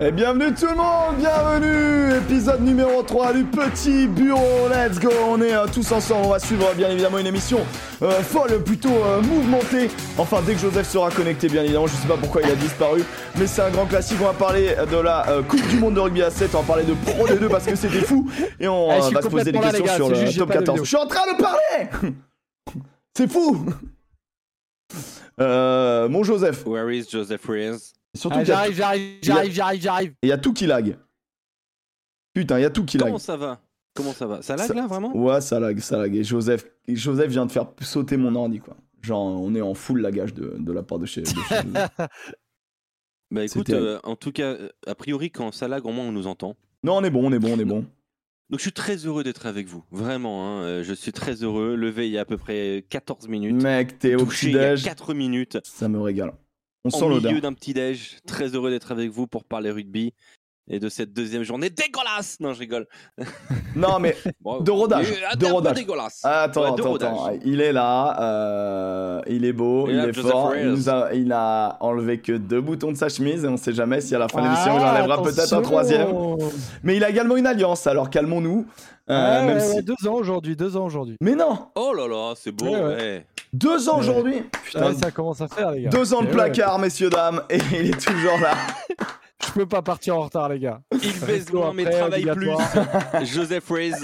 Et bienvenue tout le monde, bienvenue Épisode numéro 3 du Petit Bureau, let's go On est euh, tous ensemble, on va suivre bien évidemment une émission euh, folle, plutôt euh, mouvementée. Enfin, dès que Joseph sera connecté, bien évidemment, je sais pas pourquoi il a disparu, mais c'est un grand classique, on va parler de la euh, Coupe du Monde de rugby à 7, on va parler de Pro D2 parce que c'était fou, et on suis va se poser des questions gars, sur le juste, top pas de 14. vidéo. Je suis en train de parler C'est fou Euh, Mon Joseph, Where is Joseph Reyes surtout Ah, j'arrive, j'arrive, j'arrive, j'arrive, j'arrive. il y a tout qui lag. Putain, il y a tout qui lag. Comment ça va? Comment ça va? Ça lag Ça- là vraiment? Ouais, ça lag, ça lag. Et Joseph, et Joseph vient de faire sauter mon ordi, quoi. Genre, on est en full lagage de, de la part de chez. de chez. Bah écoute, euh, en tout cas, euh, a priori quand ça lag, au moins on nous entend. non, on est bon, on est bon, on est bon. Donc je suis très heureux d'être avec vous, vraiment. hein, euh, je suis très heureux. Levé il y a à peu près 14 minutes. Mec, t'es au il y a petit-déj, 4 minutes. ça me régale. On sent En l'odeur. milieu d'un petit déj. Très heureux d'être avec vous pour parler rugby. Et de cette deuxième journée dégueulasse Non, je rigole. Non, mais Bon, De rodage, euh, de rodage. dégueulasse. attends, Ouais, de attends, rodage. attends. Il est là, euh, il est beau, Et il là, est Joseph fort. Il, nous a, il a enlevé que deux boutons de sa chemise et on sait jamais si à la fin de l'émission il Ah, enlèvera peut-être un troisième. Mais il a également une alliance, alors calmons-nous. Euh, Ouais, même ouais, si- ouais, deux ans aujourd'hui, deux ans aujourd'hui. Mais non, Oh là là, c'est beau. Ouais, ouais. ouais. Deux ans aujourd'hui. Putain, Ouais, ça commence à faire, les gars. Deux ans de placard, messieurs, dames, et il est toujours là. Je peux pas partir en retard, les gars. Il baise moins mais travaille plus. Joseph Reyes.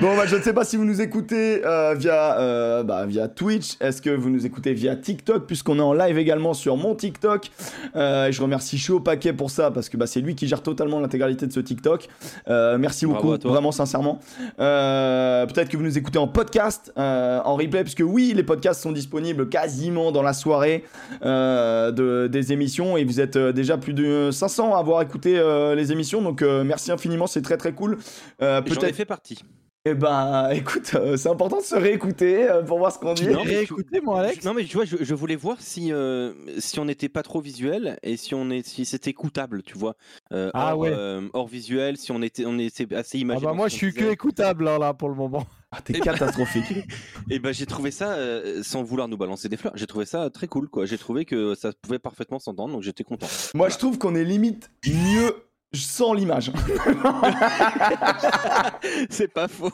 Bon, bah, je ne sais pas si vous nous écoutez euh, via, euh, bah, via Twitch. Est-ce que vous nous écoutez via TikTok, puisqu'on est en live également sur mon TikTok? Euh, et je remercie Chaud Paquet pour ça, parce que bah, c'est lui qui gère totalement l'intégralité de ce TikTok. Euh, merci Bravo beaucoup, vraiment sincèrement. Euh, Peut-être que vous nous écoutez en podcast, euh, en replay, puisque oui, les podcasts sont disponibles quasiment dans la soirée euh, de, des émissions, et vous êtes euh, déjà plus de 500 à avoir écouté euh, les émissions, donc euh, merci infiniment, c'est très très cool. Euh, J'en ai Peut-être fait partie. eh ben, écoute, euh, c'est important de se réécouter euh, pour voir ce qu'on dit. Non, mais Réécoutez, mon Alex? Non mais tu vois, je, je voulais voir si euh, si on n'était pas trop visuel et si on est si c'était écoutable, tu vois. Euh, Ah hors, ouais. euh, hors visuel, si on était on était assez Ah imagé. bah moi, je suis que écoutable hein, là pour le moment. Ah, t'es catastrophique. Et ben j'ai trouvé ça euh, sans vouloir nous balancer des fleurs. J'ai trouvé ça très cool quoi. J'ai trouvé que ça pouvait parfaitement s'entendre donc j'étais content. Moi, je trouve qu'on est limite mieux sans l'image. C'est pas faux. ok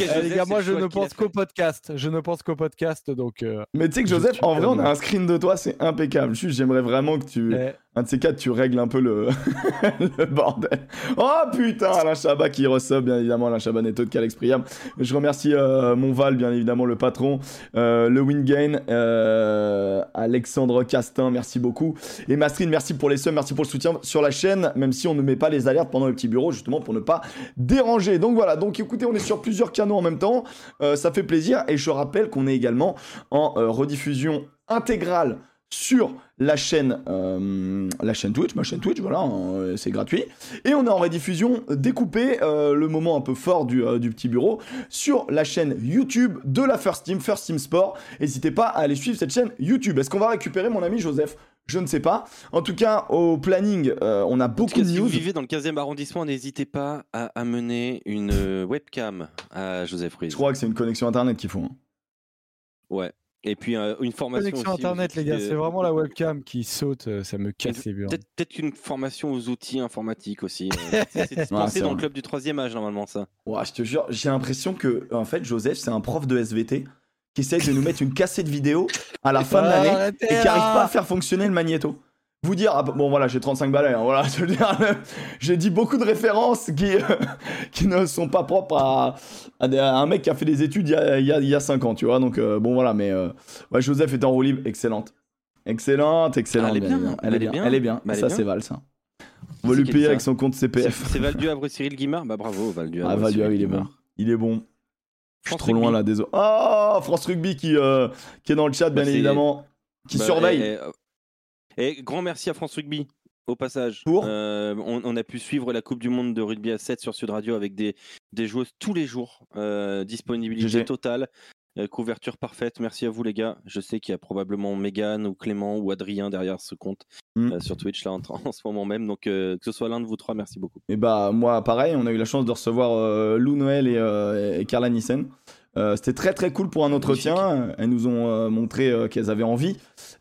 Eh, les Joseph, gars, c'est moi, je ne pense qu'au podcast. Je ne pense qu'au podcast, donc. euh, Mais tu sais que Joseph, en vrai, on a un screen de toi, c'est impeccable. Juste, j'aimerais vraiment que tu, eh, un de ces quatre, tu règles un peu le, bordel. Oh putain, Alain Chabat qui reçoit, bien évidemment, Alain Chabat Neto de Calex Priam. Je remercie euh, mon Val, bien évidemment, le patron, euh, le Wingain, euh, Alexandre Castin, merci beaucoup. Et Mastrine, merci pour les subs, merci pour le soutien sur la chaîne, même si on ne met pas les alertes pendant le petit bureau, justement pour ne pas déranger. Donc voilà, donc écoutez, on est sur plusieurs canaux en même temps, ça fait plaisir. Et je rappelle qu'on est également en rediffusion intégrale sur la chaîne, euh, la chaîne Twitch, ma chaîne Twitch, voilà, hein, c'est gratuit. Et on est en rediffusion découpée, euh, le moment un peu fort du, euh, du petit bureau, sur la chaîne YouTube de la First Team, First Team Sport. N'hésitez pas à aller suivre cette chaîne YouTube. Est-ce qu'on va récupérer mon ami Joseph? Je ne sais pas. En tout cas, au planning, on a beaucoup cas, de si news. vous vivez dans le 15e arrondissement, n'hésitez pas à amener une webcam à Joseph Reyes. Je crois que c'est une connexion internet qu'il faut. hein. Ouais. Et puis euh, une formation Connexion aussi internet, les gars, de- c'est vraiment la webcam qui saute, euh, ça me casse les burnes. Peut-être peut-être une formation aux outils informatiques aussi. euh, c'est c'est dispensé dans le club du troisième âge normalement ça. Ouah, je te jure, j'ai l'impression que, en fait, Joseph, c'est un prof de SVT qui essaye de nous mettre une cassette vidéo à la fin de l'année et qui arrive pas à faire fonctionner le magnéto. Vous dire, ah, bon voilà, j'ai 35 balais, hein, voilà, j'ai dit beaucoup de références qui, euh, qui ne sont pas propres à, à des- à un mec qui a fait des études il y a, il y a, il y a 5 ans, tu vois, donc euh, bon voilà, mais euh, ouais, Joseph est en roue libre, excellente. Excellente, excellente. Ah, elle est bien, évidemment. elle elle est bien, bien. elle est bien, Bah, elle est ça bien. c'est Val, ça. On va lui payer avec son compte CPF. c'est Val du Havre Cyril Guimard? Bah bravo Val du Havre. Ah, Val du Cyril Havre, il est bon. Il est bon. Je suis trop loin là, désolé. Oh, France Rugby qui, euh, qui est dans le chat, bien Bah, c'est- évidemment. Qui Bah, surveille. Et, et- et grand merci à France Rugby. Au passage, Pour Euh, on, on a pu suivre la Coupe du Monde de rugby à 7 sur Sud Radio avec des, des joueuses tous les jours. Euh, disponibilité GG. totale, euh, couverture parfaite. Merci à vous les gars. Je sais qu'il y a probablement Megan ou Clément ou Adrien derrière ce compte Mm. sur Twitch là en, en ce moment même. Donc que ce soit l'un de vous trois, merci beaucoup. Et bah, moi, pareil, on a eu la chance de recevoir Lou Noël et, et Carla Nissen. Euh, C'était très très cool pour un entretien. Elles nous ont euh, montré euh, qu'elles avaient envie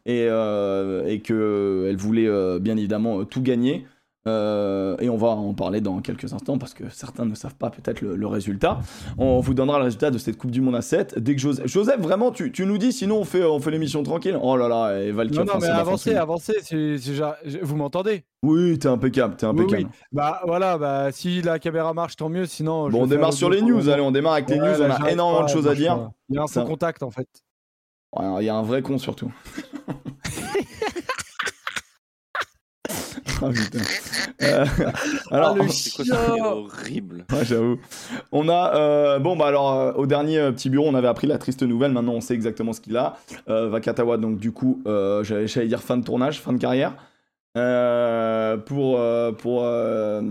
et, et qu'elles voulaient bien évidemment tout gagner. Euh, et on va en parler dans quelques instants parce que certains ne savent pas peut-être le, le résultat. On vous donnera le résultat de cette Coupe du Monde à 7 dès que Joseph. Joseph, vraiment, tu, tu nous dis, sinon on fait, on fait l'émission tranquille. Oh là là, et Val qui Non, non, mais avancez, avancez. Vous m'entendez? Oui, t'es impeccable, t'es Oui, impeccable. oui. Bah voilà, bah si la caméra marche, tant mieux. Sinon, Bon, on démarre sur les news. Allez, on démarre avec les news. là, On a énormément pas, de choses à dire. Il y a un faux contact en fait. Il y a un vrai con surtout. Ah, putain. Euh, alors, le C'est quoi horrible. Ouais, j'avoue. On a euh, bon bah alors euh, au dernier euh, petit bureau, on avait appris la triste nouvelle. Maintenant, on sait exactement ce qu'il a. Euh, Vakatawa, donc du coup, euh, j'allais j'allais dire fin de tournage, fin de carrière. Euh, pour euh, pour euh,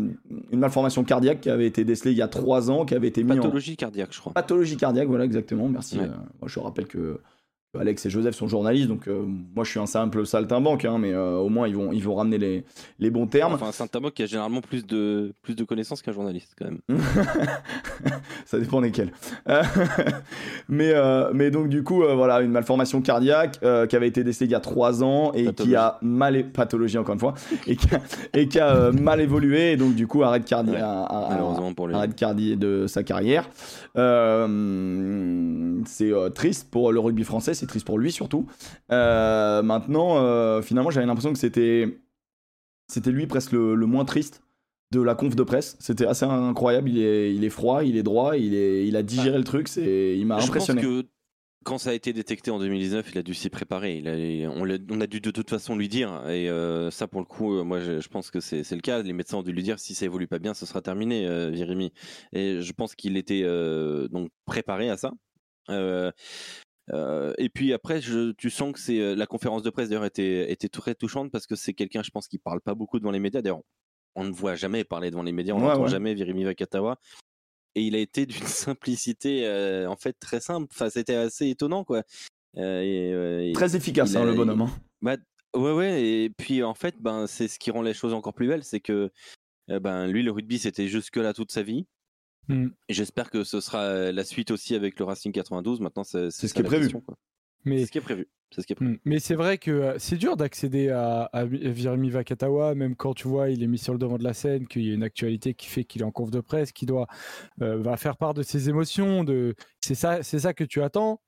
une malformation cardiaque qui avait été décelée il y a trois ans, qui avait été mis en Pathologie cardiaque, je crois. pathologie cardiaque. Voilà exactement. Merci. Ouais. Euh, moi, je rappelle que que Alex et Joseph sont journalistes, donc euh, moi je suis un simple saltimbanque, hein, mais euh, au moins ils vont ils vont ramener les les bons termes. Enfin, un Saint-Tamoc qui a généralement plus de, plus de connaissances qu'un journaliste, quand même. ça dépend desquels. Mais, euh, mais donc du coup, voilà, une malformation cardiaque qui avait été décelée il y a trois ans et qui a mal pathologie encore une fois et qui a, et qui a, mal évolué et donc du coup arrêt de cardi Ouais, Malheureusement pour lui. arrêt de cardi de sa carrière. C'est triste pour le rugby français, c'est triste pour lui surtout. Euh, maintenant, euh, finalement, j'avais l'impression que c'était c'était lui presque le, le moins triste de la conf de presse. C'était assez incroyable. Il est, il est froid, il est droit, il, est, il a digéré le truc. C'est, il m'a Je pense impressionné. que quand ça a été détecté en 2019, il a dû s'y préparer. Il a- on, a dû de toute façon lui dire. Et euh, ça, pour le coup, moi, je, je pense que c'est c'est le cas. Les médecins ont dû lui dire si ça évolue pas bien, ce sera terminé, euh, Jérémy. Et je pense qu'il était euh, donc préparé à ça. Euh, et puis après, je, tu sens que c'est euh, la conférence de presse d'ailleurs était, était très touchante parce que c'est quelqu'un, je pense, qui parle pas beaucoup devant les médias. D'ailleurs, on ne voit jamais parler devant les médias, on n'entend ouais. jamais Virimi Vakatawa. Et il a été d'une simplicité euh, en fait très simple. Enfin, c'était assez étonnant quoi. Euh, et, Très efficace, hein, a- le bonhomme. hein. bah, ouais, ouais. Et puis en fait, ben c'est ce qui rend les choses encore plus belles, c'est que ben lui le rugby c'était jusque là toute sa vie. Et J'espère que ce sera la suite aussi avec le Racing 92. Maintenant, c'est C'est ce qui est prévu. question, quoi. Mais C'est ce qui est prévu. C'est ce qui est prévu. Mm. Mais c'est vrai que euh, c'est dur d'accéder à, à Vi- Virimi Vakatawa, même quand tu vois il est mis sur le devant de la scène, qu'il y a une actualité qui fait qu'il est en conf de presse, qu'il doit euh, va faire part de ses émotions, de c'est ça, c'est ça que tu attends.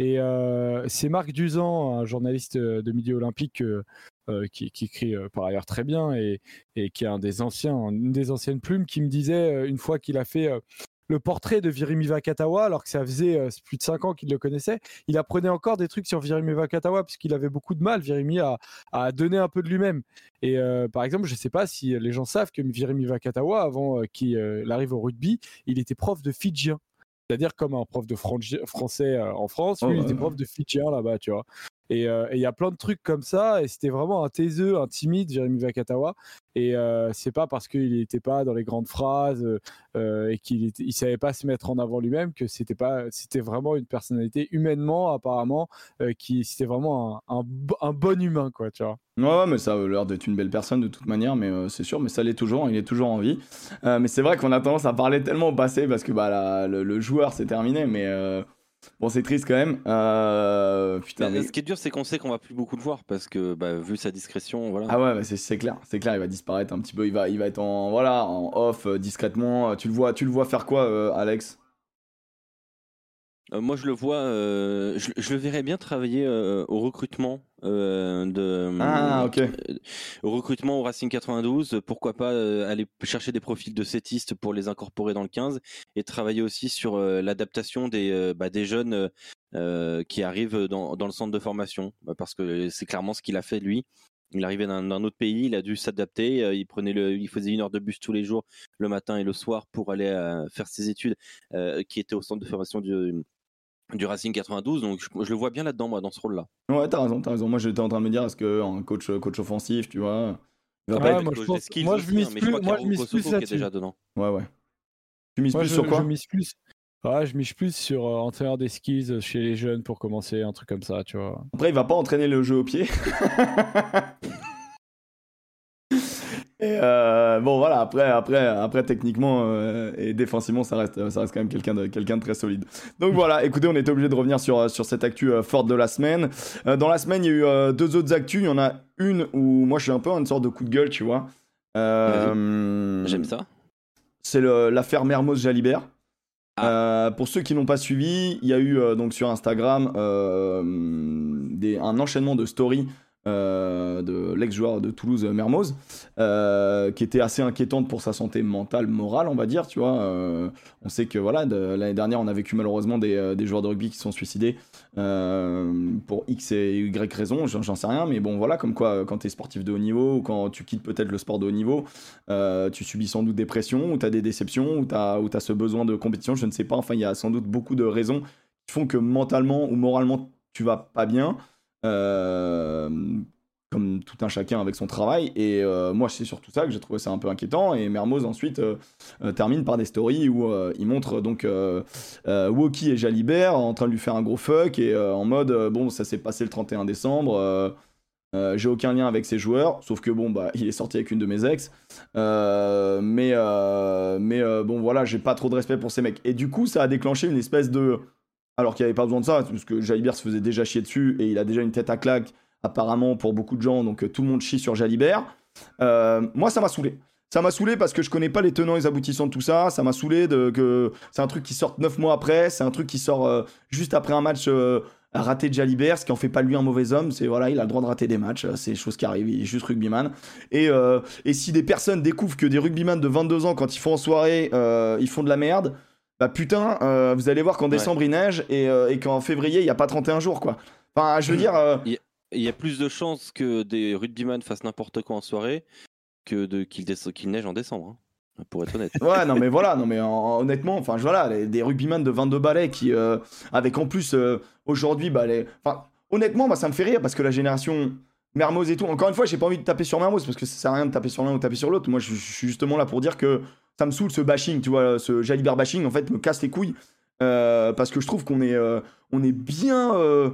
Et euh, c'est Marc Duzan, un journaliste euh, de milieu olympique euh, qui, écrit par ailleurs très bien et, qui est un des anciens, une des anciennes plumes, qui me disait une fois qu'il a fait le portrait de Virimi Vakatawa, alors que ça faisait plus de 5 ans qu'il le connaissait, il apprenait encore des trucs sur Virimi Vakatawa puisqu'il avait beaucoup de mal, Virimi, à, à donner un peu de lui-même. Et par exemple, je ne sais pas si les gens savent que Virimi Vakatawa, avant qu'il arrive au rugby, il était prof de fidjien. C'est-à-dire comme un prof de français euh, en France, Oh, lui, il était prof de fidjien là-bas, tu vois. Et euh, et il y a plein de trucs comme ça, et c'était vraiment un taiseux, un timide, Jérémy Vakatawa. Et euh, c'est pas parce qu'il n'était pas dans les grandes phrases euh, euh, et qu'il il savait pas se mettre en avant lui-même que c'était pas, c'était vraiment une personnalité humainement apparemment qui c'était vraiment un, un bo- un bon humain quoi, tu vois. Ouais, mais ça a l'air d'être une belle personne de toute manière, mais c'est sûr, mais ça l'est toujours, il est toujours en vie. Mais c'est vrai qu'on a tendance à parler tellement au passé parce que bah, le, le joueur c'est terminé, mais bon, c'est triste quand même. Euh, putain, Mais Ce qui est dur, c'est qu'on sait qu'on va plus beaucoup le voir parce que, bah, vu sa discrétion, voilà. Ah ouais, bah, c'est c'est clair, c'est clair, il va disparaître un petit peu, il va, il va être en, voilà, en off, euh, discrètement. Tu le vois, tu le vois faire quoi, euh, Alex? Euh, moi, je le vois, euh, je, je le verrais bien travailler euh, au recrutement de. Ah, ok. au recrutement au Racing 92. Pourquoi pas aller chercher des profils de sétistes pour les incorporer dans le 15 et travailler aussi sur l'adaptation des, bah, des jeunes qui arrivent dans, dans le centre de formation. Bah, parce que c'est clairement ce qu'il a fait lui. Il arrivait d'un d'un autre pays, il a dû s'adapter. euh, Il prenait le, il faisait une heure de bus tous les jours, le matin et le soir, pour aller euh, faire ses études, euh, qui étaient au centre de formation du, du Racing 92. Donc je, je le vois bien là-dedans, moi, dans ce rôle-là. Ouais, t'as raison, t'as raison. Moi, j'étais en train de me dire, est-ce qu'un coach, coach offensif, tu vois, il va Ouais, pas moi, être... je coach pense- skills moi, je mise hein, plus- moi, je mise plus qui est déjà dedans. Ouais, ouais. Tu mises Moi, plus je, sur quoi je mise plus. Ouais, je mise plus sur euh, entraîneur des skills chez les jeunes pour commencer, un truc comme ça, tu vois. Après, il va pas entraîner le jeu au pied. Et euh, bon voilà, après, après, après techniquement euh, et défensivement, ça reste, ça reste quand même quelqu'un de, quelqu'un de très solide. Donc voilà, écoutez, on était obligé de revenir sur, sur cette actu euh, forte de la semaine. Dans la semaine, il y a eu deux autres actus. Il y en a une où moi je suis un peu une sorte de coup de gueule, tu vois. J'aime ça. C'est l'affaire Mermoz-Jalibert. Ah. Euh, pour ceux qui n'ont pas suivi, il y a eu euh, donc sur Instagram euh, des- un enchaînement de stories euh, de l'ex-joueur de Toulouse euh, Mermoz, euh, qui était assez inquiétante pour sa santé mentale, morale, on va dire. Tu vois, on sait que voilà, l'année dernière, on a vécu malheureusement des, joueurs de rugby qui sont suicidés pour X et Y raisons, j'en sais rien, mais bon, voilà, comme quoi, quand tu es sportif de haut niveau ou quand tu quittes peut-être le sport de haut niveau, tu subis sans doute des pressions, ou tu as des déceptions, ou tu as, ce besoin de compétition, je ne sais pas. Enfin, il y a sans doute beaucoup de raisons qui font que mentalement ou moralement, tu vas pas bien. Euh, comme tout un chacun avec son travail. Et euh, moi, c'est surtout ça que j'ai trouvé ça un peu inquiétant. Et Mermoz ensuite euh, termine par des stories où il montre donc Woki et Jalibert en train de lui faire un gros fuck et en mode bon, ça s'est passé le 31 décembre. j'ai aucun lien avec ces joueurs, sauf que bon, bah, il est sorti avec une de mes ex. Mais mais bon, voilà, j'ai pas trop de respect pour ces mecs. Et du coup, ça a déclenché une espèce de. Alors qu'il n'y avait pas besoin de ça, parce que Jalibert se faisait déjà chier dessus et il a déjà une tête à claque, apparemment, pour beaucoup de gens, donc euh, tout le monde chie sur Jalibert. Euh, moi, ça m'a saoulé. Ça m'a saoulé parce que je connais pas les tenants et les aboutissants de tout ça. Ça m'a saoulé de que c'est un truc qui sort 9 mois après. C'est un truc qui sort euh, juste après un match raté de Jalibert, ce qui en fait pas lui un mauvais homme. C'est voilà, il a le droit de rater des matchs. C'est des choses qui arrivent. Il est juste rugbyman. Et, et si des personnes découvrent que des rugbyman de 22 ans, quand ils font en soirée, ils font de la merde, bah putain, euh, vous allez voir qu'en Ouais. décembre il neige et, euh, et qu'en février il y a pas 31 jours quoi. Enfin, je veux dire. euh, Il y a plus de chances que des rugbyman fassent n'importe quoi en soirée que de qu'il neige en décembre. hein, pour être honnête. Ouais, non, mais voilà, non, mais en- honnêtement, enfin, voilà, les- des rugbyman de 22 balais qui, avec en plus, aujourd'hui, bah, les... enfin, honnêtement, bah, ça me fait rire parce que la génération Mermoz et tout, encore une fois, j'ai pas envie de taper sur Mermoz parce que ça sert à rien de taper sur l'un ou de taper sur l'autre. Moi, je, je suis justement là pour dire que ça me saoule ce bashing, tu vois, ce Jalibert bashing, en fait, me casse les couilles euh, parce que je trouve qu'on est, euh, on est bien, euh,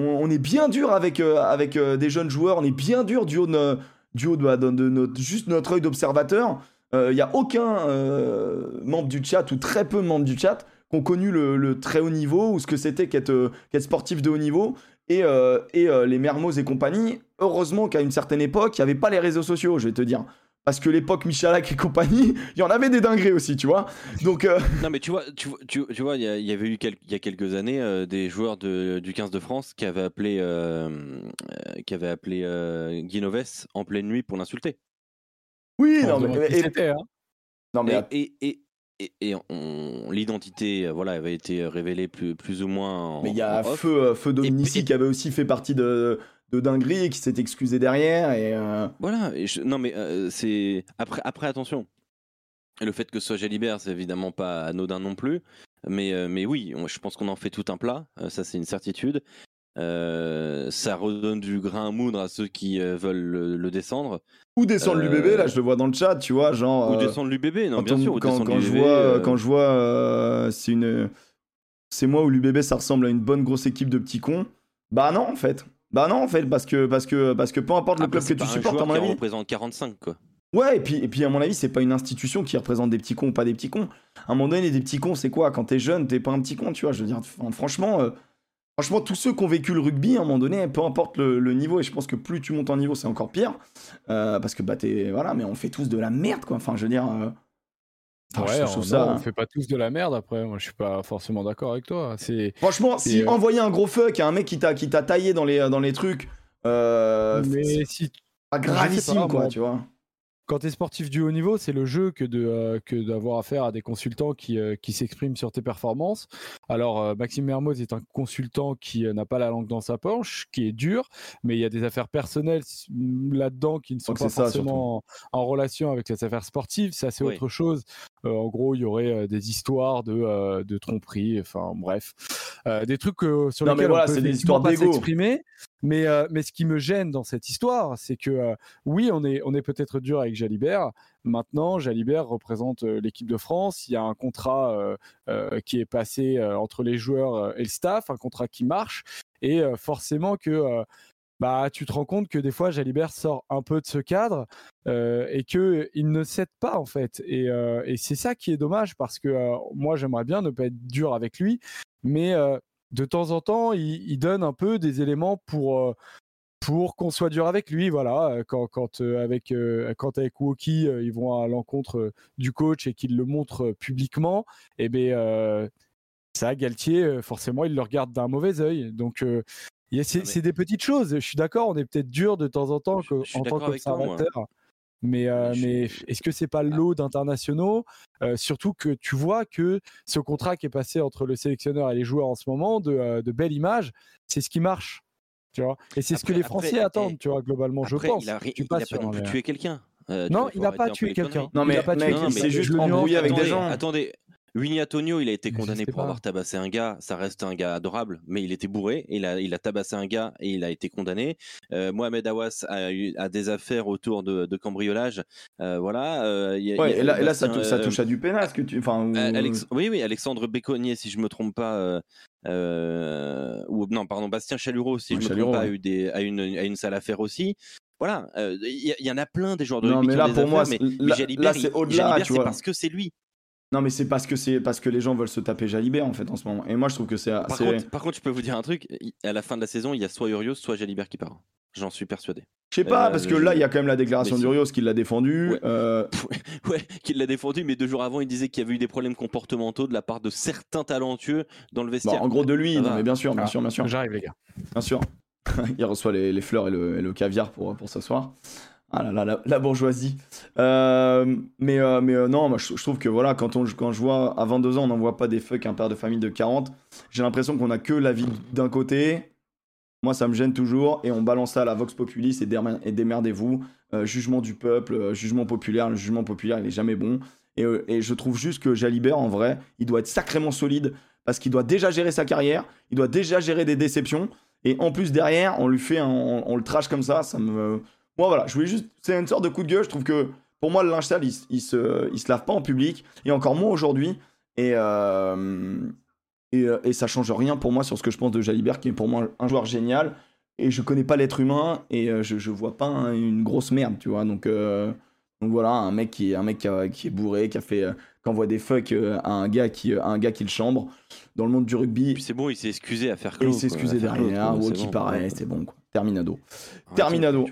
on, est bien dur avec, avec des jeunes joueurs, on est bien dur du haut de, du haut bah, de- notre, juste notre œil d'observateur. Il n'y a aucun membre du chat ou très peu de membres du chat qui ont connu le, très haut niveau ou ce que c'était qu'être qu'être sportif de haut niveau. Et, et les Mermoz et compagnie, heureusement qu'à une certaine époque, il n'y avait pas les réseaux sociaux, je vais te dire. Parce que l'époque Michalak et compagnie, il y en avait des dingueries aussi, tu vois. Donc, euh, Non mais tu vois, tu, vois- tu, tu vois, il y, avait eu il y a quelques années euh, des joueurs de, du 15 de France qui avaient appelé, euh, qui avaient appelé euh, Guinoves en pleine nuit pour l'insulter. oui, non, mais, et- hein. non, mais Et, et, et, et, et on- l'identité, voilà, avait été révélée plus, plus ou moins. En, Mais il y a en. Feu, Feu Dominici et- qui avait aussi fait partie de, de dinguerie et qui s'est excusé derrière. Et, euh, Voilà. Et je- non mais euh, c'est après, après attention. Le fait que ce soit Jalibert, c'est évidemment pas anodin non plus. Mais, euh, mais oui, on- je pense qu'on en fait tout un plat. ça, c'est une certitude. Ça redonne du grain à moudre à ceux qui veulent le, le descendre. Ou descendre l'UBB, là je le vois dans le chat, tu vois, genre. Ou descendre l'UBB, non, quand bien on- sûr. ou quand, je vois, quand je vois c'est une. C'est moi où l'UBB ça ressemble à une bonne grosse équipe de petits cons. Bah non, en fait. Bah non, en fait, parce que, parce que, parce que peu importe le club que tu supportes, à mon avis. représente 45, quoi. Ouais, et puis, et puis à mon avis, c'est pas une institution qui représente des petits cons ou pas des petits cons. À un moment donné, des petits cons, c'est quoi? Quand t'es jeune, t'es pas un petit con, tu vois. Je veux dire, franchement, euh, franchement, tous ceux qui ont vécu le rugby, à un moment donné, peu importe le, le niveau, et je pense que plus tu montes en niveau, c'est encore pire. Euh, parce que, bah, t'es. Voilà, mais on fait tous de la merde, quoi. Enfin, je veux dire. euh, enfin, je Ouais, trouve on, ça. non, on fait pas tous de la merde après. Moi, je suis pas forcément d'accord avec toi. C'est Franchement, si euh, envoyer un gros fuck à un mec qui t'a qui t'a taillé dans les, dans les trucs, euh, mais c'est si pas gravissime, pas, quoi, moi. tu vois. Quand tu es sportif du haut niveau, c'est le jeu que de euh, que d'avoir affaire à des consultants qui, euh, qui s'expriment sur tes performances. Alors euh, Maxime Mermoz est un consultant qui n'a pas la langue dans sa poche, qui est dur, mais il y a des affaires personnelles mm, là-dedans qui ne sont Donc pas ça, forcément en, en relation avec les affaires sportives. Ça c'est Oui. autre chose. En gros, il y aurait des histoires de, de tromperie, enfin bref, des trucs sur Non, mais lesquels voilà, on peut c'est des histoires pas s'exprimer. Mais, euh, mais ce qui me gêne dans cette histoire, c'est que euh, oui, on est, peut-être dur avec Jalibert. Maintenant, Jalibert représente euh, l'équipe de France. Il y a un contrat qui est passé entre les joueurs et le staff, un contrat qui marche. Et forcément que bah, tu te rends compte que des fois, Jalibert sort un peu de ce cadre et qu'il ne cède pas, en fait. Et, c'est ça qui est dommage parce que moi, j'aimerais bien ne pas être dur avec lui, mais de temps en temps, il, il, donne un peu des éléments pour. pour qu'on soit dur avec lui, voilà. Quand, quand avec quand avec Woki, ils vont à l'encontre du coach et qu'il le montre publiquement, et eh ben ça, Galtier, forcément, il le regarde d'un mauvais œil. Donc, c'est des petites choses. Je suis d'accord, on est peut-être dur de temps en temps en tant qu'observateur. Mais, euh, mais est-ce que c'est pas l'eau d'internationaux euh, Surtout que tu vois que ce contrat qui est passé entre le sélectionneur et les joueurs en ce moment, de, euh, de belle image, c'est ce qui marche. Tu vois? Et c'est ce que les Français attendent, tu vois, globalement, je pense. Il a, il pas, non tué quelqu'un. non, il n'a pas tué quelqu'un. Non, mais, c'est juste embrouillé avec des gens. Attendez, Winnie Antonio, il a été condamné pour avoir tabassé un gars. Ça reste un gars adorable, mais il était bourré. Il a, il a tabassé un gars et il a été condamné. Euh, Mohamed Awas a, eu, a des affaires autour de, de cambriolage. Euh, voilà. Euh, et là, là ça, ça, touche à du pénal. Que tu, enfin, oui, oui, Alexandre Béconnier, si je me trompe pas. ou non, pardon, Bastien Chalureau, si je me trompe pas, a eu des, a une, a une sale affaire aussi. Voilà, il y, en a plein des joueurs de non, mais là, pour moi, mais, là, c'est au-delà. C'est parce que c'est lui. Non, mais c'est parce que c'est parce que les gens veulent se taper Jalibert en fait en ce moment. Et moi, je trouve que c'est. Par, contre, par contre, je peux vous dire un truc. À la fin de la saison, il y a soit Urios, soit Jalibert qui part. J'en suis persuadé. Je sais pas, parce que là, il y a quand même la déclaration d'Urios qui l'a défendu. Ouais, euh... ouais qui l'a défendu, mais deux jours avant, il disait qu'il y avait eu des problèmes comportementaux de la part de certains talentueux dans le vestiaire. en gros, de lui, non, mais bien sûr, bien sûr, bien sûr. J'arrive, les gars. Bien sûr. il reçoit les, les fleurs et le, et le, caviar pour, pour s'asseoir. Ah là là, la, bourgeoisie. Euh, mais euh, mais euh, non, moi je, trouve que voilà, quand, on, quand je vois à 22 ans, on n'envoie pas des fuck un père de famille de 40, j'ai l'impression qu'on a que la vie d'un côté. Moi, ça me gêne toujours et on balance ça à la Vox Populis et, démerdez-vous. jugement du peuple, jugement populaire. Le jugement populaire, il est jamais bon. Et, et je trouve juste que Jalibert, en vrai, il doit être sacrément solide parce qu'il doit déjà gérer sa carrière, il doit déjà gérer des déceptions. Et en plus, derrière, on lui fait on, on le trash comme ça, ça me moi, voilà, je voulais juste. C'est une sorte de coup de gueule. Je trouve que pour moi, le linge sale, il, il, se, il se lave pas en public. Et encore moins aujourd'hui. Et, euh, et, euh, et, ça change rien pour moi sur ce que je pense de Jalibert, qui est pour moi un joueur génial. Et je connais pas l'être humain. Et euh, je, je vois pas une grosse merde, tu vois. Donc, donc voilà, un mec qui, un mec qui, est bourré, qui a fait. qui envoie des fuck à un gars qui, à un gars qui le chambre dans le monde du rugby. c'est bon, il s'est excusé à faire clos. il s'est excusé derrière, ou qui paraît, c'est bon quoi. Terminado. Terminado.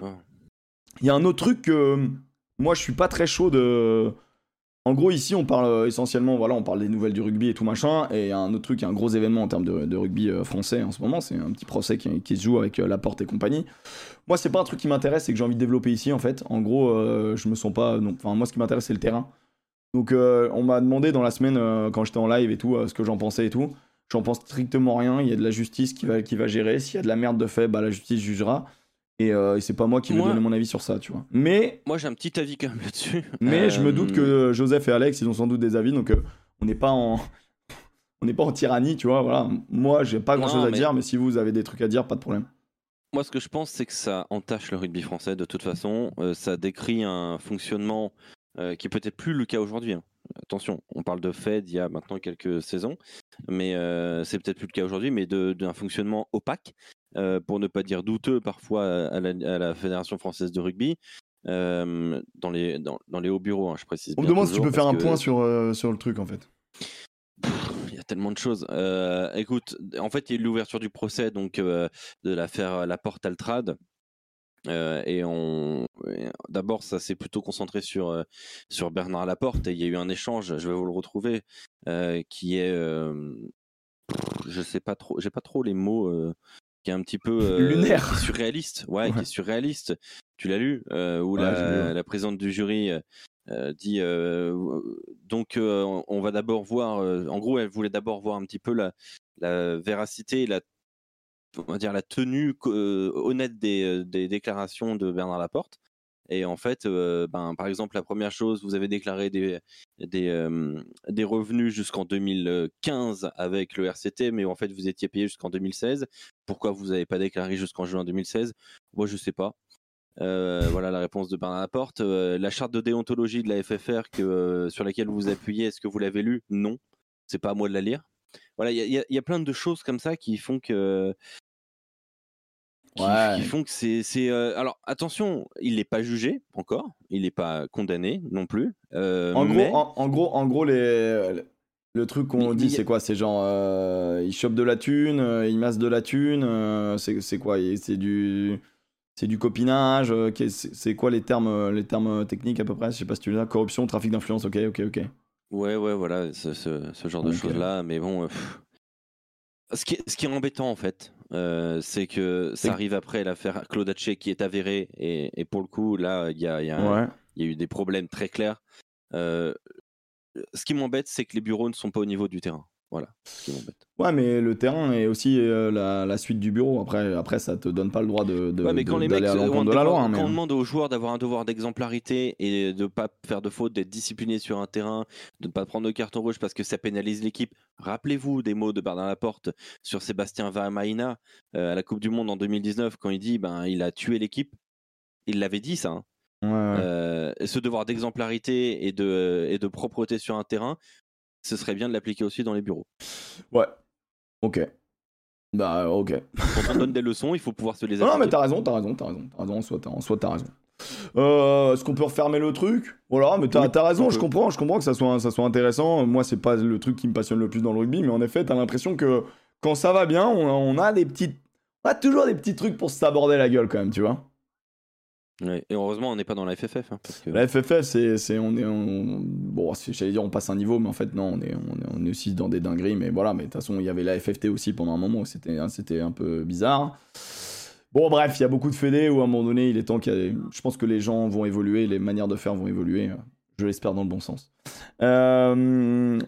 Il y a un autre truc que moi je suis pas très chaud de. En gros, ici, on parle euh, essentiellement, voilà, on parle des nouvelles du rugby et tout machin. Et il y a un autre truc, un gros événement en termes de, rugby euh, français en ce moment. C'est un petit procès qui, se joue avec euh, Laporte et compagnie. Moi, c'est pas un truc qui m'intéresse, c'est que j'ai envie de développer ici, en fait. En gros, je me sens pas. Enfin, moi, ce qui m'intéresse, c'est le terrain. Donc, on m'a demandé dans la semaine, quand j'étais en live et tout, ce que j'en pensais et tout. J'en pense strictement rien. Il y a de la justice qui va, qui va gérer. S'il y a de la merde de fait, bah, la justice jugera. Euh, et, c'est pas moi qui vais donner mon avis sur ça, tu vois. Mais. Moi, j'ai un petit avis quand même là-dessus. Mais je me doute que euh, Joseph et Alex, ils ont sans doute des avis, donc euh, on n'est pas en. on n'est pas en tyrannie, tu vois. Voilà. Moi, j'ai pas grand chose à dire, mais si vous avez des trucs à dire, pas de problème. Moi, ce que je pense, c'est que ça entache le rugby français de toute façon. ça décrit un fonctionnement qui est peut-être plus le cas aujourd'hui. Hein. Attention, on parle de Fed il y a maintenant quelques saisons, mais c'est peut-être plus le cas aujourd'hui, mais d'un fonctionnement opaque euh, pour ne pas dire douteux parfois à la, Fédération française de rugby. Euh, dans, les, dans, les hauts bureaux, hein, je précise. On me demande si tu peux faire un point sur, euh, sur le truc en fait. Il y a tellement de choses. écoute, en fait, il y a eu l'ouverture du procès donc de l'affaire La Porte Altrad. et on d'abord ça s'est plutôt concentré sur sur Bernard Laporte et il y a eu un échange je vais vous le retrouver qui est je sais pas trop j'ai pas trop les mots qui est un petit peu euh, lunaire, surréaliste. Ouais, qui est surréaliste. Tu l'as lu euh, où la, la, présidente du jury euh, dit donc on va d'abord voir. en gros, elle voulait d'abord voir un petit peu la, la véracité, la on va dire la tenue honnête des, des, déclarations de Bernard Laporte. Et en fait, euh, ben, par exemple, la première chose, vous avez déclaré des, des, euh, revenus jusqu'en 2015 avec le RCT, mais en fait, vous étiez payé jusqu'en 2016. Pourquoi vous n'avez pas déclaré jusqu'en juin 2016 Moi, je ne sais pas. Euh, voilà la réponse de Bernard Laporte. la charte de déontologie de la FFR que, sur laquelle vous appuyez, est-ce que vous l'avez lue? Non. C'est pas à moi de la lire. Voilà, il y, a plein de choses comme ça qui font que qui, Ouais. qui font que c'est. c'est, euh, Alors attention, il n'est pas jugé encore, il n'est pas condamné non plus. euh, En mais- gros, en, en gros, en gros, les, le truc qu'on dit, c'est quoi? C'est genre, euh, ils chopent de la thune, euh, ils massent de la thune. euh, c'est quoi? C'est du, c'est du copinage. euh, c'est quoi les termes, les termes techniques à peu près? Je sais pas si tu les as. Corruption, trafic d'influence. Ok, ok, ok. Ouais, ouais, voilà, ce, ce- ce genre de Ok. choses-là. Mais bon, pff. Ce, qui est, ce qui est embêtant, en fait, euh, c'est que ça arrive après l'affaire Claude Haché qui est avérée. Et, et pour le coup, là, il y a, il y a un- Ouais. il y a eu des problèmes très clairs. Euh, ce qui m'embête, c'est que les bureaux ne sont pas au niveau du terrain. Voilà, ce qui m'embête. Ouais, mais le terrain est aussi euh, la, la suite du bureau. Après, après, ça te donne pas le droit de, de- Ouais, mais de- quand les mecs, on, de la loi. quand hein, mais- on demande aux joueurs d'avoir un devoir d'exemplarité et de pas faire de fautes, d'être disciplinés sur un terrain, de ne pas prendre de carton rouge parce que ça pénalise l'équipe. Rappelez-vous des mots de Bernard Laporte sur Sébastien Vahamaina euh, à la Coupe du Monde en 2019 quand il dit ben il a tué l'équipe. Il l'avait dit ça. hein. Ouais, ouais. Euh, ce devoir d'exemplarité et de, et de propreté sur un terrain, ce serait bien de l'appliquer aussi dans les bureaux. Ouais. Ok. Bah, ok. Quand on donne des leçons, il faut pouvoir se les Non, non, mais appliquer. t'as raison, t'as raison, t'as raison. T'as raison, soit t'as soit, t'as raison. Euh, Est-ce qu'on peut refermer le truc? Voilà, mais t'as Oui, t'as raison, on je comprends, je comprends que ça soit, ça soit intéressant. Moi, c'est pas le truc qui me passionne le plus dans le rugby, mais en effet, t'as l'impression que quand ça va bien, on a, on a des petites. On a toujours des petits trucs pour s'aborder la gueule quand même, tu vois. Et heureusement, on n'est pas dans la FFF. hein. La FFF, c'est, c'est, on est, on- bon, j'allais dire on passe un niveau, mais en fait non, on est, on est, on est aussi dans des dingueries, mais voilà, mais de toute façon il y avait la FFT aussi pendant un moment, c'était, hein, c'était un peu bizarre. Bon bref, il y a beaucoup de fédés où à un moment donné, il est temps qu'il y ait, je pense que les gens vont évoluer, les manières de faire vont évoluer, je l'espère dans le bon sens. Euh,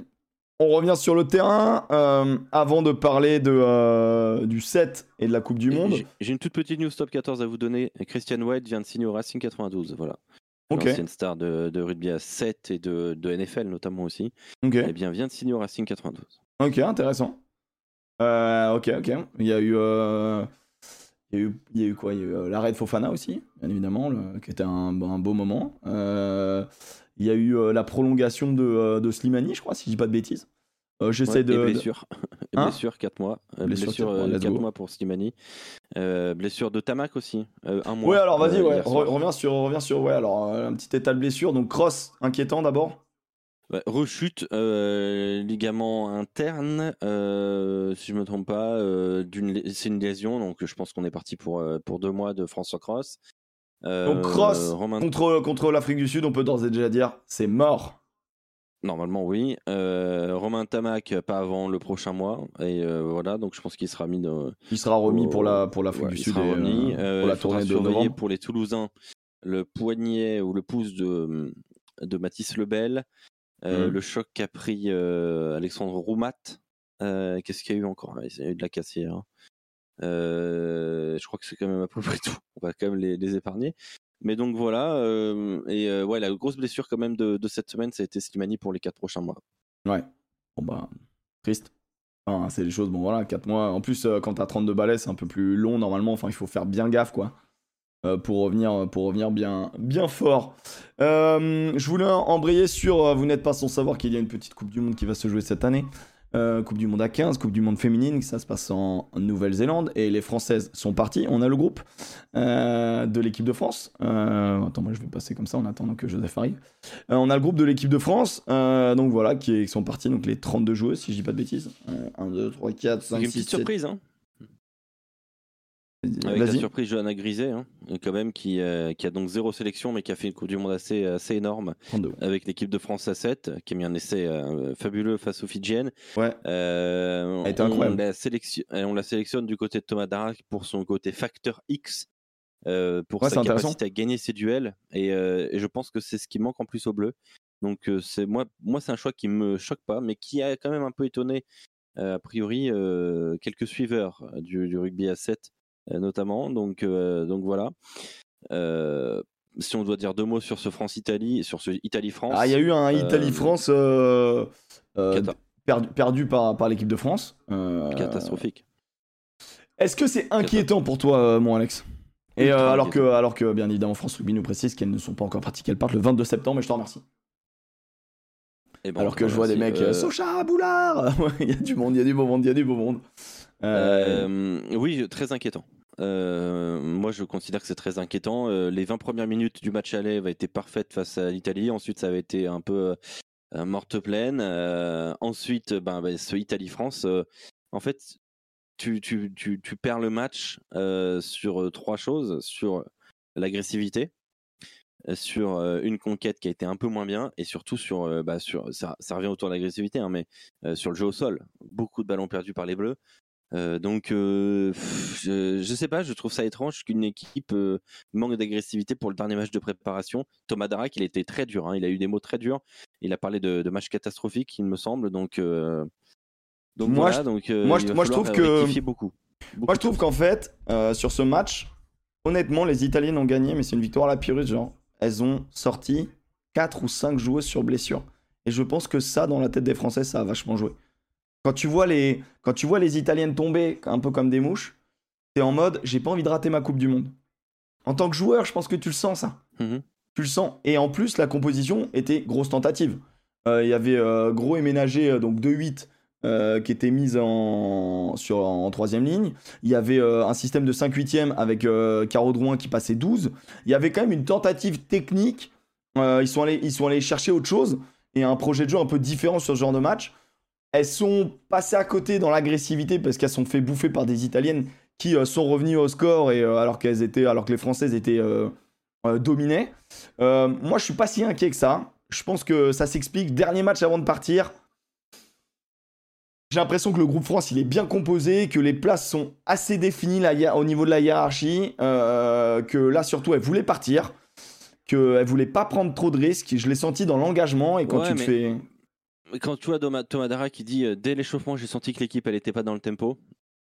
on revient sur le terrain euh, avant de parler de, euh, du 7 et de la Coupe du Et Monde. j'ai- une toute petite news top 14 à vous donner. Christian White vient de signer au Racing 92. Voilà. Ok, L'ancienne star de, de rugby à 7 et de, de NFL notamment aussi. ok, Eh bien, vient de signer au Racing 92. ok, intéressant. Euh, ok, ok. Il y a eu, il y a eu, il y a eu quoi? Il y a eu euh, l'arrêt de Fofana aussi, bien évidemment, le- qui était un, un beau moment. Euh, il y a eu euh, la prolongation de, de Slimani, je crois, si je dis pas de bêtises. Euh, J'essaie Ouais, de, blessure. Hein? Blessure 4 mois. Blessure, blessure quatre mois, 4 let's go. mois pour Slimani. Euh, blessure de Tamac aussi. euh, un mois. Ouais, alors vas-y, ouais, re- reviens sur, reviens sur, ouais, alors un petit état de blessure. Donc cross, inquiétant d'abord. Ouais, rechute, euh, ligament interne, euh, si je me trompe pas, euh, c'est une lésion, donc je pense qu'on est parti pour, pour deux mois de François Cross. Donc cross Romain- contre, contre l'Afrique du Sud, on peut d'ores et déjà dire, c'est mort. Normalement, oui. Romain Tamac, pas avant le prochain mois. Et voilà, donc je pense qu'il sera mis de, Il sera remis pour la pour l'Afrique ouais, du il Sud sera et, remis. pour la tournée de novembre. pour les Toulousains le poignet ou le pouce de, de Mathis Lebel. Euh, Mhm. Le choc qu'a pris euh, Alexandre Roumat. Euh, Qu'est-ce qu'il y a eu encore? Il y a eu de la cassière. hein. Je crois que c'est quand même à peu près tout. On va quand même les, les épargner. Mais donc voilà. euh, et euh, ouais, la grosse blessure quand même de, de cette semaine, ça a été Slimani pour les quatre prochains mois. Ouais. Bon bah, triste. Enfin, c'est des choses, bon voilà, 4 mois. En plus, euh, quand t'as 32 balais, c'est un peu plus long normalement. Enfin, il faut faire bien gaffe, quoi. Euh, pour revenir, pour revenir bien, bien fort. Euh, je voulais embrayer sur, euh, vous n'êtes pas sans savoir qu'il y a une petite Coupe du Monde qui va se jouer cette année. Euh, coupe du Monde à 15, Coupe du Monde féminine, ça se passe en Nouvelle-Zélande et les Françaises sont parties. On a le groupe euh, de l'équipe de France. Euh, attends, moi je vais passer comme ça en attendant que Joseph arrive. Euh, on a le groupe de l'équipe de France, euh, donc voilà, qui, est- qui sont partis, donc les 32 joueuses, si je dis pas de bêtises. Euh, 1, 2, 3, 4, 5, Avec une 6, petite 7. surprise, hein. Avec la surprise Johanna Griset, hein, quand même, qui, euh, qui a donc zéro sélection, mais qui a fait une Coupe du Monde assez, assez énorme 32. avec l'équipe de France à 7, qui a mis un essai euh, fabuleux face aux Fidjiennes. Ouais. Euh, Elle était on, incroyable. la sélection- on la sélectionne du côté de Thomas Darac pour son côté facteur X, pour Ouais, sa capacité à gagner ses duels. Et, et je pense que c'est ce qui manque en plus au bleu. Donc c'est moi, moi c'est un choix qui me choque pas, mais qui a quand même un peu étonné, a priori, quelques suiveurs du, du rugby à 7 euh, notamment. Donc, euh, donc voilà. Euh, si on doit dire deux mots sur ce France-Italie, sur ce Italie-France. Ah, il y a eu un Euh, Italie-France euh, euh, perdu, perdu par, par l'équipe de France. Euh, catastrophique. Est-ce que c'est inquiétant pour toi, euh, mon Alex? Et euh, alors, que, alors que, bien évidemment, France Rugby nous précise qu'elles ne sont pas encore parties, qu'elles partent le 22 septembre, et je te remercie. Et bon, alors que je vois des mecs, Euh, euh, Socha, Boulard Il y a du monde, il y a du beau monde, il y a du beau monde. Euh, Euh, oui, très inquiétant. Moi, je considère que c'est très inquiétant. les 20 premières minutes du match aller avaient été parfaites face à l'Italie. Ensuite, ça avait été un peu morte pleine. ensuite, ben, ben ce Italie-France, en fait, tu, perds le match sur trois choses sur l'agressivité, sur une conquête qui a été un peu moins bien et surtout sur, ça, ça, revient autour de l'agressivité, hein, mais sur le jeu au sol. Beaucoup de ballons perdus par les Bleus. Donc, je, je, sais pas, je trouve ça étrange qu'une équipe manque d'agressivité pour le dernier match de préparation. Thomas Darak, il a été très dur, hein, il a eu des mots très durs. Il a parlé de, de match catastrophique, il me semble. Donc, donc moi, je, donc, moi, je, moi je trouve que beaucoup. moi, je trouve qu'en fait, sur ce match, honnêtement, les Italiens ont gagné, mais c'est une victoire à la Pyrrhus, genre elles ont sorti 4 ou 5 joueuses sur blessure. Et je pense que ça, dans la tête des Français, ça a vachement joué. Quand tu vois les, quand tu vois les Italiennes tomber un peu comme des mouches, t'es en mode j'ai pas envie de rater ma Coupe du Monde. En tant que joueur, je pense que tu le sens ça. Mhm. Tu le sens. Et en plus, la composition était grosse tentative. Euh, il y avait euh, Gros et Ménager, euh, donc 2-8, euh, qui était mise en, sur, en troisième ligne. Il y avait un système de 5 8 avec Caro Drouin qui passait 12. Il y avait quand même une tentative technique. ils, sont allés, ils sont allés chercher autre chose et un projet de jeu un peu différent sur ce genre de match. Elles sont passées à côté dans l'agressivité parce qu'elles sont fait bouffer par des Italiennes qui sont revenues au score et, alors, qu'elles étaient, alors que les Françaises étaient dominées. moi, je suis pas si inquiet que ça. Je pense que ça s'explique. Dernier match avant de partir. J'ai l'impression que le groupe France, il est bien composé, que les places sont assez définies là, au niveau de la hiérarchie, euh, que là surtout, elle voulait partir, qu'elle voulait pas prendre trop de risques. Je l'ai senti dans l'engagement et quand tu te fais... Quand tu vois Thomas Dara qui dit euh, dès l'échauffement, j'ai senti que l'équipe elle était pas dans le tempo.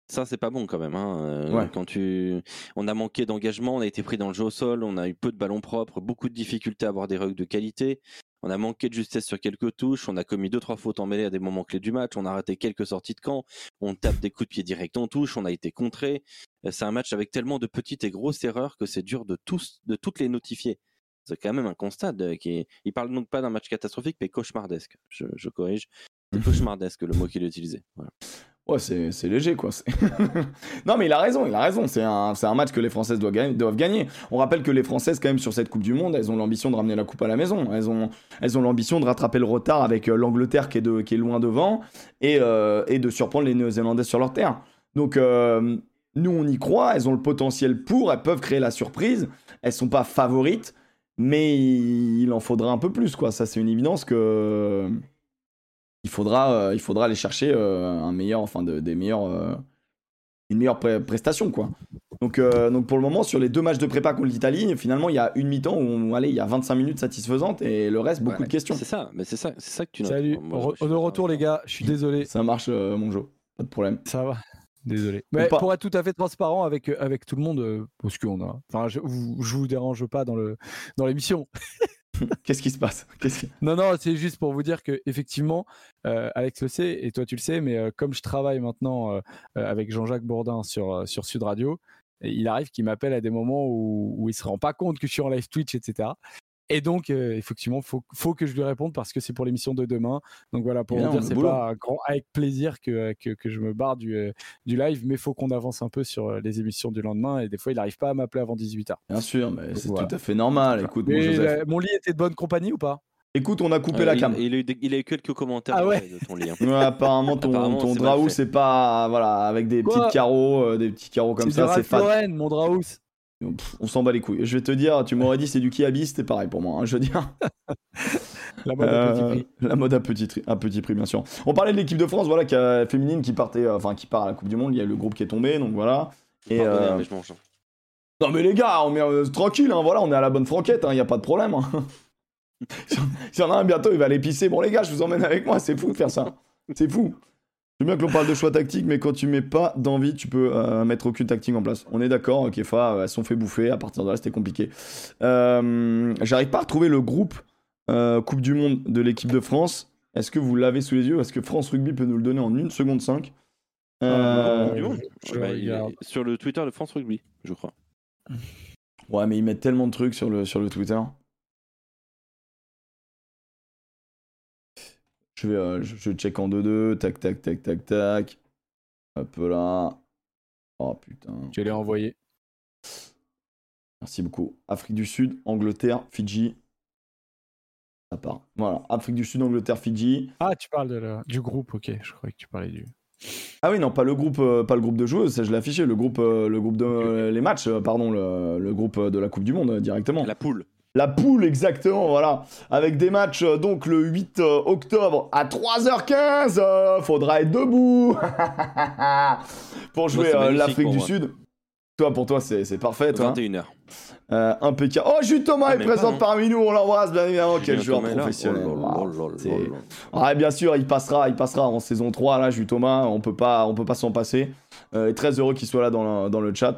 Ça c'est pas bon quand même. Hein. Euh, quand tu, on a manqué d'engagement, on a été pris dans le jeu au sol, on a eu peu de ballons propres, beaucoup de difficultés à avoir des rugs de qualité. On a manqué de justesse sur quelques touches, on a commis deux trois fautes en mêlée à des moments clés du match, on a raté quelques sorties de camp, on tape des coups de pied directs en touche, on a été contré. Euh, c'est un match avec tellement de petites et grosses erreurs que c'est dur de tous de toutes les notifier. C'est quand même un constat qui est... il parle donc pas d'un match catastrophique mais cauchemardesque. Je, corrige. C'est cauchemardesque le mot qu'il a utilisé. Ouais, c'est léger, quoi. non, mais il a raison, il a raison. C'est un, un, match que les Françaises doivent gagner, doivent gagner. On rappelle que les Françaises, quand même, sur cette Coupe du Monde, elles ont l'ambition de ramener la Coupe à la maison. Elles ont elles ont l'ambition de rattraper le retard avec euh, l'Angleterre qui, est de, qui est loin devant et, euh, et de surprendre les Néo-Zélandais sur leur terre. Donc, euh, nous, on y croit. Elles ont le potentiel pour. Elles peuvent créer la surprise. Elles sont pas favorites, mais il en faudra un peu plus, quoi. Ça, c'est une évidence que il faudra, euh, il faudra aller chercher euh, un meilleur, enfin des meilleurs, euh, une meilleure prestation quoi. Donc, donc pour le moment sur les deux matchs de prépa contre l'Italie, finalement il y a une mi-temps où allez, il y a 25 minutes satisfaisantes et le reste beaucoup de questions. C'est ça, mais c'est ça, c'est ça que tu. Salut, on est de retour les gars, je suis désolé. Ça marche mon jeu, pas de problème. Ça va. Désolé. Mais pour être tout à fait transparent avec, avec tout le monde, parce qu'on a. Enfin, je, je vous dérange pas dans le dans l'émission. Qu'est-ce qui se passe? Non, non, c'est juste pour vous dire que effectivement, euh, Alex le sait et toi tu le sais, mais euh, comme je travaille maintenant euh, avec Jean-Jacques Bourdin sur, sur Sud Radio, il arrive qu'il m'appelle à des moments où, où il se rend pas compte que je suis en live Twitch, etc. Et donc, euh, effectivement, faut, faut que je lui réponde parce que c'est pour l'émission de demain. Donc voilà, pour vous dire, c'est pas grand, avec plaisir que, que, que, je me barre du, euh, du live, mais faut qu'on avance un peu sur euh, les émissions du lendemain. Et des fois, il n'arrive pas à m'appeler avant 18h. Bien sûr, mais c'est tout à fait normal. Écoute, mon, lit était de bonne compagnie ou pas? Écoute, on a coupé la cam. Il, a eu, il, a eu, quelques commentaires ah ouais. de ton lit. Hein. apparemment, ton, ton draou, c'est pas. Voilà, avec des petits carreaux, des petits carreaux comme ça, c'est fat. mon on s'en bat les couilles. Je vais te dire, tu m'aurais dit c'est du Kiabi, c'était pareil pour moi. Hein, je veux dire. la mode à petit prix. Euh, la mode à petit, à petit prix, bien sûr. On parlait de l'équipe de France, voilà, qui a, féminine qui partait, euh, enfin qui part à la Coupe du Monde. Il y a le groupe qui est tombé, donc voilà. Et euh, mais je mange. Non mais les gars, on est tranquille, hein, voilà, on est à la bonne franquette, il hein, n'y a pas de problème. S'il y en a un bientôt, il va aller pisser. Bon les gars, je vous emmène avec moi, c'est fou de faire ça. C'est fou. C'est bien que l'on parle de choix tactique, mais quand tu mets pas d'envie, tu peux euh, mettre aucune tactique en place. On est d'accord, Kefa, elles sont fait bouffer, à partir de là, c'était compliqué. Euh, j'arrive pas à retrouver le groupe euh, Coupe du Monde de l'équipe de France. Est-ce que vous l'avez sous les yeux? Est-ce que France Rugby peut nous le donner en 1 seconde 5 Sur le Twitter de France Rugby, je crois. Ouais, mais ils mettent tellement de trucs sur le, sur le Twitter. Je vais, euh, je, check en 2-2, tac, tac, tac, tac, tac. Hop là. Oh putain. Je l'ai envoyé. Merci beaucoup. Afrique du Sud, Angleterre, Fidji. Ça part. Voilà. Afrique du Sud, Angleterre, Fidji. Ah, tu parles de la- du groupe, ok. Je croyais que tu parlais du. Ah oui, non, pas le groupe, euh, pas le groupe de joueuses, ça je l'ai affiché. Le groupe, euh, le groupe de euh, les matchs, euh, pardon, le, le groupe de la Coupe du Monde directement. La poule. La poule, exactement, voilà. Avec des matchs euh, donc le 8 euh, octobre à 3h15. euh, faudra être debout pour jouer magnifique l'Afrique du moi. Sud. Toi, pour toi, c'est parfait, toi. hein. 21h. Euh, impeccable. Oh, Jules Thomas Ah, est présent parmi nous, on l'embrasse bien évidemment. Quel joueur Thomas professionnel. Oh. Ah, bien sûr, il passera, il passera en saison 3, là, Jules Thomas, on peut pas, on peut pas s'en passer. Et très heureux qu'il soit là dans le, dans le chat.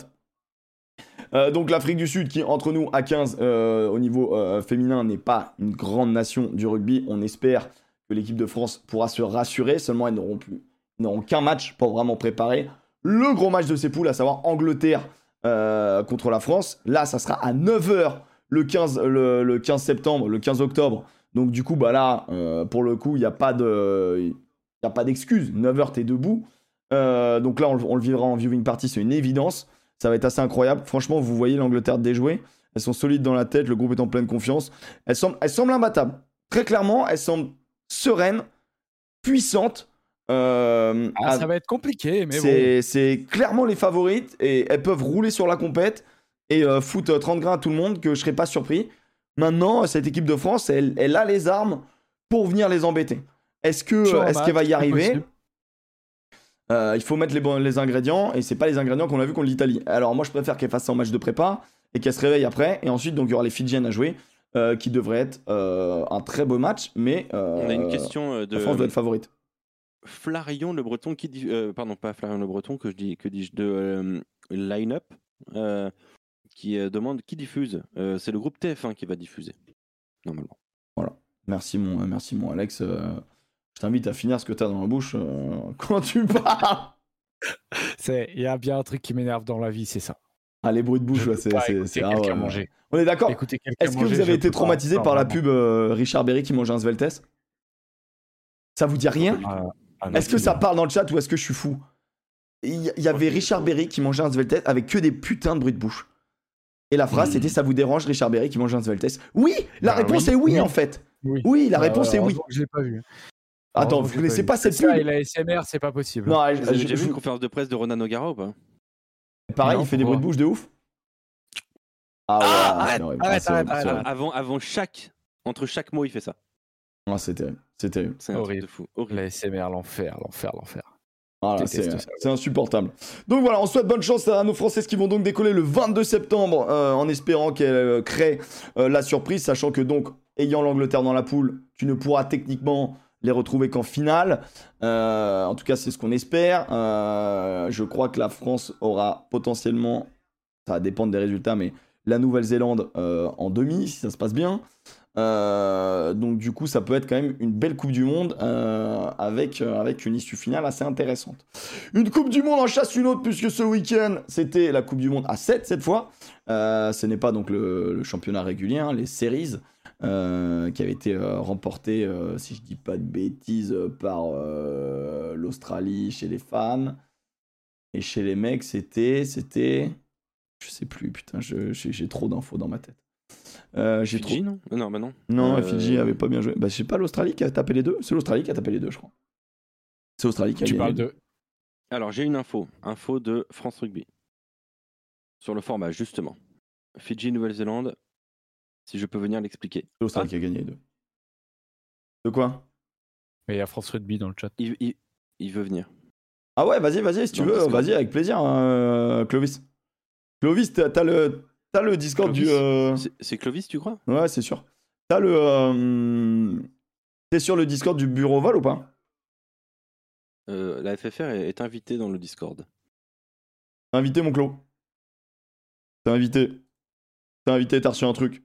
Euh, donc l'Afrique du Sud qui, entre nous, à 15 euh, au niveau euh, féminin, n'est pas une grande nation du rugby. On espère que l'équipe de France pourra se rassurer. Seulement, elles n'auront plus, n'auront qu'un match pour vraiment préparer le gros match de ces poules, à savoir Angleterre contre la France. Là, ça sera à 9h le 15, le, le 15 septembre, le 15 octobre. Donc du coup, bah là, pour le coup, il n'y a pas de, il a pas d'excuse. 9h, t'es debout. Donc là, on, on le vivra en viewing party, c'est une évidence. Ça va être assez incroyable. Franchement, vous voyez l'Angleterre déjouer. Elles sont solides dans la tête, le groupe est en pleine confiance. Elles semblent, elles semblent imbattables. Très clairement, elles semblent sereines, puissantes. Euh, Ah, ça va être compliqué, mais bon. c'est c'est clairement les favorites et elles peuvent rouler sur la compète et euh, foutre 30 grains à tout le monde que je serais pas surpris. Maintenant, cette équipe de France, elle, elle a les armes pour venir les embêter. Est-ce que est-ce qu'elle va y arriver? possible. Euh, Il faut mettre les, bons- les ingrédients et c'est pas les ingrédients qu'on a vu contre l'Italie. Alors moi, je préfère qu'elle fasse ça en match de prépa et qu'elle se réveille après. Et ensuite, donc il y aura les Fidjiennes à jouer, euh, qui devrait être euh, un très beau match, mais On a une question euh, La France doit de être favorite. Flarion Le Breton qui dit, pardon pas Flarion Le Breton que je dis que dis-je de Line-up qui demande qui diffuse. C'est le groupe TF1 qui va diffuser normalement. Merci mon, merci mon Alex. Je t'invite à finir ce que t'as dans la bouche euh, quand tu parles. C'est- Il y a bien un truc qui m'énerve dans la vie, c'est ça. Ah, les bruits de bouche, là, c'est. c'est- ah, ouais, manger. On est d'accord Est-ce que vous avez été pas. traumatisé Non, par la pub euh, Richard Berry qui mange un Sveltes Ça vous dit rien? Ah, ah, Est-ce que ça parle dans le chat ou est-ce que je suis fou? Il y, avait Richard Berry qui mangeait un Sveltes avec que des putains de bruits de bouche. Et la phrase Hmm. c'était Ça vous dérange Richard Berry qui mange un Sveltes Oui La Bah réponse oui, est oui, oui. en fait. Oui. Oui, la Ouais, réponse ouais, est oui. Je l'ai pas vu. Attends, Heureusement vous connaissez pas cette pub la SMR, c'est pas possible. Non, déjà je- vu une conférence de presse de Ronan O'Gara ou pas? Pareil, Non, il fait des bruits de bouche de ouf. Ah ouais, arrête, arrête, Ah, horrible, arrête, arrête. Avant avant chaque entre chaque mot il fait ça. Ah, c'est terrible, c'est terrible. Horrible. de fou. Horrible. La SMR, l'enfer, l'enfer, l'enfer. Voilà, c'est insupportable. Donc voilà, on souhaite bonne chance à nos Françaises qui vont donc décoller le 22 septembre euh, en espérant qu'elles euh, créent euh, la surprise, sachant que donc, ayant l'Angleterre dans la poule, tu ne pourras techniquement les retrouver qu'en finale. Euh, en tout cas, c'est ce qu'on espère. Euh, je crois que la France aura potentiellement, ça va des résultats, mais la Nouvelle-Zélande euh, en demi, si ça se passe bien. Donc du coup, ça peut être quand même une belle Coupe du Monde avec, une issue finale assez intéressante. Une Coupe du Monde en chasse une autre, puisque ce week-end, c'était la Coupe du Monde à 7 cette fois. Ce n'est pas donc le, le championnat régulier, hein, les séries, euh, qui avaient été euh, remportées, euh, si je dis pas de bêtises, par euh, l'Australie chez les femmes. Et chez les mecs, c'était... c'était... Je sais plus, putain, je- j'ai j'ai trop d'infos dans ma tête. Euh, j'ai trop... Fidji non Non bah non. Non, Euh, Fidji avait pas bien joué. Bah, sais pas, l'Australie qui a tapé les deux. C'est l'Australie qui a tapé les deux, je crois. C'est l'Australie qui a Tu parles de. Alors j'ai une info, info de France Rugby sur le format justement. Fidji Nouvelle-Zélande. Si je peux venir l'expliquer. C'est qui a gagné les deux. De quoi? Mais il y a France Rugby dans le chat. Il, il- il veut venir. Ah ouais, vas-y, vas-y, si tu veux, vas-y, avec plaisir, hein, Clovis. Clovis, t'as le, t'as le Discord Clovis du. euh, C'est- C'est Clovis tu crois? Ouais, c'est sûr. T'as le. euh, T'es sur le Discord du bureau Val ou pas? Euh, La FFR est, est invitée dans le Discord. T'as invité mon Clo? T'as invité. T'as invité, t'as reçu un truc.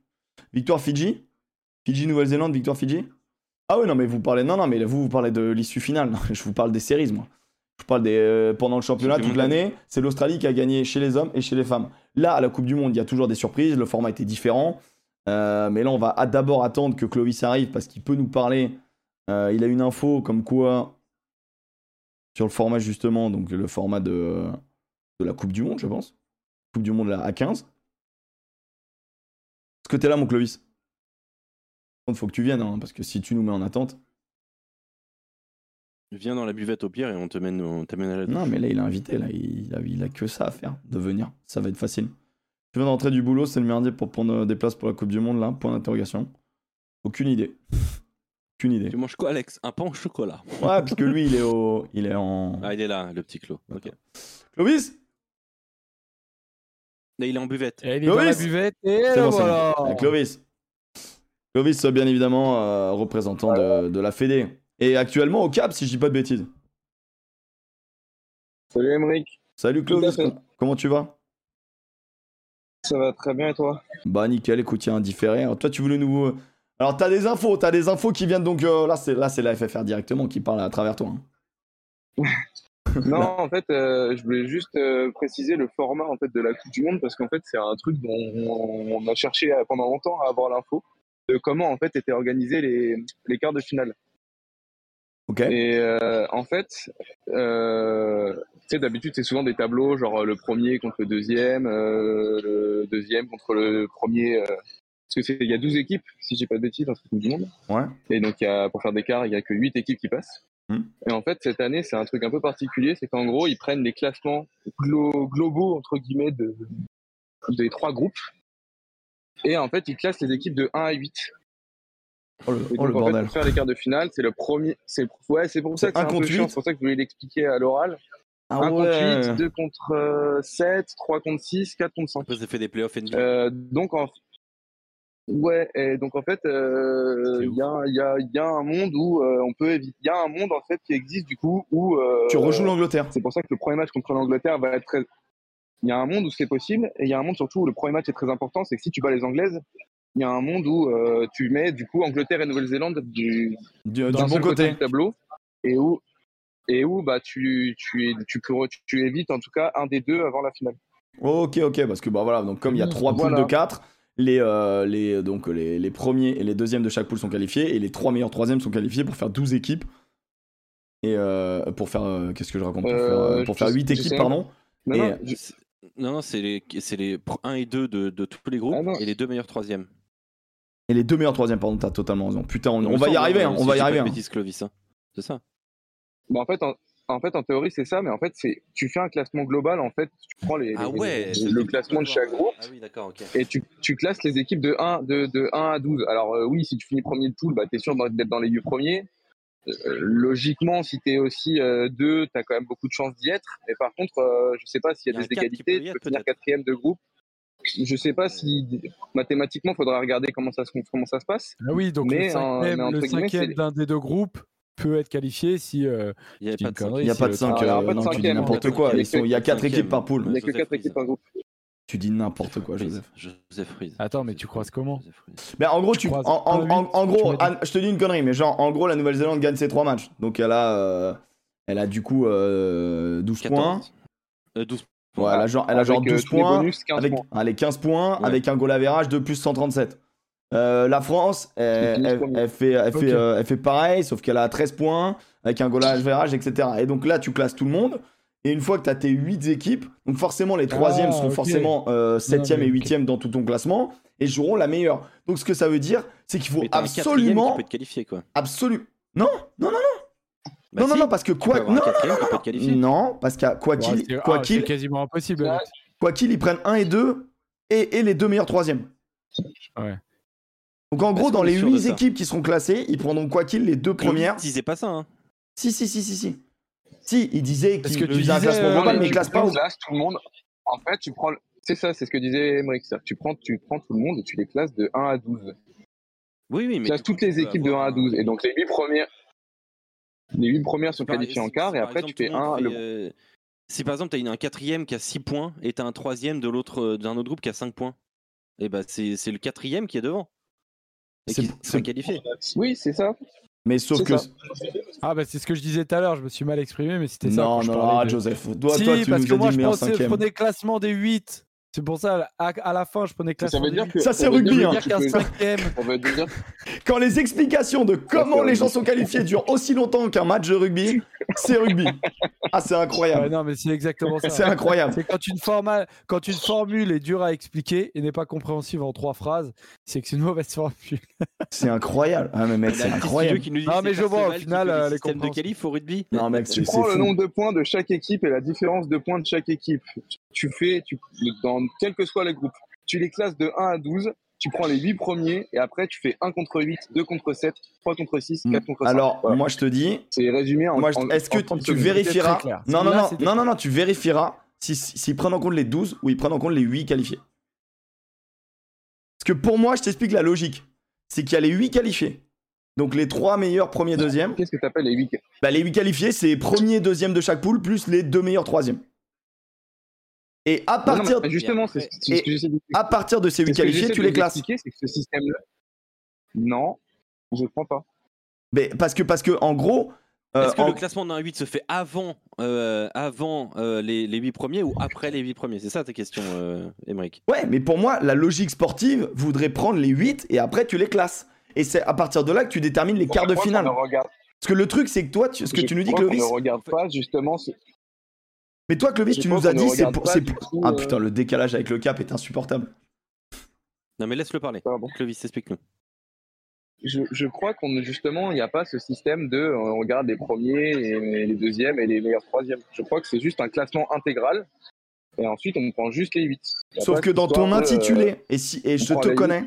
Victoire Fidji? Fidji Nouvelle-Zélande, victoire Fidji? Ah ouais, non, mais vous parlez. Non, non, mais vous, parlez de l'issue finale. Je vous parle des séries, moi. Je vous parle des. euh, pendant le championnat, toute l'année, c'est l'Australie qui a gagné chez les hommes et chez les femmes. Là, à la Coupe du Monde, il y a toujours des surprises. Le format était différent. Euh, mais là, on va d'abord attendre que Clovis arrive parce qu'il peut nous parler. Euh, il a une info comme quoi. Sur le format, justement, donc le format de. de la Coupe du Monde, je pense. Coupe du Monde à 15. Est-ce que t'es là, mon Clovis Il faut que tu viennes, hein, parce que si tu nous mets en attente. Viens dans la buvette au pire et on te mène, on t'amène à la douche. Non, mais là, il est invité, là. Il a, il a que ça à faire, de venir. Ça va être facile. Tu viens d'entrer du boulot, c'est le merdier pour prendre des places pour la Coupe du Monde, là Point d'interrogation. Aucune idée. Aucune idée. Tu manges quoi, Alex? Un pain au chocolat. Ouais, parce que lui, il est, au... il est en. Ah, il est là, le petit Clo. Ok. Clovis? Là, il est en buvette. Et il est dans la Clovis buvette et C'est là, bon, c'est voilà. bon. Clovis. Clovis, bien évidemment, euh, représentant de, de la Fédé. Et actuellement au Cap, si je dis pas de bêtises. Salut Emeric, Salut Clovis, comment tu vas? Ça va très bien et toi? Bah nickel, écoute, il y a un différé. Alors, toi, tu voulais nous... euh, Alors, t'as des infos, t'as des infos qui viennent donc... euh, là, c'est là, c'est la FFR directement qui parle à travers toi. hein. Non, en fait, euh, je voulais juste euh, préciser le format en fait de la Coupe du Monde parce qu'en fait, c'est un truc dont on, on a cherché pendant longtemps à avoir l'info de comment en fait étaient organisés les, les quarts de finale. Ok Et euh, en fait, tu sais, d'habitude, c'est souvent des tableaux, genre le premier contre le deuxième, le deuxième contre le premier. parce que c'est- il y a 12 équipes, si je dis pas de bêtises, dans cette Coupe du Monde. Ouais. Et donc, y a, pour faire des quarts, il y a que 8 équipes qui passent. Hmm. Et en fait, cette année, c'est un truc un peu particulier, c'est qu'en gros, ils prennent les classements glo- globaux, entre guillemets, de, des trois groupes. Et en fait, ils classent les équipes de 1 à 8. Oh le, Et oh, donc, le en fait, bordel. pour faire les quarts de finale, c'est le premier. C'est ouais, c'est pour ça que c'est un peu contre chiant. C'est pour ça que je voulais l'expliquer à l'oral. Ah 1 contre ouais. 8, 2 contre euh, 7, 3 contre 6, 4 contre 5. Après, ça fait des playoffs NBA. Euh, donc en ouais, et donc en fait, euh, il y, a, il y, a, il y a un monde où euh, on peut éviter. Il y a un monde en fait qui existe du coup où euh, Tu rejoues l'Angleterre. c'est pour ça que le premier match contre l'Angleterre va être très. Il y a un monde où c'est possible, et il y a un monde surtout où le premier match est très important, c'est que si tu bats les Anglaises, il y a un monde où euh, tu mets du coup Angleterre et Nouvelle-Zélande du, Du, du bon côté. du tableau, et où et où bah tu tu tu peux tu évites en tout cas un des deux avant la finale. Ok, ok, parce que bah voilà, donc comme il y a trois poules Voilà. de 4, les, euh, les, donc, les, les premiers et les deuxièmes de chaque poule sont qualifiés, et les trois meilleurs troisièmes sont qualifiés pour faire 12 équipes. Et euh, pour faire. euh, Qu'est-ce que je raconte? Pour Euh, faire, euh, pour je faire sais- 8 je équipes, pardon. Non, Et, non, euh, je- C'est- Non, non, c'est les, c'est les 1 et 2 de, de tous les groupes Ah et les deux meilleurs troisièmes. Et les deux meilleurs troisièmes, pardon, t'as totalement raison. Putain, on, va y arriver, hein, hein, on va y arriver. hein. hein. C'est ça. bah, en fait en, en fait en théorie c'est ça, mais en fait c'est tu fais un classement global en fait, tu prends les, Ah les- ouais. les- c'est le classement de chaque groupe. Ah oui, et tu, tu classes les équipes de 1, de, de 1 à 12. Alors euh, oui, si tu finis premier de poule, bah, tu es sûr d'être dans les 8 premiers. Euh, logiquement, si tu es aussi 2, tu as quand même beaucoup de chances d'y être. Mais par contre, euh, je sais pas s'il y Il y a des égalités, tu peux finir quatrième de groupe. Je sais pas si mathématiquement, faudra regarder comment ça, se, comment ça se passe. Ah oui, donc Mais, le euh, cinquième, c'est- d'un des deux groupes peut être qualifié si. euh, Il n'y dis pas de cinq. connerie, Il n'y a si pas de le 5, Ah, il y aura pas de non, tu dis n'importe en quoi. Il y a Ils sont- Il y a que 4 cinquième. équipes par poule. Il n'y a que Joseph 4 Friese. équipes par groupe. Tu dis n'importe quoi. Joseph. Joseph Friese. Attends, mais tu croises comment. Mais en gros, Tu tu, en, en- en- en tu gros. Anne, je te dis une connerie, mais genre, en gros, la Nouvelle-Zélande gagne ses 3 matchs. Donc elle a, euh, elle a du coup euh, 12 points. 14. Euh, 12 Ouais, elle a genre, elle a genre Avec, euh, 12 tous les points. bonus, 15 avec points. allez, 15 points, Ouais. avec un goal average de plus 137. Euh, la France, elle, fait, elle, fait, euh, elle fait pareil, sauf qu'elle a 13 points, avec un goal average, etc. Et donc là, tu classes tout le monde. Et une fois que tu as tes 8 équipes, donc forcément les troisièmes Ah, seront forcément euh, 7e mais et ok. 8e dans tout ton classement et joueront la meilleure. Donc ce que ça veut dire, c'est qu'il faut Mais absolument, qui peut être qualifié, quoi. absolument. Non, non, non, Bah non, non, si, non, parce que quoi, non, non, parce qu'à quoi Ouais, qu'il, c'est- quoi ah, qu'il, quasiment impossible. Quoi qu'il, ils prennent 1 et 2 et, et les deux meilleurs troisièmes. Ouais. Donc en gros, dans les sûr de 8 ça équipes qui seront classées, ils prendront quoi qu'il les deux premières. disait pas ça, hein. Si, si, si, si, si. Si, il disait Parce qu'il que tu faisait un disais, classement euh, global, mais tu classe pas. classes tout le monde. En fait, tu prends. le- C'est ça, c'est ce que disait Emmerich. Tu prends, tu prends tout le monde et tu les classes de 1 à 12. Oui, oui, Tu mais. classes du coup, toutes tu les équipes de 1 avoir à 12. Et donc les 8 premières. Les 8 premières sont qualifiées en quart et après tu fais tout le monde un. fait, le- euh, Si par exemple, tu as un quatrième qui a 6 points et tu as un troisième de l'autre euh, d'un autre groupe qui a 5 points, et bah c'est c'est le quatrième qui est devant. C'est- qui c'est- sera qualifié. Oui, c'est ça. Mais sauf que. ça. Ah, bah c'est ce que je disais tout à l'heure, je me suis mal exprimé, mais c'était ça. Non, quand je non, parlais ah, de- Joseph. Toi, si, toi, tu parce nous que as moi dit je, meilleur pensais, je prenais classement des 8. C'est pour ça, à, à la fin, je prenais le Ça veut dire 8. que. Ça, c'est rugby, dire hein. peux- dire Quand les explications de comment les gens sont qualifiés durent aussi longtemps qu'un match de rugby, c'est rugby. Ah, c'est Ouais, incroyable. non, mais c'est exactement ça. C'est incroyable. C'est quand une, forma- quand une formule est dure à expliquer et n'est pas compréhensible en trois phrases, c'est que c'est une mauvaise formule. C'est incroyable. Ah, mais mec, c'est incroyable. qui nous dit Non, mais je vois, au final, euh, les systèmes de qualif au rugby. Non, mec, Tu prends le fou. nombre de points de chaque équipe et la différence de points de chaque équipe. Tu fais, tu, dans quel que soit les groupes, tu les classes de 1 à 12, tu prends les 8 premiers et après tu fais 1 contre 8, 2 contre 7, 3 contre 6, 4 contre 5. Hmm. Alors, Voilà. moi, je te dis, c'est résumé en. moi, je- en- est-ce que en 30 tu vérifieras. Non, non, Là, non, non, non, non, tu vérifieras si- s'ils prennent en compte les 12 ou ils prennent en compte les 8 qualifiés. Parce que pour moi, je t'explique la logique. C'est qu'il y a les 8 qualifiés. Donc les 3 meilleurs premiers, deuxième. Qu'est-ce que tu appelles les 8 Bah, les 8 qualifiés, c'est premier, deuxième de chaque poule, plus les deux meilleurs troisième. Et à partir, Justement, c'est c'est ce que j'essaie de à partir de ces 8 c'est ce que qualifiés, tu les classes. C'est que ce système-là. Non, je crois pas. Mais parce que, parce que en gros. euh, Est-ce que en- le classement d'un 8 se fait avant, euh, avant euh, les, les 8 premiers ou après les 8 premiers? C'est ça ta question, euh, Emmerich Ouais, mais pour moi, la logique sportive voudrait prendre les 8 et après tu les classes. Et c'est à partir de là que tu détermines les quarts de finale. ne Parce que le truc, c'est que toi, tu- ce que je tu nous dis, Clovis. ne regarde pas justement. ce- Mais toi, Clovis, tu nous as dit, c'est pour. pas Ah euh, putain, le décalage avec le cap est insupportable. Non, mais laisse-le parler. Pardon. Clovis, explique-nous. Je, je crois qu'on ne- justement, il n'y a pas ce système de euh, on regarde les premiers et les deuxièmes et les meilleurs troisièmes. Je crois que c'est juste un classement intégral et ensuite on prend juste les 8. Sauf que dans ton euh, intitulé, et, si, et je te connais,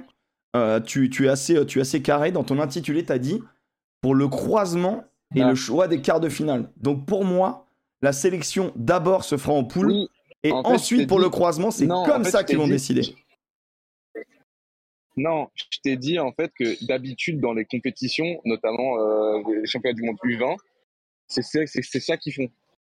euh, tu, tu, es assez, tu es assez carré, dans ton intitulé, tu as dit pour le croisement et Ah. le choix des quarts de finale. Donc pour moi, la sélection d'abord se fera en poule, Oui, et en fait, je ensuite pour dit- le croisement, c'est en comme fait, ça qu'ils vont dit- décider. Non, je t'ai dit en fait que d'habitude dans les compétitions, notamment euh, les championnats du monde U20, c'est ça qu'ils font.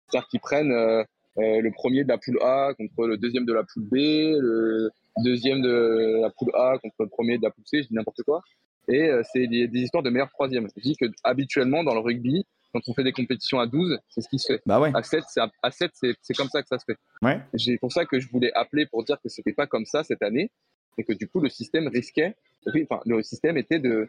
C'est-à-dire qu'ils prennent euh, euh, le premier de la poule A contre le deuxième de la poule B, le deuxième de la poule A contre le premier de la poule C, je dis n'importe quoi. Et c'est des, des histoires de meilleurs troisièmes. Je dis que habituellement dans le rugby, quand on fait des compétitions à 12, c'est ce qui se fait. Bah ouais. À 7, c'est à, à 7, c'est c'est comme ça que ça se fait. Ouais. C'est pour ça que je voulais appeler pour dire que c'était pas comme ça cette année et que du coup le système risquait, enfin le système était de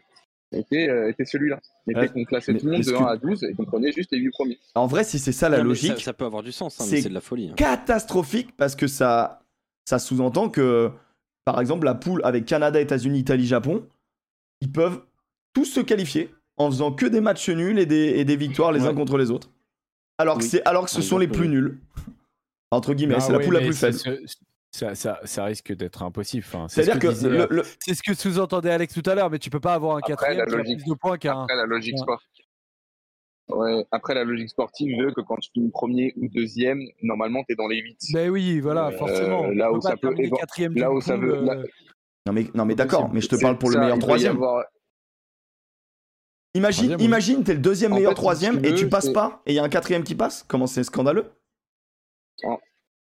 était, euh, était celui-là. Était Ouais, qu'on classait mais tout le monde de que- 1 à 12 et qu'on prenait juste les 8 premiers. En vrai, si c'est ça la Non, logique, ça, ça peut avoir du sens, hein, c'est mais c'est de la folie. hein. catastrophique parce que ça, ça sous-entend que, par exemple, la poule avec Canada, États-Unis, Italie, Japon, ils peuvent tous se qualifier en faisant que des matchs nuls et des, et des victoires les Ouais. uns contre les autres. Alors que, Oui. c'est, alors que ce Par sont les plus nuls. Entre guillemets, Ah c'est la poule la mais plus faible. Ça, ça, ça risque d'être impossible. C'est ce C'est-à-dire que, le- euh, le- c'est ce que sous-entendait Alex tout à l'heure, mais tu peux pas avoir un Après, quatrième la qui a logique. plus de points qu'un. Après la logique Ouais. sportive. Ouais, après la logique sportive veut que quand tu finis premier ou deuxième, normalement tu es dans les 8. Ben oui, voilà, Euh, forcément. là où ça peut quatrième là où ça veut- euh, Non mais, non mais d'accord, mais je te parle pour le meilleur troisième. avoir- Imagine, Troisième, oui. imagine, t'es le deuxième En meilleur fait, si troisième tu et tu passes pas et il y a un quatrième qui passe. Comment c'est scandaleux?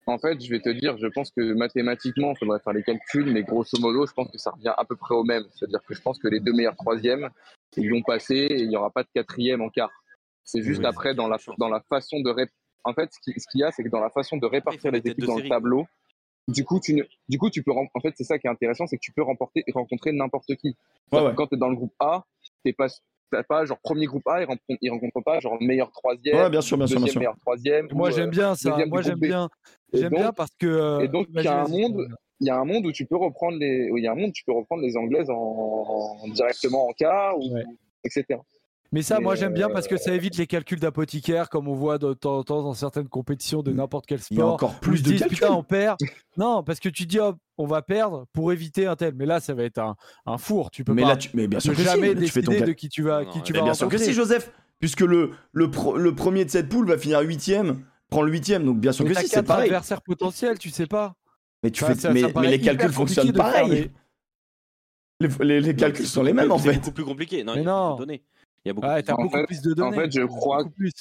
En fait, je vais te dire, je pense que mathématiquement, il faudrait faire les calculs, mais grosso modo, je pense que ça revient à peu près au même. C'est-à-dire que je pense que les deux meilleurs troisièmes, ils vont passer et il n'y aura pas de quatrième en quart. C'est juste Oui, après, dans la, dans la façon de... ré- En fait, ce qui- ce qu'il y a, c'est que dans la façon de répartir les équipes dans le tableau, du coup, tu, ne... du coup, tu peux... rem- En fait, c'est ça qui est intéressant, c'est que tu peux remporter... rencontrer n'importe qui. Ouais, ouais. Quand tu es dans le groupe A, t'es pas... t'as pas genre premier groupe A, ils rencontrent, ils rencontrent pas genre meilleur troisième, Ouais, bien sûr, bien sûr, bien deuxième sûr. meilleur troisième. Moi, ou, j'aime euh, bien ça. Moi, j'aime bien. Et J'aime bien parce que. euh, et donc, il y a un monde- il y a un monde où tu peux reprendre les, où il y a un monde où tu peux reprendre les anglaises en, en- directement en quart ou Ouais. etc. Mais ça, moi, j'aime bien euh, parce que ça évite les calculs d'apothicaire, comme on voit de temps en temps dans certaines compétitions de n'importe quel Il y a sport. encore plus de calculs. putain, on perd. Non, parce que tu dis, hop, on va perdre pour éviter un tel. Mais là, ça va être un, un four. Tu peux Mais pas là, tu... mais bien sûr ne que si, jamais là, tu fais ton décider de qui tu vas, Non, qui tu mais vas bien sûr que si, Joseph, puisque le, le, pro- le premier de cette poule va finir huitième, prend le huitième, donc bien sûr Mais que si, c'est quatre pareil. adversaires potentiels, tu sais pas. Mais, tu Enfin, fais... ça- mais, ça mais les calculs fonctionnent pareil. Les, les- les calculs sont les mêmes en C'est fait. beaucoup plus compliqué. Non, Mais non. Il y a beaucoup de t'as En beaucoup fait- plus de données. fait, je beaucoup crois- plus.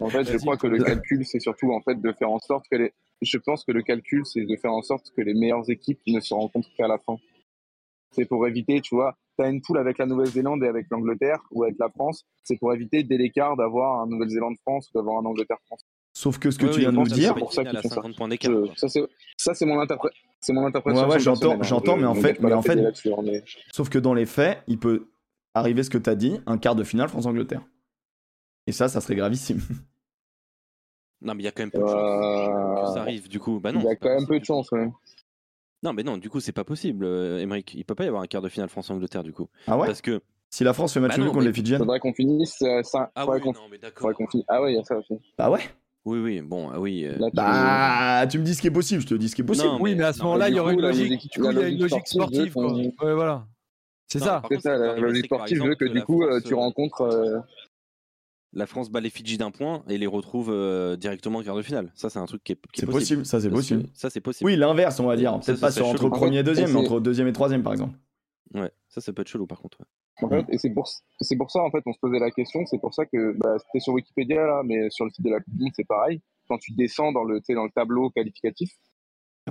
En fait, je crois que le calcul, c'est surtout en fait de faire en sorte que les. Je pense que le calcul, c'est de faire en sorte que les meilleures équipes ne se rencontrent qu'à la fin. C'est pour éviter, tu vois, tu as une poule avec la Nouvelle-Zélande et avec l'Angleterre ou avec la France. C'est pour éviter dès l'écart d'avoir un Nouvelle-Zélande-France ou d'avoir un Angleterre-France. Sauf que ce que Oui, tu viens de nous dire, ça peut pour ça qu'ils font ça. 50 points d'écart. Je-. Ça, c'est c'est mon, interpré- c'est mon interprétation. Ouais, ouais, j'entends- hein. j'entends, mais en fait- mais en fait- sauf que dans les faits, il peut arriver ce que tu as dit, un quart de finale France-Angleterre. Et ça, ça serait gravissime. Non, mais il y a quand même peu de chances que ça Euh, arrive, du coup. Bah non, Il y a quand même peu du de coup. chance, ouais. Non, mais non, du coup, c'est pas possible, euh, Emmerich. Il peut pas y avoir un quart de finale France-Angleterre, du coup. Ah ouais Parce que. Si la France fait match Bah nul contre mais- les Fidjiens Faudrait qu'on finisse euh, ça. Ah qu'on non, mais d'accord. Ah ouais, il y a ça aussi. Bah ouais. Oui, oui, bon, ah oui. euh, Là, tu- Bah, tu me dis ce qui est possible, je te dis ce qui est possible. Non, Oui, mais à ce moment-là, il y aurait une logique. sportive Ouais, voilà. C'est ça. C'est ça, la logique sportive veut que du coup, euh, France, tu euh, rencontres. euh, La France bat les Fidji d'un point et les retrouve euh, directement en quart de finale. Ça, c'est un truc qui est, qui est C'est possible, ça c'est possible. Ça, c'est possible. Oui, l'inverse, on va dire. Ça, Peut-être ça pas sur entre chelou. premier et deuxième, mais c'est- entre deuxième et troisième, par exemple. Ouais, ça, ça peut être chelou, par contre. ouais. En fait, et c'est pour, c'est pour ça, en fait, on se posait la question. C'est pour ça que bah, c'était sur Wikipédia, là, mais sur le site de la Coupe du Monde, c'est pareil. Quand tu descends dans le, tu sais, dans le tableau qualificatif,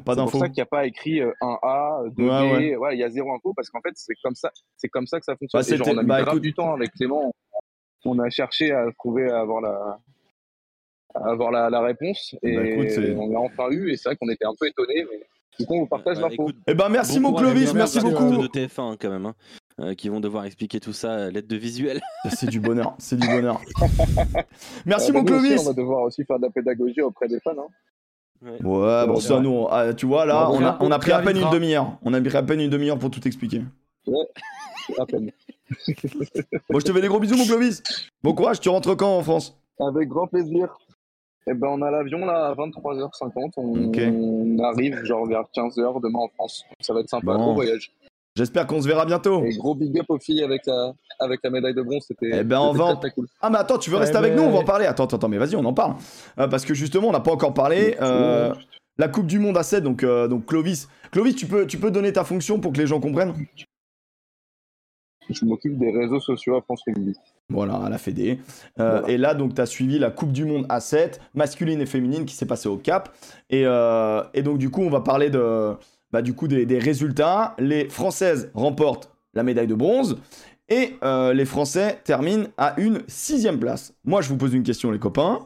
Pas c'est pour ça qu'il n'y a pas écrit euh, 1A, 2B. Ouais, Ouais, ouais. il y a zéro info parce qu'en fait, c'est comme ça, c'est comme ça que ça fonctionne. Bah, genre, on a mis bah, grave écoute- du temps avec Clément. On a cherché à trouver, à avoir la, à avoir la, la réponse. Et Bah, écoute, on l'a enfin eu. Et c'est vrai qu'on était un peu étonnés. Mais du coup, on vous partage Ouais, l'info. écoute, Eh ben, merci mon Clovis, merci beaucoup. de TF1 hein, quand même, hein, euh, qui vont devoir expliquer tout ça à l'aide de visuels. C'est du bonheur, c'est du bonheur. Merci Euh, mon bah, aussi, Clovis. on va devoir aussi faire de la pédagogie auprès des fans. Hein. Ouais. Ouais, bon, Ouais, ça, ouais. nous, on- ah, tu vois, là, on a, on a pris à peine une demi-heure. On a pris à peine une demi-heure pour tout expliquer. À peine. Bon, je te fais des gros bisous, mon Clovis. Bon courage, tu rentres quand en France? Avec grand plaisir. Eh ben, on a l'avion là à 23h50. On, Ok. on arrive genre vers 15h demain en France. Ça va être sympa, Bon. gros voyage. J'espère qu'on se verra bientôt. Et gros big up aux filles avec la, avec la médaille de bronze. C'était Eh ben, on va très, en- cool. Ah, mais attends, tu veux Ouais, rester avec nous On va en mais- parler. Attends, attends, attends, mais vas-y, on en parle. Euh, parce que justement, on n'a pas encore parlé. euh, la Coupe du Monde à 7, donc, euh, donc Clovis. Clovis, tu peux, tu peux donner ta fonction pour que les gens comprennent? Je m'occupe des réseaux sociaux à France Rugby. Voilà, à la Fédé. Euh, Voilà. Et là, donc, tu as suivi la Coupe du Monde à 7, masculine et féminine, qui s'est passée au Cap. Et, euh, et donc, du coup, on va parler de, bah, du coup, des, des résultats. Les Françaises remportent la médaille de bronze. Et euh, les Français terminent à une sixième place. Moi, je vous pose une question, les copains.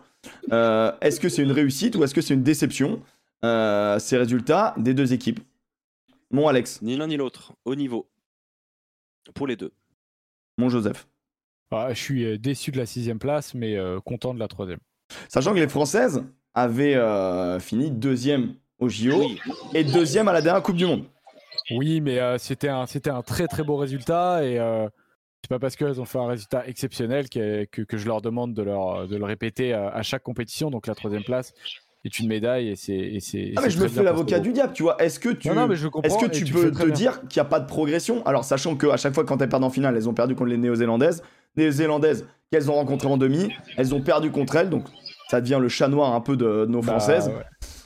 Euh, est-ce que c'est une réussite ou est-ce que c'est une déception, euh, ces résultats des deux équipes? Mon Alex, Ni l'un ni l'autre, au niveau. Pour les deux. mon Joseph. Ah, je suis déçu de la sixième place, mais euh, content de la troisième. Sachant que les Françaises avaient euh, fini deuxième au JO et deuxième à la dernière Coupe du Monde. Oui, mais euh, c'était un, c'était un très très beau résultat et euh, c'est pas parce qu'elles ont fait un résultat exceptionnel que, que, que je leur demande de, leur, de le répéter à, à chaque compétition. Donc la troisième place est une médaille et c'est. Ah mais je me fais l'avocat du diable, tu vois. Est-ce que tu, Non, non, est-ce que tu peux te bien. dire qu'il n'y a pas de progression? Alors sachant qu'à chaque fois quand elles perdent en finale, elles ont perdu contre les Néo-Zélandaises. Les Néo-Zélandaises qu'elles ont rencontrées en demi, elles ont perdu contre elles, donc ça devient le chat noir un peu de, de nos Bah, Françaises. ouais.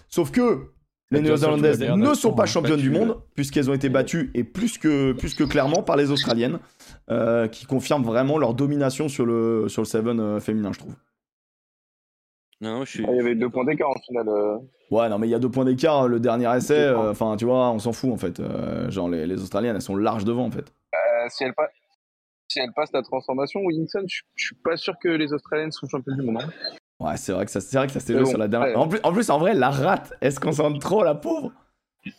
Sauf que les Néo-Zélandaises ne elles sont pas championnes du monde, puisqu'elles ont été battues et plus que, plus que clairement par les Australiennes, euh, qui confirment vraiment leur domination sur le, sur le Seven euh, féminin, je trouve. non, je suis. Ah, il y avait deux points d'écart en finale. euh. Ouais, non, mais il y a deux points d'écart. Le dernier essai, euh, enfin, tu vois, on s'en fout en fait. Euh, genre, les, les Australiennes, elles sont larges devant en fait. Euh, si, elle pa- si elle passe la transformation, Williamson, je je suis pas sûr que les Australiennes sont championnes du monde. hein. Ouais, c'est vrai que ça, c'est vrai que ça s'est joué bon, sur la dernière. ouais. En plus, en plus, en vrai, la rate, elle se concentre trop, la pauvre.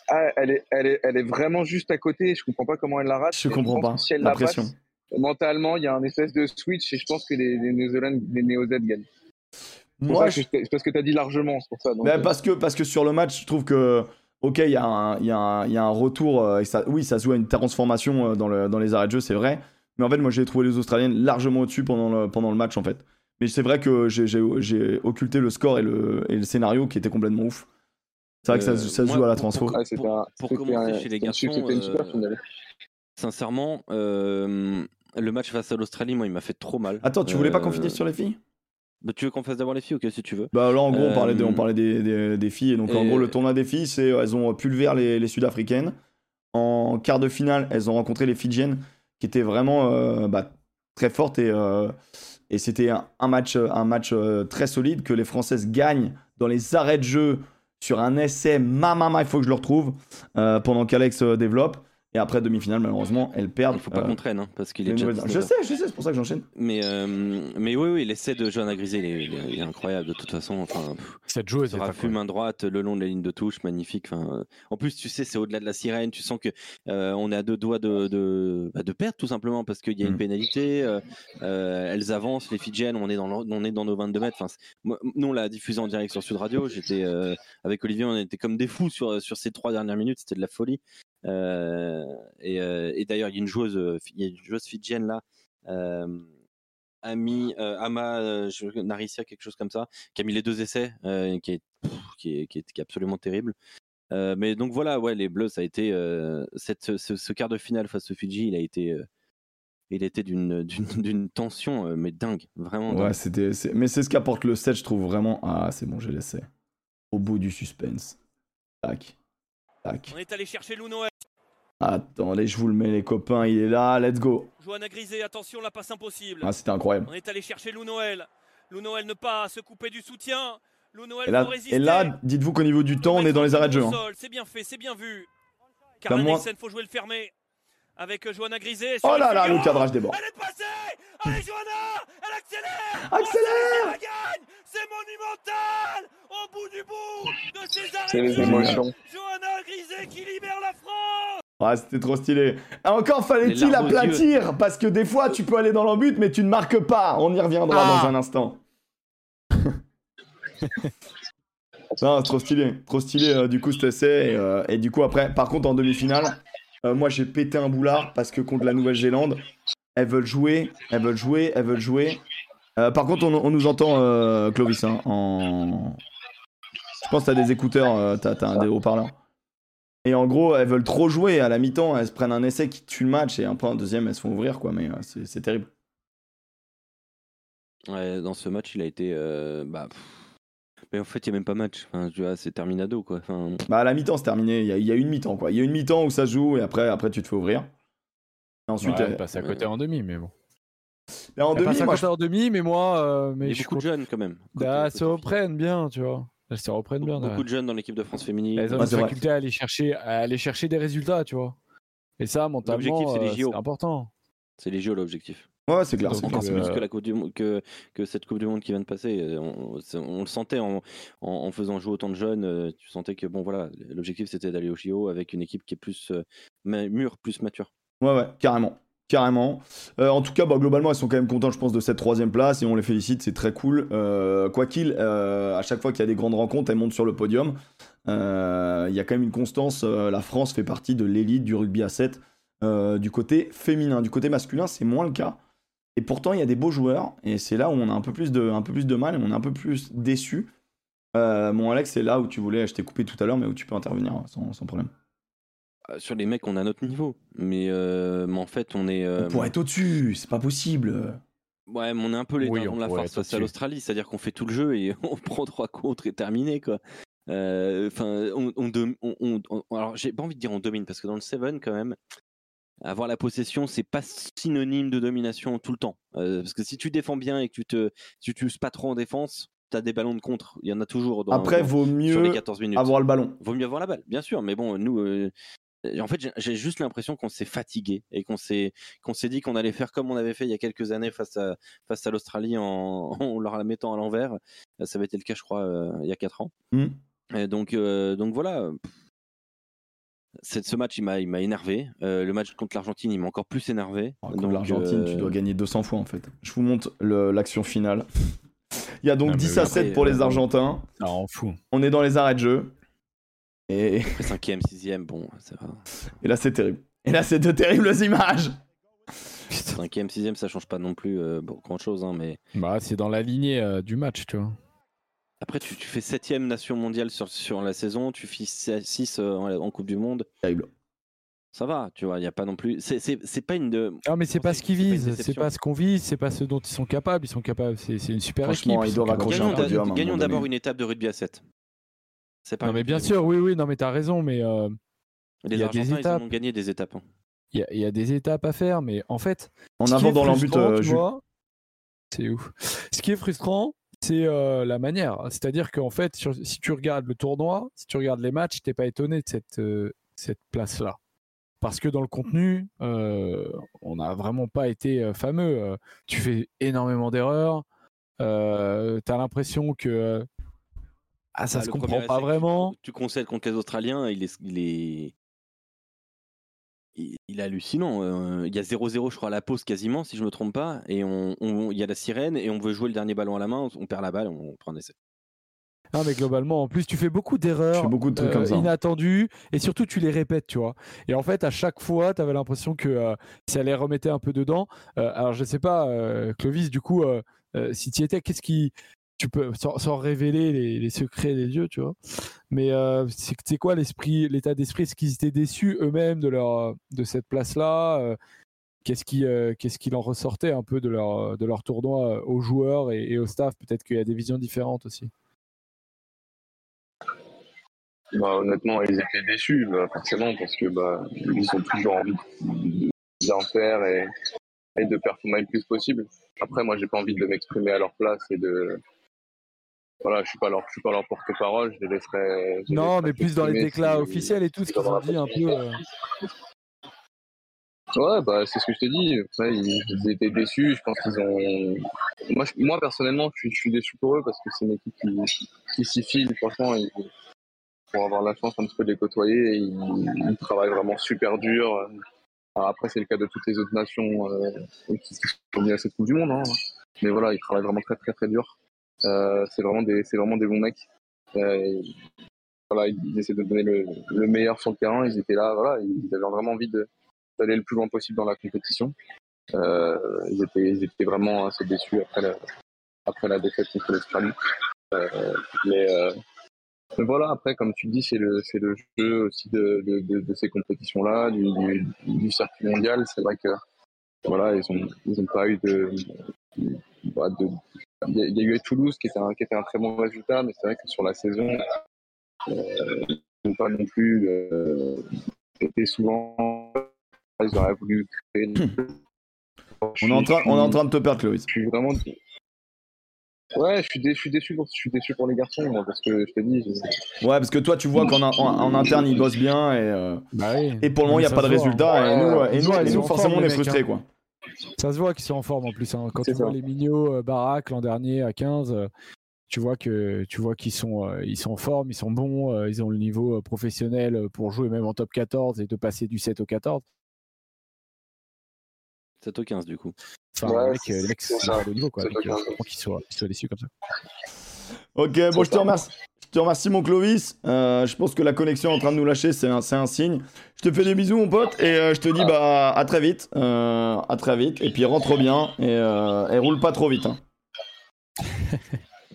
Ah, elle est, elle, est, elle est vraiment juste à côté. Je comprends pas comment elle la rate. Je comprends pas. que Si elle La la, pression. passe, mentalement, il y a un espèce de switch et je pense que les, les Néo-Z gagnent. Moi, je- que parce que tu as dit largement, c'est pour ça. donc, Ben, euh, parce, que, parce que sur le match, je trouve que, ok, il y, a un- il y, y a un retour, euh, et ça, oui, ça se joue à une transformation euh, dans, le, dans les arrêts de jeu, c'est vrai. Mais en fait, moi, j'ai trouvé les Australiennes largement au-dessus pendant le, pendant le match, en fait. Mais c'est vrai que j'ai- occulté le score et le, et le scénario qui était complètement ouf. C'est vrai que ça, Euh, se- ça se moi, joue à la transfo. pour- commencer un- chez les garçons, C'était une super euh, finale. Sincèrement, euh, le match face à l'Australie, moi, il m'a fait trop mal. Attends, tu voulais pas qu'on Euh, finisse sur les filles? bah, tu veux qu'on fasse d'abord les filles Ok, si tu veux. Bah là en gros on parlait, des, Euh, on parlait des, des- des filles et donc en gros le tournoi des filles c'est elles ont pulvérisé les, les Sud-Africaines. En quart de finale elles ont rencontré les Fidjiennes qui étaient vraiment euh, bah, très fortes et, euh, et c'était un, match euh, très solide que les Françaises gagnent dans les arrêts de jeu sur un essai. Mamama il faut que je le retrouve euh, pendant qu'Alex euh, développe Et après demi-finale, malheureusement, elles perdent. Il faut pas euh, qu'on traîne, hein, parce qu'il est les déjà nouvelles- 19 Je sais, je sais, c'est pour ça que j'enchaîne. Mais, euh, mais oui, oui, l'essai de Johanna Grisé, il est, il est- il est incroyable de toute façon. Enfin, pff, Cette joueuse est Sera incroyable. main droite le long de la ligne de touche, magnifique. Enfin, euh, en plus, tu sais, c'est au-delà de la sirène. Tu sens que euh, on est à deux doigts de, de, bah, de perdre tout simplement parce qu'il y a une Mm. pénalité. elles avancent, les Fidjiennes. On est dans, on est dans nos 22 mètres. Enfin, moi, nous, on l'a diffusé en direct sur Sud Radio. J'étais euh, avec Olivier, on était comme des fous sur sur ces trois dernières minutes. C'était de la folie. Euh, et euh, et d'ailleurs, il y a une joueuse, euh, il y a une joueuse Fidjienne là. Ami, Ama Narissia, quelque chose comme ça, qui a mis les deux essais, qui, est, pff, qui, est, qui, est, qui est absolument terrible. Euh, mais donc voilà, ouais, les Bleus, ça a été euh, cette, ce, ce quart de finale face au Fidji, il a été, euh, il était d'une, d'une, tension, mais dingue, vraiment. Ouais, c'était. Mais c'est ce qu'apporte le set, je trouve vraiment. Ah, c'est bon, j'ai laissé. Au bout du suspense. Tac. Tac. On est allé chercher Lou Noël. Attendez, je vous le mets, les copains, il est là, let's go. Johanna Grisé, attention, la passe impossible. Ah, c'était incroyable. On est allé chercher Lou Noël. Lou Noël ne pas se couper du soutien. Lou Noël Et là, et là dites-vous qu'au niveau du temps, on est dans les arrêts de jeu. Hein. C'est bien fait, c'est bien vu. Bah, Carla moi- Nielsen, faut jouer le fermé. Avec euh, Johanna Grisé. Oh sur là là, le cadrage des bords. Elle est passée Allez Johanna Elle accélère Accélère Oh, c'est elle qui la gagne C'est monumental Au bout du bout de ces C'est arrêts les de jeu. émotions. Johanna Grisé qui libère la France Ah, c'était trop stylé. Encore fallait-il aplatir, parce que des fois, tu peux aller dans l'embut, mais tu ne marques pas. On y reviendra Ah. dans un instant. non, c'est trop stylé. Trop stylé, euh, du coup, cet essai. Et, euh, et du coup, après, par contre, en demi-finale, euh, moi, j'ai pété un boulard, parce que contre la Nouvelle-Zélande, elles veulent jouer, elles veulent jouer, elles veulent jouer. Euh, par contre, on, nous entend, euh, Clovis, hein, en... Je pense que t'as des écouteurs, t'as t'as un des haut-parleurs. Et en gros, elles veulent trop jouer à la mi-temps, elles se prennent un essai qui tue le match et après un deuxième, elles se font ouvrir quoi. Mais c'est terrible. Ouais, dans ce match, il a été. bah. Mais en fait, il n'y a même pas match. Enfin, tu vois, c'est terminado, quoi. Enfin, Bah à la mi-temps, c'est terminé. Il y, y a une mi-temps quoi. Il y a une mi-temps où ça se joue et après, après tu te fais ouvrir. Et ensuite, Ouais, euh, elle passe à côté en demi, mais bon. et en Elle passe demi, à moi, côté en demi, mais moi, euh, mais il y je a suis beaucoup de jeunes, quand même. Bah, se reprennent bien, tu vois. Elles se reprennent bien. Beaucoup de jeunes dans l'équipe de France féminine. Elles ont une faculté à aller chercher, à aller chercher des résultats, tu vois. Et ça, mentalement, c'est les euh, important. C'est les JO l'objectif. Ouais, c'est clair. C'est euh, plus que la coupe du Monde, que, que cette Coupe du Monde qui vient de passer. Euh, On, le sentait en, en, en faisant jouer autant de jeunes. euh, Tu sentais que bon voilà, l'objectif c'était d'aller au JO avec une équipe qui est plus euh, mûre, plus mature. Ouais, ouais, carrément. Carrément. Euh, en tout cas, bah, globalement, elles sont quand même contentes, je pense, de cette troisième place et on les félicite, c'est très cool. Euh, quoi qu'il, euh, à chaque fois qu'il y a des grandes rencontres, elles montent sur le podium. Euh, Il y a quand même une constance. euh, la France fait partie de l'élite du rugby à 7 euh, du côté féminin. Du côté masculin, c'est moins le cas. Et pourtant, il y a des beaux joueurs et c'est là où on a un peu plus de, un peu plus de mal et on est un peu plus déçu. Euh, mon Alex, c'est là où tu voulais, je t'ai coupé tout à l'heure, mais où tu peux intervenir sans, sans problème. Euh, Sur les mecs, on a notre niveau, mais, euh, mais en fait, on est. euh, On pourrait être au-dessus, c'est pas possible. Ouais, mais on est un peu les Oui, dindons on de la farce face à l'Australie, c'est-à-dire qu'on fait tout le jeu et on prend trois contre et terminé quoi. Euh, Enfin, on, on, dom- on- on- on- alors j'ai pas envie de dire on domine parce que dans le Seven quand même, avoir la possession c'est pas synonyme de domination tout le temps. Euh, parce que si tu défends bien et que tu te, si tu uses pas trop en défense, t'as des ballons de contre. Il y en a toujours. Dans, Après, dans- vaut sur mieux les 14 minutes. avoir le ballon. Vaut mieux avoir la balle, bien sûr. Mais bon, nous, euh, en fait, j'ai- juste l'impression qu'on s'est fatigué et qu'on s'est qu'on s'est dit qu'on allait faire comme on avait fait il y a quelques années face à face à l'Australie en, en leur la mettant à l'envers. Euh, Ça avait été le cas, je crois, euh, il y a quatre ans. Hmm. Et donc donc voilà. Ce match, il m'a il m'a énervé. Euh, le match contre l'Argentine, il m'a encore plus énervé. Oh, Contre Donc, l'Argentine, euh, tu dois gagner 200 fois en fait. Je vous montre le- l'action finale. Il y a donc Ah, mais 10 à oui, 7 après, pour les euh, Argentins. Ça rend fou. On est dans les arrêts de jeu. Et, Après cinquième, sixième, bon, ça va. et là, c'est terrible. Et là, c'est de terribles images. Cinquième, sixième, ça change pas non plus euh, bon, grand chose, hein, mais Bah, c'est dans la lignée euh, du match, tu vois. Après, tu, tu fais septième nation mondiale sur, sur la saison, tu fais 6 en, en Coupe du Monde. Terrible. Ça va, tu vois, il n'y a pas non plus. C'est- pas une. De... Non, mais c'est pas ce qu'ils pas visent, c'est pas ce qu'on vise, c'est pas ce dont ils sont capables. Ils sont capables, c'est c'est une super Franchement, équipe. ils doivent accrocher un podium à un gagnons d'abord une étape de rugby à 7. C'est pas Non, mais bien sûr, oui, oui, non, mais t'as raison, mais euh, Les il y a des Argentins, ils étapes. ont gagné des étapes. hein. il y, a- il y a des étapes à faire, mais en fait, En avant dans l'embut, euh, tu Jules. vois, C'est ouf. Ce qui est frustrant, c'est euh, la manière. C'est-à-dire qu'en fait, sur- si tu regardes le tournoi, si tu regardes les matchs, t'es pas étonné de cette, euh, cette place-là. parce que dans le contenu, euh, on n'a vraiment pas été fameux. Tu fais énormément d'erreurs. Tu as l'impression que ah, ça Bah, se comprend pas vraiment. Tu, concèdes contre les Australiens, il est, il est, il, il est hallucinant. Euh, Il y a 0-0, je crois, à la pause quasiment, si je me trompe pas. Et on, on- il y a la sirène et on veut jouer le dernier ballon à la main. On, on perd la balle, on prend un essai. Non, mais globalement, en plus, tu fais beaucoup d'erreurs. fais beaucoup de trucs euh, comme ça. inattendus et surtout tu les répètes tu vois et en fait à chaque fois tu avais l'impression que euh, ça les remettait un peu dedans Euh, alors je sais pas euh, Clovis du coup euh, euh, si tu y étais qu'est-ce qui tu peux sans, révéler les, secrets des dieux tu vois mais euh, c'est quoi l'état d'esprit? Est-ce qu'ils étaient déçus eux-mêmes de leur de cette place là Qu'est-ce qui, euh, qu'est-ce qu'il en ressortait un peu de leur, de leur tournoi euh, aux joueurs et, au staff? Peut-être qu'il y a des visions différentes aussi. Bah, honnêtement, ils étaient déçus, bah, forcément, parce que bah, ils ont toujours envie de bien faire et, et de performer le plus possible. Après, moi, j'ai pas envie de m'exprimer à leur place et de. Voilà, je suis pas leur, je suis pas leur porte-parole. Je les laisserai. je Non, laisserai mais plus dans les déclats officiels et tout, ce qu'ils ont dit un peu. euh, Ouais, bah, c'est ce que je t'ai dit. Après, ils, étaient déçus. Je pense qu'ils ont. Moi, je- moi personnellement, je suis, je suis déçu pour eux parce que c'est une équipe qui, qui s'y file. Franchement, ils- pour avoir la chance un petit peu de les côtoyer, ils, ils travaillent vraiment super dur. Alors après, c'est le cas de toutes les autres nations euh, qui sont venues à cette Coupe du Monde. hein. Mais voilà, ils travaillent vraiment très, très, très dur. Euh, c'est vraiment des, c'est vraiment des bons mecs. Euh, voilà, ils essaient de donner le, le meilleur sur le terrain. Ils étaient là, voilà, ils avaient vraiment envie d'aller le plus loin possible dans la compétition. Euh, ils, étaient, ils étaient vraiment assez déçus après la, après la défaite contre l'Australie. Mais, voilà, après, comme tu dis, c'est le, c'est le jeu aussi de, de, ces compétitions-là, du, du, circuit mondial. C'est vrai que voilà, ils ont, ils ont pas eu de, bah, de il y, a, il y a eu Toulouse qui était, un, qui était un très bon résultat, mais c'est vrai que sur la saison, euh, ils n'ont pas non plus euh, été souvent. Ils auraient voulu créer. On est, en train, on est en train de te perdre, Chloé. Je suis vraiment. Ouais, je suis, dé- je suis déçu, pour, je suis déçu pour les garçons, moi, parce que je te dis. je- Ouais, parce que toi, tu vois qu'en en, en interne, ils bossent bien et, euh, Bah oui. et pour le moment, il n'y a pas de hein. résultat. Et nous, Ouais, et nous, ouais, et ils nous sont forcément, on est frustrés. hein. Quoi. Ça se voit qu'ils sont en forme en plus. hein. Quand tu vois les Mignot, euh, Barak l'an dernier à 15, euh, tu vois que tu vois qu'ils sont euh, ils sont en forme, ils sont bons, ils ont le niveau professionnel pour jouer même en top 14 et de passer du 7 au 14. 7 au 15 du coup. Enfin, Ouais, le mec, c'est- le mec, c'est c'est ça. un haut niveau quoi. 7 au Donc, 15. je comprends qu'il soit, qu'il soit déçu comme ça. Ok, bon, je te remercie. Je te remercie, mon Clovis. Euh, je pense que la connexion est en train de nous lâcher, c'est un, signe. Je te fais des bisous, mon pote, et euh, je te dis bah, à très vite. Euh, à très vite. Et puis rentre bien et, euh, et roule pas trop vite. Hein.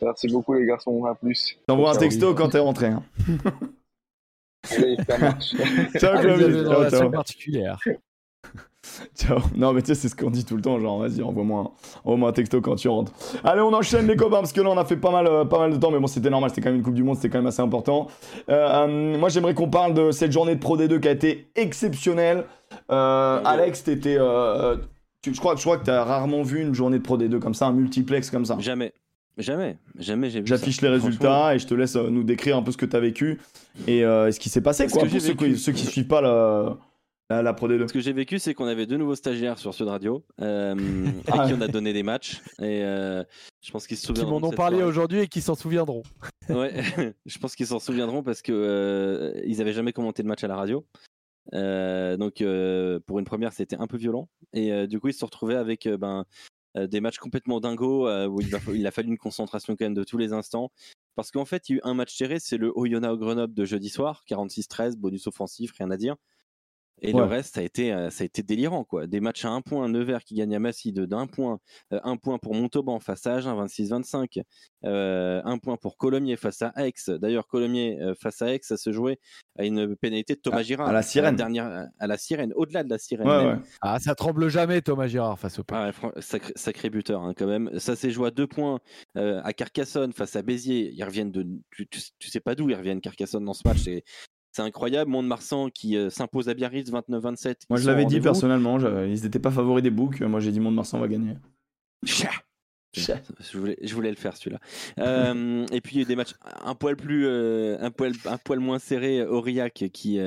Merci beaucoup, les garçons. À plus. T'envoies un texto quand t'es rentré. Hein. Allez, ça marche. Ciao, Clovis. Ciao, ciao. particulière. Ciao. Non, mais tu sais, c'est ce qu'on dit tout le temps. Genre, vas-y, envoie-moi un, envoie-moi un texto quand tu rentres. Allez, on enchaîne les copains parce que là, on a fait pas mal, euh, pas mal de temps. Mais bon, c'était normal. C'était quand même une Coupe du Monde. C'était quand même assez important. Euh, euh, moi, j'aimerais qu'on parle de cette journée de Pro D2 qui a été exceptionnelle. Alex, t'étais. tu- je, crois, je crois que t'as rarement vu une journée de Pro D2 comme ça, un multiplex comme ça. Jamais. Jamais. Jamais j'ai vu ça. J'affiche les résultats et je te laisse nous décrire un peu ce que t'as vécu et ce qui s'est passé, quoi, que pour ceux qui, ceux qui suivent pas la, la, la Pro D2. Ce que j'ai vécu, c'est qu'on avait deux nouveaux stagiaires sur Sud Radio euh, Ah à qui ouais. on a donné des matchs. Et euh, je pense qu'ils se Qui souviendront. m'en de ont parlé aujourd'hui et qui s'en souviendront. Ouais, je pense qu'ils s'en souviendront parce que euh, ils avaient jamais commenté le match à la radio. Euh, donc euh, pour une première, c'était un peu violent. Et euh, du coup, ils se sont retrouvés avec euh, ben, euh, des matchs complètement dingos euh, où il, va- il a fallu une concentration quand même de tous les instants. Parce qu'en fait, il y a eu un match serré, c'est le Oyonnax Grenoble de jeudi soir, 46-13, bonus offensif, rien à dire. Et Ouais. le reste, ça a été, euh, ça a été délirant, quoi. Des matchs à un point, Nevers qui gagne à Massy de d'un point, euh, un point pour Montauban face à Agen, 26-25, euh, un point pour Colomiers face à Aix. D'ailleurs, Colomiers euh, face à Aix, ça se jouait à une pénalité de Thomas À- Girard. à la sirène. dernière, à la sirène, au-delà de la sirène. Ouais, même. ouais. Ah, ça tremble jamais Thomas Girard face au Ah sacré, sacré buteur hein, quand même. Ça s'est joué à deux points euh, à Carcassonne face à Béziers. Ils reviennent de, tu, tu- tu sais pas d'où ils reviennent Carcassonne dans ce match. C'est, c'est incroyable. Mont-de-Marsan qui euh, s'impose à Biarritz 29-27. Moi, je l'avais dit personnellement, je- ils n'étaient pas favoris des books. Moi, j'ai dit Mont-de-Marsan va gagner. Chah Je voulais, je voulais le faire celui-là. Euh, et puis il y a eu des matchs un poil plus, euh, un poil, un poil moins serrés. Aurillac qui,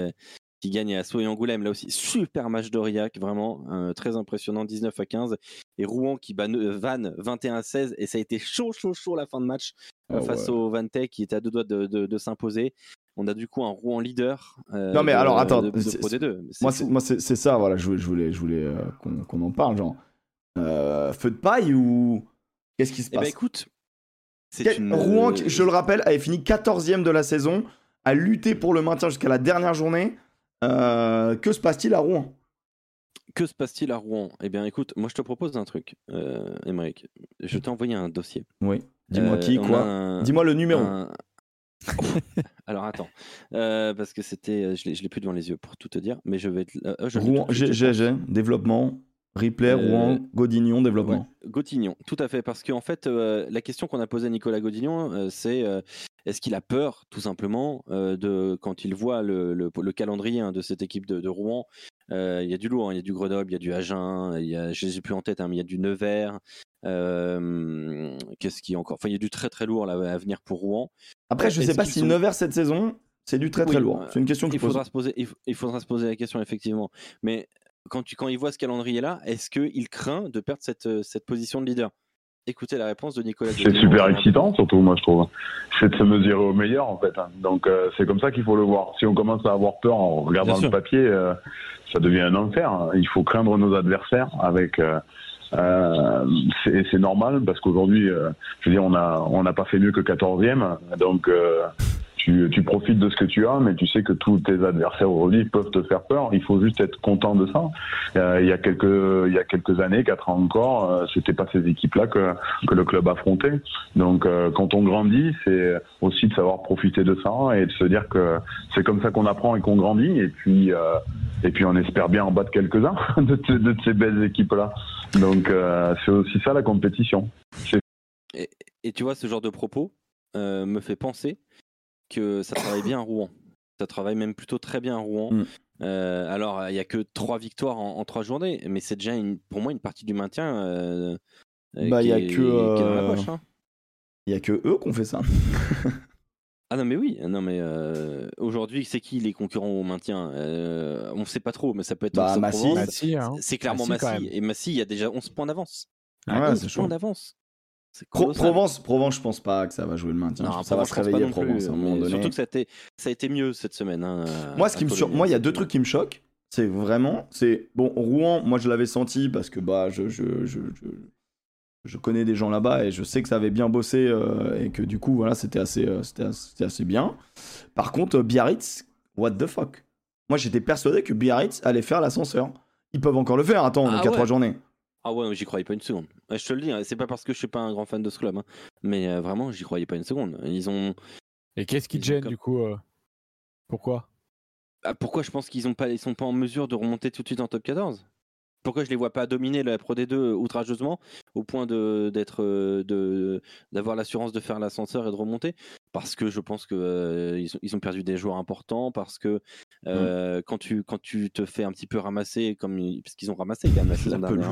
qui gagne à Soy Angoulême. Là aussi, super match d'Aurillac, vraiment euh, très impressionnant, 19 à 15. Et Rouen qui bat euh, Vannes 21 à 16. Et ça a été chaud, chaud, chaud la fin de match euh, Ah face ouais. au Vantec qui était à deux doigts de, de- de s'imposer. On a du coup un Rouen leader. euh, Non, mais de- alors, attends, de, de c'est- Pro D2. Moi, c'est, moi, c'est, c'est ça, voilà, je voulais, je voulais, je voulais euh, qu'on, en parle, genre. Euh, feu de paille ou. Qu'est-ce qui se Eh ben passe? écoute, c'est Quel- une. Rouen, je le rappelle, avait fini 14ème de la saison, a lutté pour le maintien jusqu'à la dernière journée. Que se passe-t-il à Rouen? Que se passe-t-il à Rouen? Eh bien, écoute, moi je te propose un truc, Émeric. Je t'ai envoyé un dossier. Oui. Dis-moi qui, quoi? un- Dis-moi le numéro. un- Alors attends, Euh, parce que c'était, je l'ai, je l'ai plus devant les yeux pour tout te dire, mais je vais. te- euh, je le dis Rouen, tout de suite, G- je GG, développement, replay, Euh, Rouen, Godignon, développement. Ouais, Gotignon, tout à fait, parce qu'en fait, euh, la question qu'on a posée à Nicolas Godignon, euh, c'est euh, est-ce qu'il a peur, tout simplement, euh, de quand il voit le, le- le calendrier hein, de cette équipe de, de Rouen euh, Il y a du lourd, hein, il y a du Grenoble, il y a du Agen, il y a, je les ai plus en tête, hein, mais il y a du Nevers. euh, Qu'est-ce qui est encore Enfin, il y a du très très lourd là, à venir pour Rouen. Après, je est-ce sais pas si sont- Nevers cette saison, c'est du très très Oui, lourd. euh, C'est une question que Il je pose. faudra, se poser, il, f- il faudra se poser la question, effectivement. Mais quand, tu, quand il voit ce calendrier-là, est-ce qu'il craint de perdre cette, euh, cette position de leader? Écoutez la réponse de Nicolas C'est super excitant, surtout, moi, je trouve. C'est de se mesurer au meilleur, en fait. hein. Donc, euh, c'est comme ça qu'il faut le voir. Si on commence à avoir peur en regardant Bien le sûr. papier, euh, ça devient un enfer. hein. Il faut craindre nos adversaires avec. euh, euh, c'est normal parce qu'aujourd'hui, euh, je veux dire, on a on n'a pas fait mieux que 14e, donc euh, tu, profites de ce que tu as, mais tu sais que tous tes adversaires aujourd'hui peuvent te faire peur. Il faut juste être content de ça. Euh, il y a quelques il y a quelques années, quatre ans encore, euh, c'était pas ces équipes-là que que le club affrontait. Donc euh, quand on grandit, c'est aussi de savoir profiter de ça et de se dire que c'est comme ça qu'on apprend et qu'on grandit. Et puis euh, et puis on espère bien en battre quelques-uns de, de- de ces belles équipes-là. Donc c'est aussi ça la compétition. Et tu vois, ce genre de propos me fait penser que ça travaille bien à Rouen. Ça travaille même plutôt très bien à Rouen. Mm. Euh, alors, il n'y a que trois victoires en, en trois journées, mais c'est déjà une- pour moi une partie du maintien. euh, euh, Bah, il y a est- que, euh, poche, hein. Il y a que eux qui ont fait ça. Ah non mais oui, non mais euh, aujourd'hui c'est qui les concurrents au maintien? Euh, On ne sait pas trop, mais ça peut être Bah. Massy, hein. C'est clairement Massy. Et Massy, il y a déjà 11 points d'avance. Ouais, 11 c'est chaud. points d'avance. C'est Pro- colossal. Provence, Provence, je pense pas que ça va jouer le maintien. Non, ça va se je pense pas réveiller Provence à un moment donné. Surtout que ça a, été, ça a été mieux cette semaine. hein, Moi, à- ce qui me à sur- moi, il y a deux trucs qui me choquent. C'est vraiment, c'est bon, Rouen. Moi, je l'avais senti parce que bah, je, je, je, je, je connais des gens là-bas et je sais que ça avait bien bossé euh, et que du coup, voilà, c'était assez, euh, c'était assez, c'était assez bien. Par contre, Biarritz, what the fuck? Moi, j'étais persuadé que Biarritz allait faire l'ascenseur. Ils peuvent encore le faire. Attends, on Ah est qu'à ouais. trois journées. Ah ouais, j'y croyais pas une seconde. Je te le dis, hein, c'est pas parce que je suis pas un grand fan de ce club, hein, mais euh, vraiment, j'y croyais pas une seconde. Ils ont. Et qu'est-ce qui te gêne comme- du coup euh, Pourquoi? Ah, pourquoi je pense qu'ils ont pas, ils sont pas en mesure de remonter tout de suite en top 14 Pourquoi je les vois pas dominer la Pro D2 outrageusement au point de d'être euh, de d'avoir l'assurance de faire l'ascenseur et de remonter? Parce que je pense que euh, ils, ont, ils ont perdu des joueurs importants. Parce que euh, quand tu quand tu te fais un petit peu ramasser comme parce qu'ils ont ramassé quand même la saison dernière.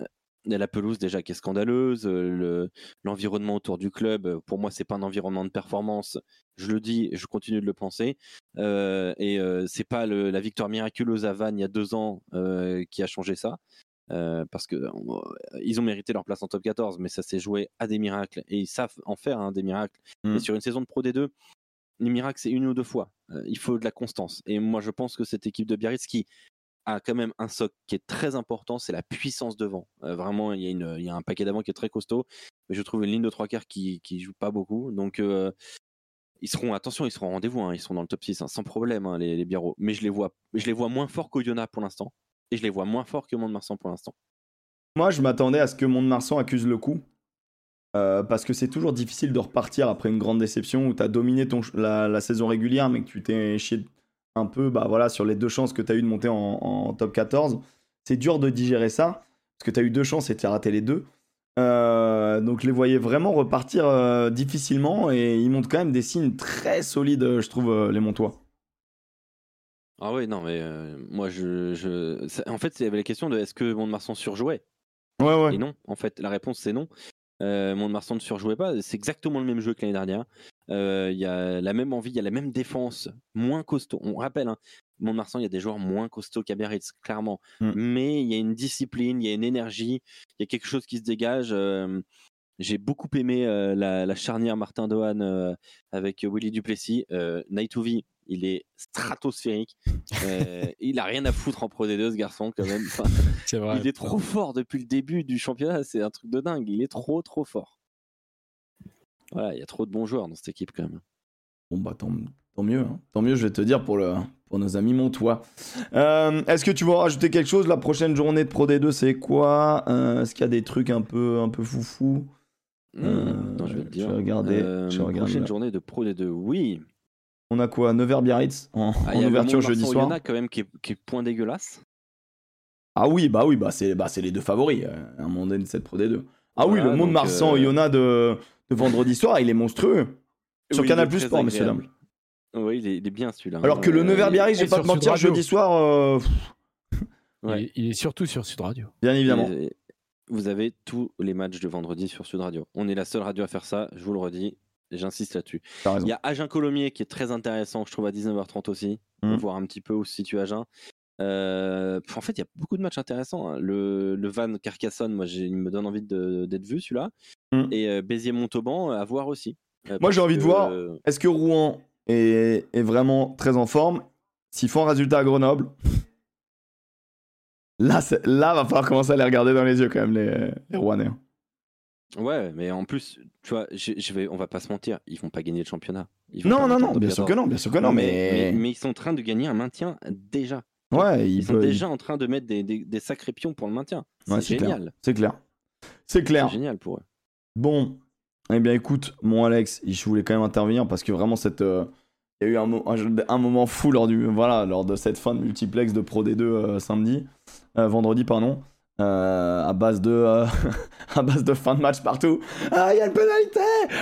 hein. La pelouse déjà qui est scandaleuse, euh, le- l'environnement autour du club, euh, pour moi c'est pas un environnement de performance, je le dis et je continue de le penser, Euh, et euh, c'est pas le- la victoire miraculeuse à Vannes il y a deux ans euh, qui a changé ça, parce que ils ont mérité leur place en top 14, mais ça s'est joué à des miracles, et ils savent en faire hein, des miracles, et sur une saison de Pro D2, les miracles c'est une ou deux fois, il faut de la constance, et moi je pense que cette équipe de Biarritz qui a quand même un socle qui est très important, c'est la puissance devant. Euh, vraiment, il y, a y a un paquet d'avant qui est très costaud, mais je trouve une ligne de trois quarts qui, qui joue pas beaucoup. Donc, euh, ils seront, attention, ils seront au rendez-vous, hein, ils seront dans le top 6, hein, sans problème, hein, les, les Biarros. Mais je les vois, je les vois moins forts qu'Oyonnax pour l'instant, et je les vois moins forts que Mont-de-Marsan pour l'instant. Moi, je m'attendais à ce que Mont-de-Marsan accuse le coup. Euh, parce que c'est toujours difficile de repartir après une grande déception où tu as dominé ton, la saison régulière, mais que tu t'es chié un peu bah, voilà, sur les deux chances que tu as eu de monter en, en top 14. C'est dur de digérer ça, parce que tu as eu deux chances et tu as raté les deux. Euh, donc je les voyais vraiment repartir euh, difficilement et ils montrent quand même des signes très solides, euh, je trouve, les Montois. Ah oui, non, mais euh, moi, je, En fait, il y avait la question de est-ce que Mont-de-Marsan surjouait? Ouais, ouais. Et non, en fait, la réponse c'est non. Euh, Mont-de-Marsan ne surjouait pas. C'est exactement le même jeu que l'année dernière. Euh, Il y a la même envie, il y a la même défense, moins costaud. On rappelle, hein, Mont-de-Marsan, il y a des joueurs moins costauds qu'à Biarritz, clairement. Mm. Mais il y a une discipline, il y a une énergie, il y a quelque chose qui se dégage. euh, j'ai beaucoup aimé euh, la, la charnière Martin Dohan euh, avec Willy Duplessis. Euh, Naitovi, il est stratosphérique. Euh, il a rien à foutre en Pro D2, ce garçon, quand même. Enfin, C'est vrai. il est trop fort depuis le début du championnat. C'est un truc de dingue. Il est trop, trop fort. Voilà, il y a trop de bons joueurs dans cette équipe, quand même. Bon bah tant, tant mieux, hein. tant mieux je vais te dire pour, le, pour nos amis montois. Euh, Est-ce que tu veux rajouter quelque chose? La prochaine journée de Pro D2 c'est quoi? Euh, Est-ce qu'il y a des trucs un peu, un peu foufou? Euh, Hmm, attends, je vais te je dire. vais regarder, Euh, je vais regarder prochaine là. journée de Pro D2, oui. On a quoi Nevers Biarritz en, Ah, en il y a ouverture jeudi soir Oyonnax, quand même qui est, qui est point dégueulasse. Ah oui, bah oui, bah c'est bah, c'est les deux favoris euh, à un moment donné de cette Pro D2. Ah oui, le Mont de donc, Marsan euh, Oyonnax de, de vendredi soir, il est monstrueux. Sur Oui, Canal Plus Sport, messieurs dames. Oui, il est, il est bien celui-là. Alors que le Nevers Biarritz, je vais pas te mentir, jeudi soir, euh, Ouais. Il, est- surtout sur Sud Radio. bien évidemment. Vous avez tous les matchs de vendredi sur Sud Radio. On est la seule radio à faire ça, je vous le redis, j'insiste là-dessus. Il y a Agen Colomiers qui est très intéressant, je trouve, à 19h30 aussi, pour voir un petit peu où se situe Agen. Euh, en fait, il y a beaucoup de matchs intéressants. hein. Le, le Van Carcassonne, moi, il me donne envie d'être vu celui-là. Mhm. Et euh, Béziers-Montauban, à voir aussi. Euh, Moi, j'ai envie de voir. euh, Est-ce que Rouen est, est vraiment très en forme? S'ils font un résultat à Grenoble, là, là, va falloir commencer à les regarder dans les yeux quand même, les, les Rouennais. hein. Ouais, mais en plus, tu vois, je, je vais, on va pas se mentir, ils vont pas gagner le championnat. Ils Non, non, non, bien sûr 14. que non, bien sûr que non, mais. mais, mais ils sont en train de gagner un maintien déjà. ouais, Ils, il sont peut- déjà en train de mettre des, des, des sacrés pions pour le maintien. C'est Ouais, génial. C'est clair. C'est clair. C'est génial pour eux. Bon, eh bien écoute, mon Alex, je voulais quand même intervenir parce que vraiment cette, euh, il y a eu un, mo- un, un moment fou lors du, voilà, lors de cette fin de multiplex de Pro D2 euh, samedi, euh, vendredi pardon, euh, à base de, euh, à base de fin de match partout. Ah, il y a une pénalité.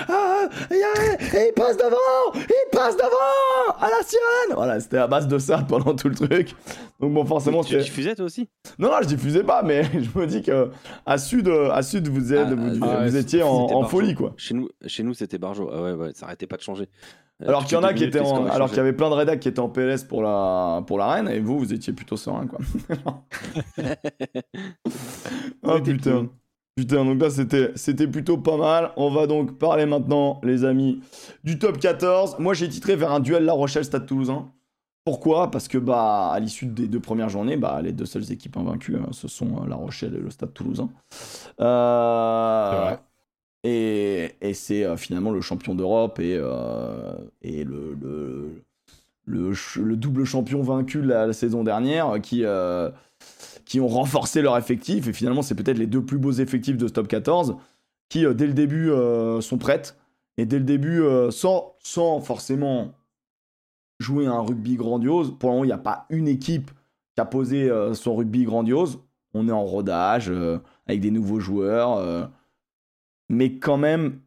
Ah, il y a, et il passe devant, il passe devant à la sirène. Voilà, c'était à base de ça pendant tout le truc. Donc bon, forcément, tu diffusais toi aussi? Non, non, je diffusais pas, mais je me dis que à Sud, à Sud, vous, êtes- Ah, vous, ah, vous ouais, étiez en, folie, quoi. Chez nous, chez nous c'était Barjo. Ah ouais, ouais, ça arrêtait pas de changer. Euh, Alors qu'il y en a qui étaient en- alors qu'il y avait plein de rédacs qui étaient en PLS pour la pour la reine et vous vous étiez plutôt serein quoi. oh putain. Putain, donc là c'était c'était plutôt pas mal. On va donc parler maintenant les amis du top 14. Moi j'ai titré vers un duel La Rochelle Stade Toulousain. Pourquoi? Parce que bah à l'issue des deux premières journées, bah les deux seules équipes invaincues euh, ce sont euh, La Rochelle et le Stade Toulousain. Euh. Et, c'est euh, finalement le champion d'Europe et, euh, le, double champion vaincu la, saison dernière qui, euh, qui ont renforcé leur effectif. Et finalement, c'est peut-être les deux plus beaux effectifs de ce top 14 qui, dès le début, sont prêtes. Et dès le début, sans, sans forcément jouer un rugby grandiose, pour le moment, il n'y a pas une équipe qui a posé son rugby grandiose. On est en rodage, avec des nouveaux joueurs. Mais quand même,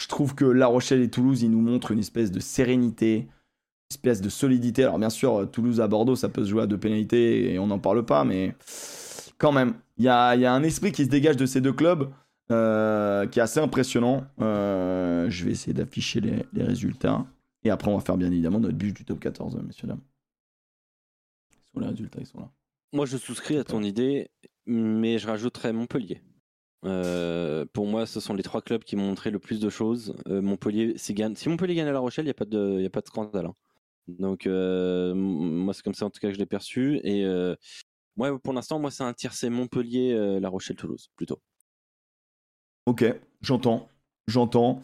je trouve que La Rochelle et Toulouse, ils nous montrent une espèce de sérénité, une espèce de solidité. Alors bien sûr, Toulouse à Bordeaux, ça peut se jouer à deux pénalités et on n'en parle pas, mais quand même, il y a, il y a un esprit qui se dégage de ces deux clubs euh, qui est assez impressionnant. Euh, je vais essayer d'afficher les, les résultats. Et après, on va faire bien évidemment notre but du top 14, euh, messieurs, dames. Ils sont les résultats, ils sont là. Moi, je souscris à ton idée, mais je rajouterais Montpellier. Euh, pour moi, ce sont les trois clubs qui m'ont montré le plus de choses. Euh, Montpellier, si, gagne, si Montpellier gagne à La Rochelle, il n'y a, pas de- y a pas de scandale. hein. Donc, euh, moi, c'est comme ça en tout cas que je l'ai perçu. Et euh, moi, pour l'instant, moi, c'est un tiercé Montpellier, euh, La Rochelle, Toulouse, plutôt. Ok, j'entends. J'entends.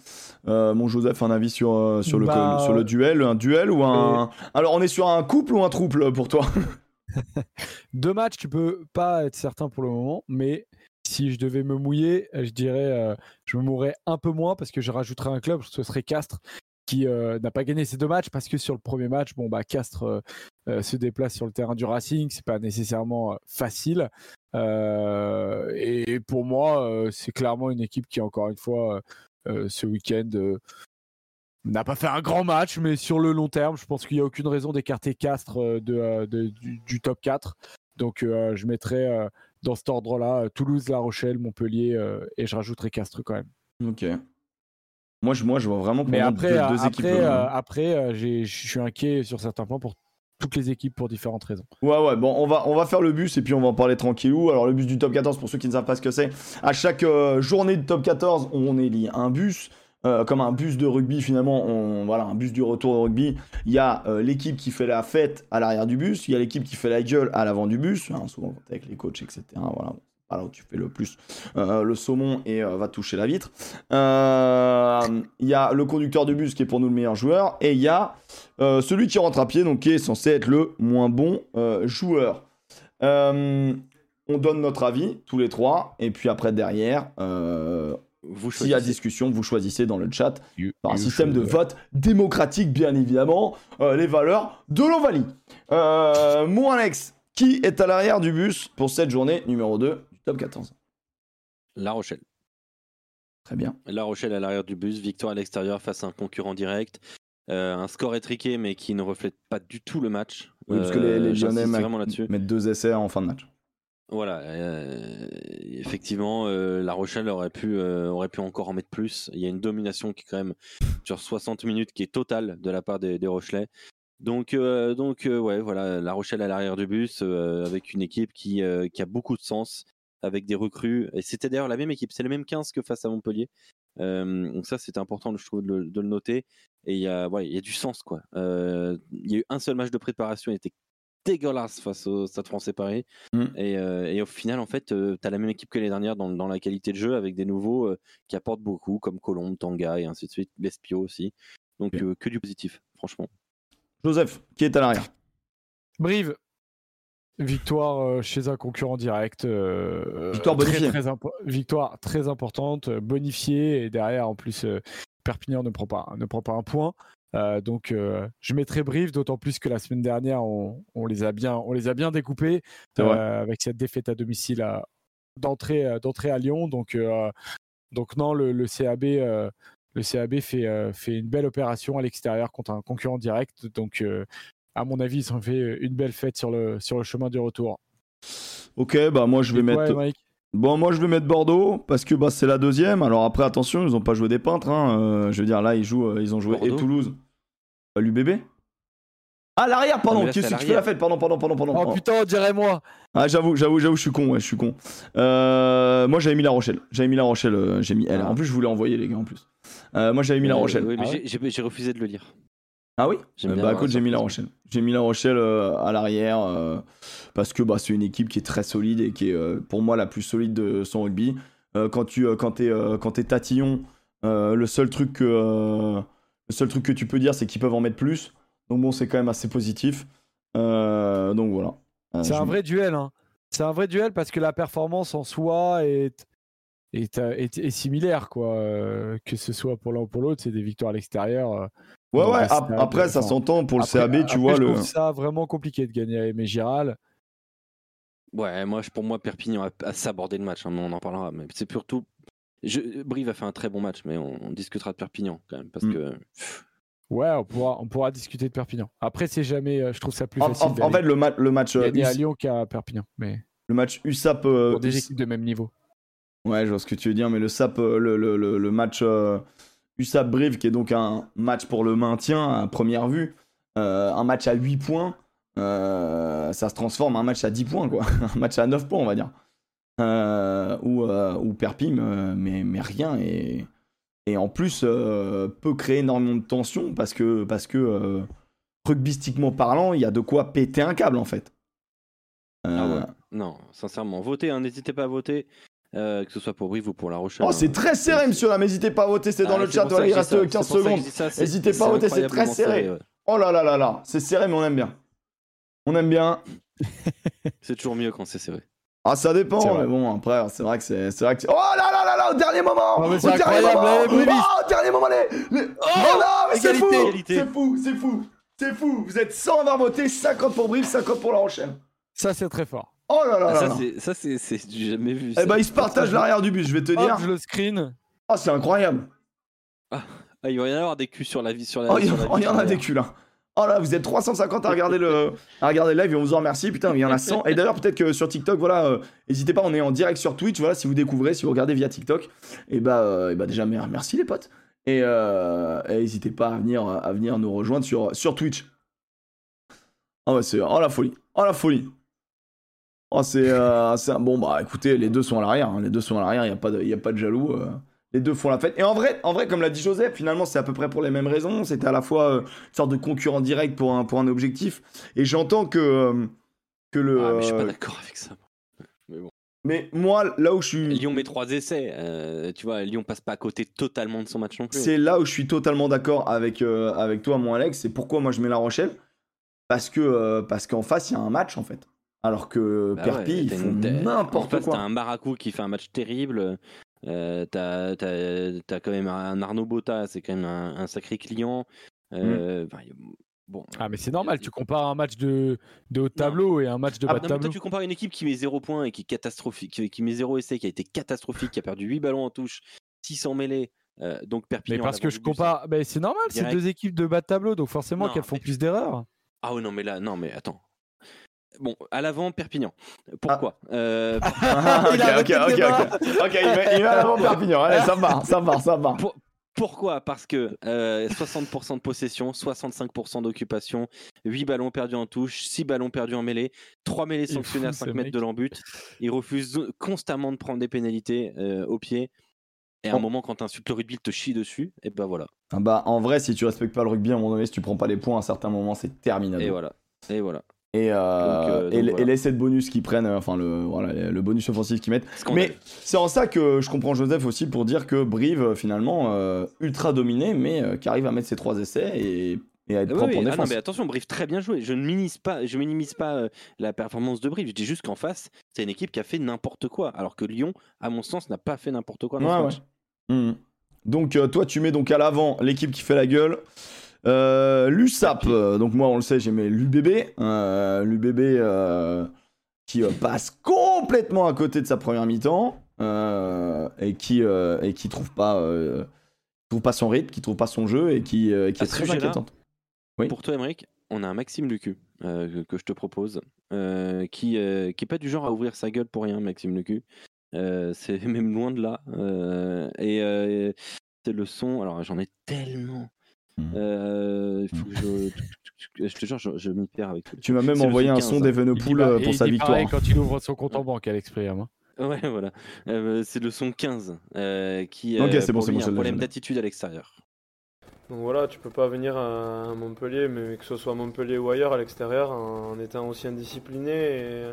Euh, mon Joseph, un avis sur, sur, le, Bah, sur le duel? Un duel ou un. Alors, on est sur un couple ou un trouble pour toi? Deux matchs, tu peux pas être certain pour le moment, mais si je devais me mouiller, euh, je dirais, euh, je me mourrais un peu moins parce que je rajouterais un club, ce serait Castres, qui euh, n'a pas gagné ces deux matchs parce que sur le premier match, bon bah Castres se déplace sur le terrain du Racing, c'est pas nécessairement facile. Et pour moi, c'est clairement une équipe qui encore une fois ce week-end n'a pas fait un grand match, mais sur le long terme, je pense qu'il n'y a aucune raison d'écarter Castres du, top 4. Donc je mettrais dans cet ordre-là euh, Toulouse, La Rochelle, Montpellier euh, et je rajouterai Castres quand même. Ok. Moi je, moi, je vois vraiment pour Mais après, deux, après, euh, euh, après je suis inquiet sur certains points pour, toutes les équipes pour différentes raisons. Ouais, ouais, bon, on va, on va faire le bus et puis on va en parler tranquillou. Alors, le bus du top 14, pour ceux qui ne savent pas ce que c'est, à chaque euh, journée du top 14, on élit un bus. Euh, comme un bus de rugby finalement, on, voilà, un bus du retour de rugby. Il y a euh, l'équipe qui fait la fête à l'arrière du bus, il y a l'équipe qui fait la gueule à l'avant du bus, hein, souvent avec les coachs, etc. Voilà, voilà où tu fais le plus euh, le saumon et va toucher la vitre. Il y a le conducteur du bus qui est pour nous le meilleur joueur, et il y a celui qui rentre à pied, donc qui est censé être le moins bon joueur. On donne notre avis, tous les trois, et puis après, derrière, Vous s'il y a choisissez. discussion, vous choisissez dans le chat, You- par un système de vote démocratique, bien évidemment, euh, les valeurs de l'Ovalie. Euh, mon Alex, qui est à l'arrière du bus pour cette journée numéro 2 du top 14 La Rochelle. Très bien. La Rochelle à l'arrière du bus, victoire à l'extérieur face à un concurrent direct. Euh, un score étriqué, mais qui ne reflète pas du tout le match. Oui, parce que les, les Euh, j'insiste Lyonnais vraiment là-dessus. mettent deux essais en fin de match. Voilà, euh, effectivement, euh, La Rochelle aurait pu, euh, aurait pu encore en mettre plus. Il y a une domination qui est quand même sur 60 minutes qui est totale de la part des, Rochelais. Donc, donc ouais, voilà, La Rochelle à l'arrière du bus avec une équipe qui, qui a beaucoup de sens, avec des recrues. Et c'était d'ailleurs la même équipe, c'est le même 15 que face à Montpellier. Donc ça, c'est important, je trouve, de le, noter. Et il y a, il y a du sens, quoi. Il y a eu un seul match de préparation, il était dégueulasse face au Stade Français Paris. Mm. Et, euh, et au final, en fait, tu as la même équipe que les dernières dans, dans la qualité de jeu, avec des nouveaux euh, qui apportent beaucoup, comme Colombe, Tanga et ainsi de suite, Lespio aussi. Donc euh, que du positif, franchement. Joseph, qui est à l'arrière? Brive. Victoire euh, chez un concurrent direct. euh, Victoire très, bonifiée. très victoire très importante, euh, bonifiée. Et derrière, en plus, euh, Perpignan ne prend pas, ne prend pas un point. Euh, donc, euh, je mettrai Brive, d'autant plus que la semaine dernière, on, on les, a bien, on les a bien découpés euh, avec cette défaite à domicile d'entrée d'entrée à Lyon. Donc, donc non, le, le CAB, le CAB fait, fait une belle opération à l'extérieur contre un concurrent direct. Donc, à mon avis, ils ont fait une belle fête sur le, sur le chemin du retour. Ok, bah moi je vais Et mettre. Bon, moi je vais mettre Bordeaux parce que bah, c'est la deuxième. Alors après, attention, ils ont pas joué des peintres. hein. Euh, je veux dire, là, ils jouent, euh, ils ont joué et Toulouse. Bah, L'UBB Ah, l'arrière, pardon. là, Qu'est-ce que tu fais la fête? Pardon, pardon, pardon, pardon. Oh putain, on dirait moi Ah, j'avoue, j'avoue, j'avoue, je suis con, ouais, je suis con. Euh, moi j'avais mis La Rochelle. J'avais mis La Rochelle, euh, j'ai mis elle. Ah. En plus, je voulais envoyer les gars en plus. Euh, moi j'avais mis La Euh, Rochelle. oui, mais Ah j'ai refusé de le lire. Ah oui J'aime Euh, bien Bah écoute, la j'ai mis La. Rochelle. J'ai mis La Rochelle euh, à l'arrière euh, parce que bah, c'est une équipe qui est très solide et qui est euh, pour moi la plus solide de son rugby. Euh, quand tu euh, quand t'es euh, quand t'es tatillon, euh, le seul truc que euh, le seul truc que tu peux dire c'est qu'ils peuvent en mettre plus. Donc bon, c'est quand même assez positif. Euh, donc voilà. Euh, C'est un vrai duel. Hein. C'est un vrai duel parce que la performance en soi est, est, est- est similaire. Quoi. Euh, que ce soit pour l'un ou pour l'autre, c'est des victoires à l'extérieur. Ouais ouais. après ça s'entend pour le Après- CAB, tu après, vois je le. trouve ça vraiment compliqué de gagner à Aimé Giral. Ouais, moi, pour moi, Perpignan a, a sabordé le match, hein, mais on en parlera. Mais c'est surtout. Je, Brive a fait un très bon match, mais on, on discutera de Perpignan quand même, parce Mm. que. Ouais, on pourra, on pourra discuter de Perpignan. Après, c'est jamais. euh, je trouve ça plus En, facile. en- fait, le, ma- le match euh, gagner à US Lyon qu'à Perpignan. Mais le match USAP euh, pour des US équipes de même niveau. Ouais, je vois ce que tu veux dire, mais le SAP, euh, le, le, le, le match euh, USAP Brive, qui est donc un match pour le maintien à première vue, euh, un match à 8 points, euh, ça se transforme en un match à 10 points, quoi. un match à 9 points, on va dire. Ou, ou Perpim, mais, rien. Et, et en plus, euh, peut créer énormément de tension parce que, parce que rugbystiquement parlant, il y a de quoi péter un câble, en fait. Ah. Non, sincèrement, votez, hein, n'hésitez pas à voter, euh, que ce soit pour Brive ou pour La Rochelle. Oh, hein. c'est très serré, monsieur, là. N'hésitez pas à voter, c'est dans Ah, le chat. Voilà, il reste ça, 15 c'est pour ça que je secondes. N'hésitez pas à voter, c'est très serré. ouais. Oh là là là là, c'est serré, mais on aime bien. On aime bien. C'est toujours mieux quand c'est serré. Ah, ça dépend, mais bon, après, c'est vrai que c'est c'est vrai que c'est- Oh là là là là, au dernier moment Oh, mais Au c'est dernier incroyable, moment. Oh, au dernier moment, les... les- Oh, non, mais c'est fou. C'est fou, c'est fou C'est fou Vous êtes 100 à avoir voté, 50 pour Brive, 50 pour La Rochelle. Ça, c'est très fort. Oh là là Ah, là ça, là c'est, ça, c'est, c'est j'ai jamais vu. Eh ben, ils se partagent l'arrière du bus, je vais te dire. Hop, je le screen. Oh, c'est incroyable Ah, il va y en avoir des culs sur la vie. Sur la, Oh, il y, sur la oh, il y en a des culs là. Oh là, vous êtes 350 à regarder le, à regarder le live et on vous en remercie. Putain, il y en a 100. Et d'ailleurs, peut-être que sur TikTok, voilà, euh, n'hésitez pas, on est en direct sur Twitch. Voilà, si vous découvrez, si vous regardez via TikTok, et bah, euh, et bah déjà, mer- merci les potes. Et euh, et n'hésitez pas à venir, à venir nous rejoindre sur, sur Twitch. Ah ouais, c'est oh la folie, oh la folie. Oh c'est euh, c'est un- bon bah écoutez, les deux sont à l'arrière, hein, les deux sont à l'arrière, il y a pas de y a pas de jaloux. euh. Les deux font la fête. Et en vrai, en vrai, comme l'a dit Joseph, finalement, c'est à peu près pour les mêmes raisons. C'était à la fois euh, une sorte de concurrent direct pour un, pour un objectif. Et j'entends que, que le. Ah, mais je suis pas d'accord avec ça. Mais bon. mais moi, là où je suis. Lyon met trois essais. euh, tu vois, Lyon passe pas à côté totalement de son match non plus. C'est là où je suis totalement d'accord avec, euh, avec toi, mon Alex. C'est pourquoi moi je mets La Rochelle. Parce que euh, parce qu'en face, il y a un match, en fait. Alors que Bah Perpi, ouais, ils font n'importe quoi. T'as un Maracou qui fait un match terrible. Euh, t'as, t'as- t'as quand même un Arnaud Botta, c'est quand même un, un sacré client. Euh, y a- bon, Ah, mais c'est normal, tu compares un match de, de haut de tableau et un match de Ah, bas non, de mais tableau. toi, tu compares une équipe qui met 0 points et qui est catastrophique, qui, qui met 0 essai, qui a été catastrophique, qui a perdu 8 ballons en touche, 600 mêlés. euh, donc Perpignan. Mais parce que je compare. Ben, c'est normal, c'est deux équipes de bas de tableau, donc forcément qu'elles font mais- plus d'erreurs. Ah oui, non, mais là, non, mais attends. Bon, à l'avant, Perpignan. Pourquoi Euh, Ah, ok, Il a ok, met, met à l'avant Perpignan. Allez, ça part, ça part, ça part. Pourquoi Parce que euh, 60% de possession, 65% d'occupation, 8 ballons perdus en touche, 6 ballons perdus en mêlée, 3 mêlées sanctionnées à fou, 5 ce mètres mec. de l'embut. Il refuse constamment de prendre des pénalités euh, au pied. Et à un Oh. moment, quand t'insultes le rugby, il te chie dessus. Et ben voilà. Ah bah, en vrai, si tu respectes pas le rugby, à un moment donné, si tu prends pas les points, à un certain moment, c'est terminé. Et voilà. Et voilà. Et, euh, Donc, euh, et, donc l- voilà. et l'essai de bonus qu'ils prennent, euh, enfin le, voilà, le bonus offensif qu'ils mettent. Scandale. Mais c'est en ça que je comprends Joseph aussi pour dire que Brive, finalement, euh, ultra dominé, mais qui arrive à mettre ses trois essais et, et à être Ah propre oui. en Ah non, défense. mais attention, Brive très bien joué. Je ne minimise pas, je minimise pas la performance de Brive. Je dis juste qu'en face, c'est une équipe qui a fait n'importe quoi. Alors que Lyon, à mon sens, n'a pas fait n'importe quoi dans Ouais, ce ouais. match. Mhm. Donc toi, tu mets donc à l'avant l'équipe qui fait la gueule. Euh, L'USAP, euh, donc moi on le sait, j'ai mis l'UBB. Euh, L'UBB qui passe complètement à côté de sa première mi-temps et qui et qui trouve pas trouve pas son rythme, qui trouve pas son jeu et qui, est très inquiétante. Oui. Pour toi, Emmerich, on a un Maxime Lucu euh, que, je te propose, euh, qui, euh, qui est pas du genre à ouvrir sa gueule pour rien, Maxime Lucu. Euh, c'est même loin de là. Et c'est le son. Alors, j'en ai tellement. Mhm. Euh, faut que je, je te jure, je, je m'y perds avec tout. Tu m'as même C'est le envoyé son un 15, son hein. et pour il sa dit victoire. pareil quand il ouvre son compte en banque, Alex Priam. hein. Ouais, voilà. Euh, c'est le son 15 euh, qui Ok, c'est bon, pour c'est lui, bon, un problème d'attitude à l'extérieur. Donc voilà, tu peux pas venir à Montpellier, mais que ce soit à Montpellier ou ailleurs à l'extérieur, en étant aussi indiscipliné et,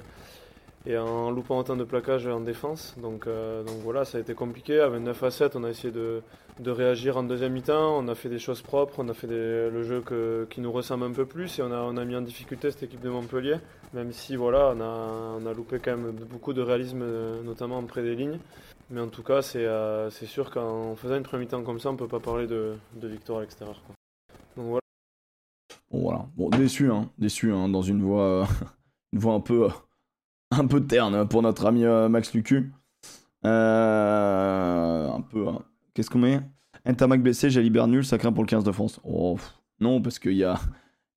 et en loupant autant de plaquages en défense. Donc, euh, donc voilà, ça a été compliqué. Avec 9 à 7, on a essayé de, de réagir en deuxième mi-temps. On a fait des choses propres, on a fait le jeu qui nous ressemble un peu plus et on a, on a mis en difficulté cette équipe de Montpellier. Même si voilà, on a, on a loupé quand même beaucoup de réalisme, euh, notamment près des lignes. Mais en tout cas, c'est euh, sûr qu'en faisant une première mi-temps comme ça, on peut pas parler de, de victoire à l'extérieur. Donc voilà. Bon voilà, bon déçu hein, déçu hein, dans une voix, euh, une voix un peu, un peu terne pour notre ami euh, Max Lucu. Euh, un peu. hein. Qu'est-ce qu'on met? Ntamak blessé, Jalibert nul, ça craint pour le 15 de France. Oh, pff, non, parce qu'il y a,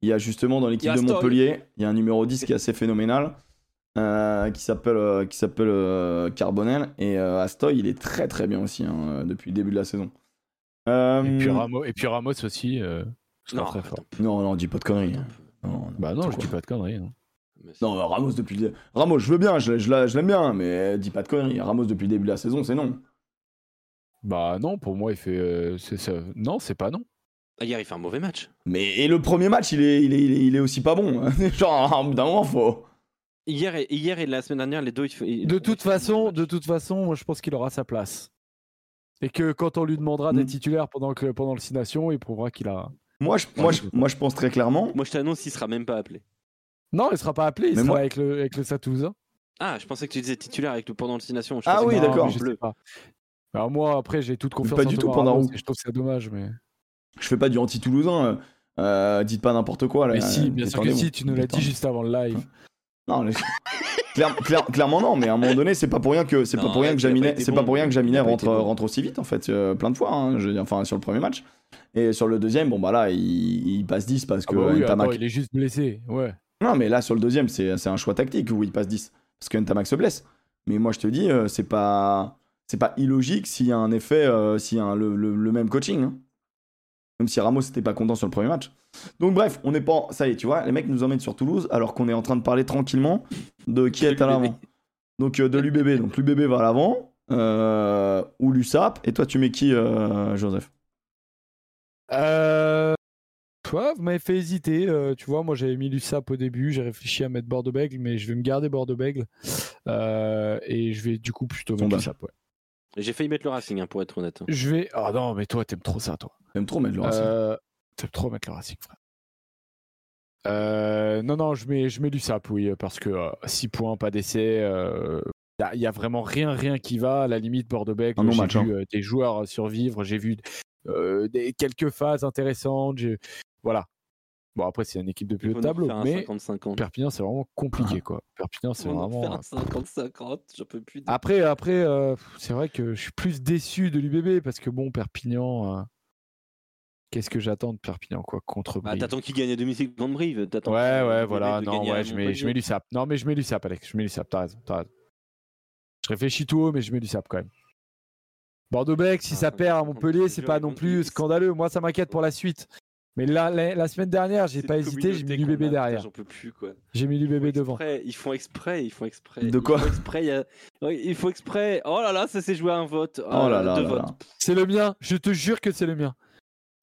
il y a justement dans l'équipe de. Montpellier, il y a un numéro 10 qui est assez phénoménal, euh, qui s'appelle, euh, qui s'appelle euh, Carbonel. Et euh, Astoy, il est très très bien aussi hein, depuis le début de la saison. Euh, Et puis, Ramos, et puis Ramos aussi. euh, Non, très fort. Non, non, dis pas de conneries. hein. Non, non, Bah non, je dis pas de conneries. Non, euh, Ramos depuis le Ramos, je veux bien, je, je la- je l'aime bien, mais dis pas de conneries. Ramos depuis le début de la saison, c'est non. Bah non, pour moi, il fait. euh, c'est ça. Non, c'est pas non. Ah, Hier, il fait un mauvais match. Mais et le premier match, il est, il est, il est, il est aussi pas bon. Genre, à un bout d'un moment, faut. Hier et, hier et la semaine dernière, les deux. ils f- ils- De toute façon, de toute façon, moi je pense qu'il aura sa place. Et que quand on lui demandera Mm. d'être titulaire pendant, que, pendant le 6 Nations, il prouvera qu'il a. Moi je, moi, je, moi, je pense très clairement. Moi, je t'annonce, il sera même pas appelé. Non, il sera pas appelé, il Mais sera moi- avec le, avec le Satouza. Ah, je pensais que tu disais titulaire avec le pendant le 6 Nations. Je Ah pensais oui, que- d'accord. Bleu. Alors moi, après, j'ai toute confiance pas en du tout, Thomas Pandaro. Ramos, et Je trouve ça dommage, mais. Je fais pas du anti-toulousain. euh, euh, dites pas n'importe quoi. Là, mais si, bien sûr que si, tu nous l'as dit juste avant le live. Non, mais- Claire- claire- clairement non, mais à un moment donné, c'est pas pour rien que c'est Non, pas pour rien que il a pas Jaminet, été c'est bon. pas pour rien que Jaminet Il a pas rentre été bon. rentre aussi vite en fait, euh, plein de fois. hein, je veux dire, enfin sur le premier match et sur le deuxième, bon bah là, il, il passe 10 parce Ah que bah oui, Ntamak- attends, il est juste blessé, ouais. Non, mais là, sur le deuxième, c'est c'est un choix tactique où il passe 10. Parce que Ntamak se blesse. Mais moi, je te dis, euh, c'est pas, c'est pas illogique s'il y a un effet, euh, s'il y a un- le, le- le même coaching. hein. Même si Ramos n'était pas content sur le premier match. Donc bref, on n'est pas. Ça y est, tu vois, les mecs nous emmènent sur Toulouse alors qu'on est en train de parler tranquillement de qui est à l'avant. Donc euh, de l'UBB. Donc l'UBB va à l'avant. euh, ou l'USAP. Et toi, tu mets qui, euh, Joseph? Euh... Ouais, vous m'avez fait hésiter. euh, tu vois, moi j'avais mis l'USAP au début. J'ai réfléchi à mettre Bordeaux-Bègle, mais je vais me garder Bordeaux-Bègle. Euh, et je vais du coup plutôt mettre l'USAP. Ouais. J'ai failli mettre le Racing, hein, pour être honnête. Je vais. Ah non, mais toi, t'aimes trop ça, toi. J'aime trop mettre le Racing. Euh, T'aimes trop mettre le Racing, frère. Euh, non, non, je mets, je mets l'USAP, oui, parce que 6 points, pas d'essai. Il n'y a, vraiment rien, rien qui va. À la limite, Bordeaux-Bègle, Un j'ai vu euh, des joueurs survivre. J'ai vu euh, des, quelques phases intéressantes. Voilà. Bon, après, c'est une équipe de plus haut de tableau, mais 50-50. Perpignan, c'est vraiment compliqué, quoi. Perpignan, c'est vraiment. faire un 50-50, j'en peux plus. Après, après euh, c'est vrai que je suis plus déçu de l'UBB parce que bon, Perpignan. euh, Qu'est-ce que j'attends de Perpignan, quoi, contre Bah, Brive? t'attends qu'il gagne à domicile contre Brive. t'attends Ouais, ouais, voilà. Non, ouais, je mets, je mets l'USAP. Non, mais je mets l'USAP, Alex. Je mets l'USAP, t'as raison, t'as raison. Je réfléchis tout haut, mais je mets l'USAP quand même. Bordeaux-Bègles, si Ah, ça perd à 50, Montpellier, c'est je pas non plus scandaleux. Moi, ça m'inquiète pour la suite. Mais là, la, la semaine dernière, j'ai pas hésité, j'ai mis a, putain, derrière. J'en peux plus, quoi. J'ai mis Ils font l'UBB devant. exprès, Ils font exprès, ils font exprès. De quoi Ils font exprès, il, y a- Ouais, il faut exprès. Oh là là, ça s'est joué à un vote. Oh là là deux là votes. là. C'est le mien, je te jure que c'est le mien.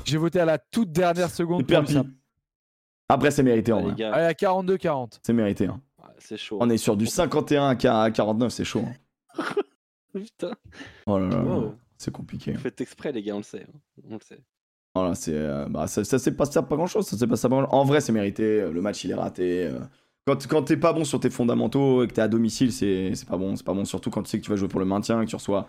J'ai voté à la toute dernière seconde Perpi. Après, c'est mérité en Ah, les vrai. gars, Allez, à 42-40. C'est mérité. hein. ouais, c'est chaud. On est sur du 51 à 49, c'est chaud. hein. Putain, Oh là là, là, Wow. c'est compliqué. vous faites exprès, les gars, on le sait. hein. On le sait. Voilà, c'est, euh, bah, ça, ça s'est passé à pas grand chose. Ça à pas grand- En vrai, c'est mérité. euh, Le match, il est raté. euh. Quand, quand t'es pas bon sur tes fondamentaux et que t'es à domicile, c'est, c'est pas bon. C'est pas bon, surtout quand tu sais que tu vas jouer pour le maintien, que tu reçois,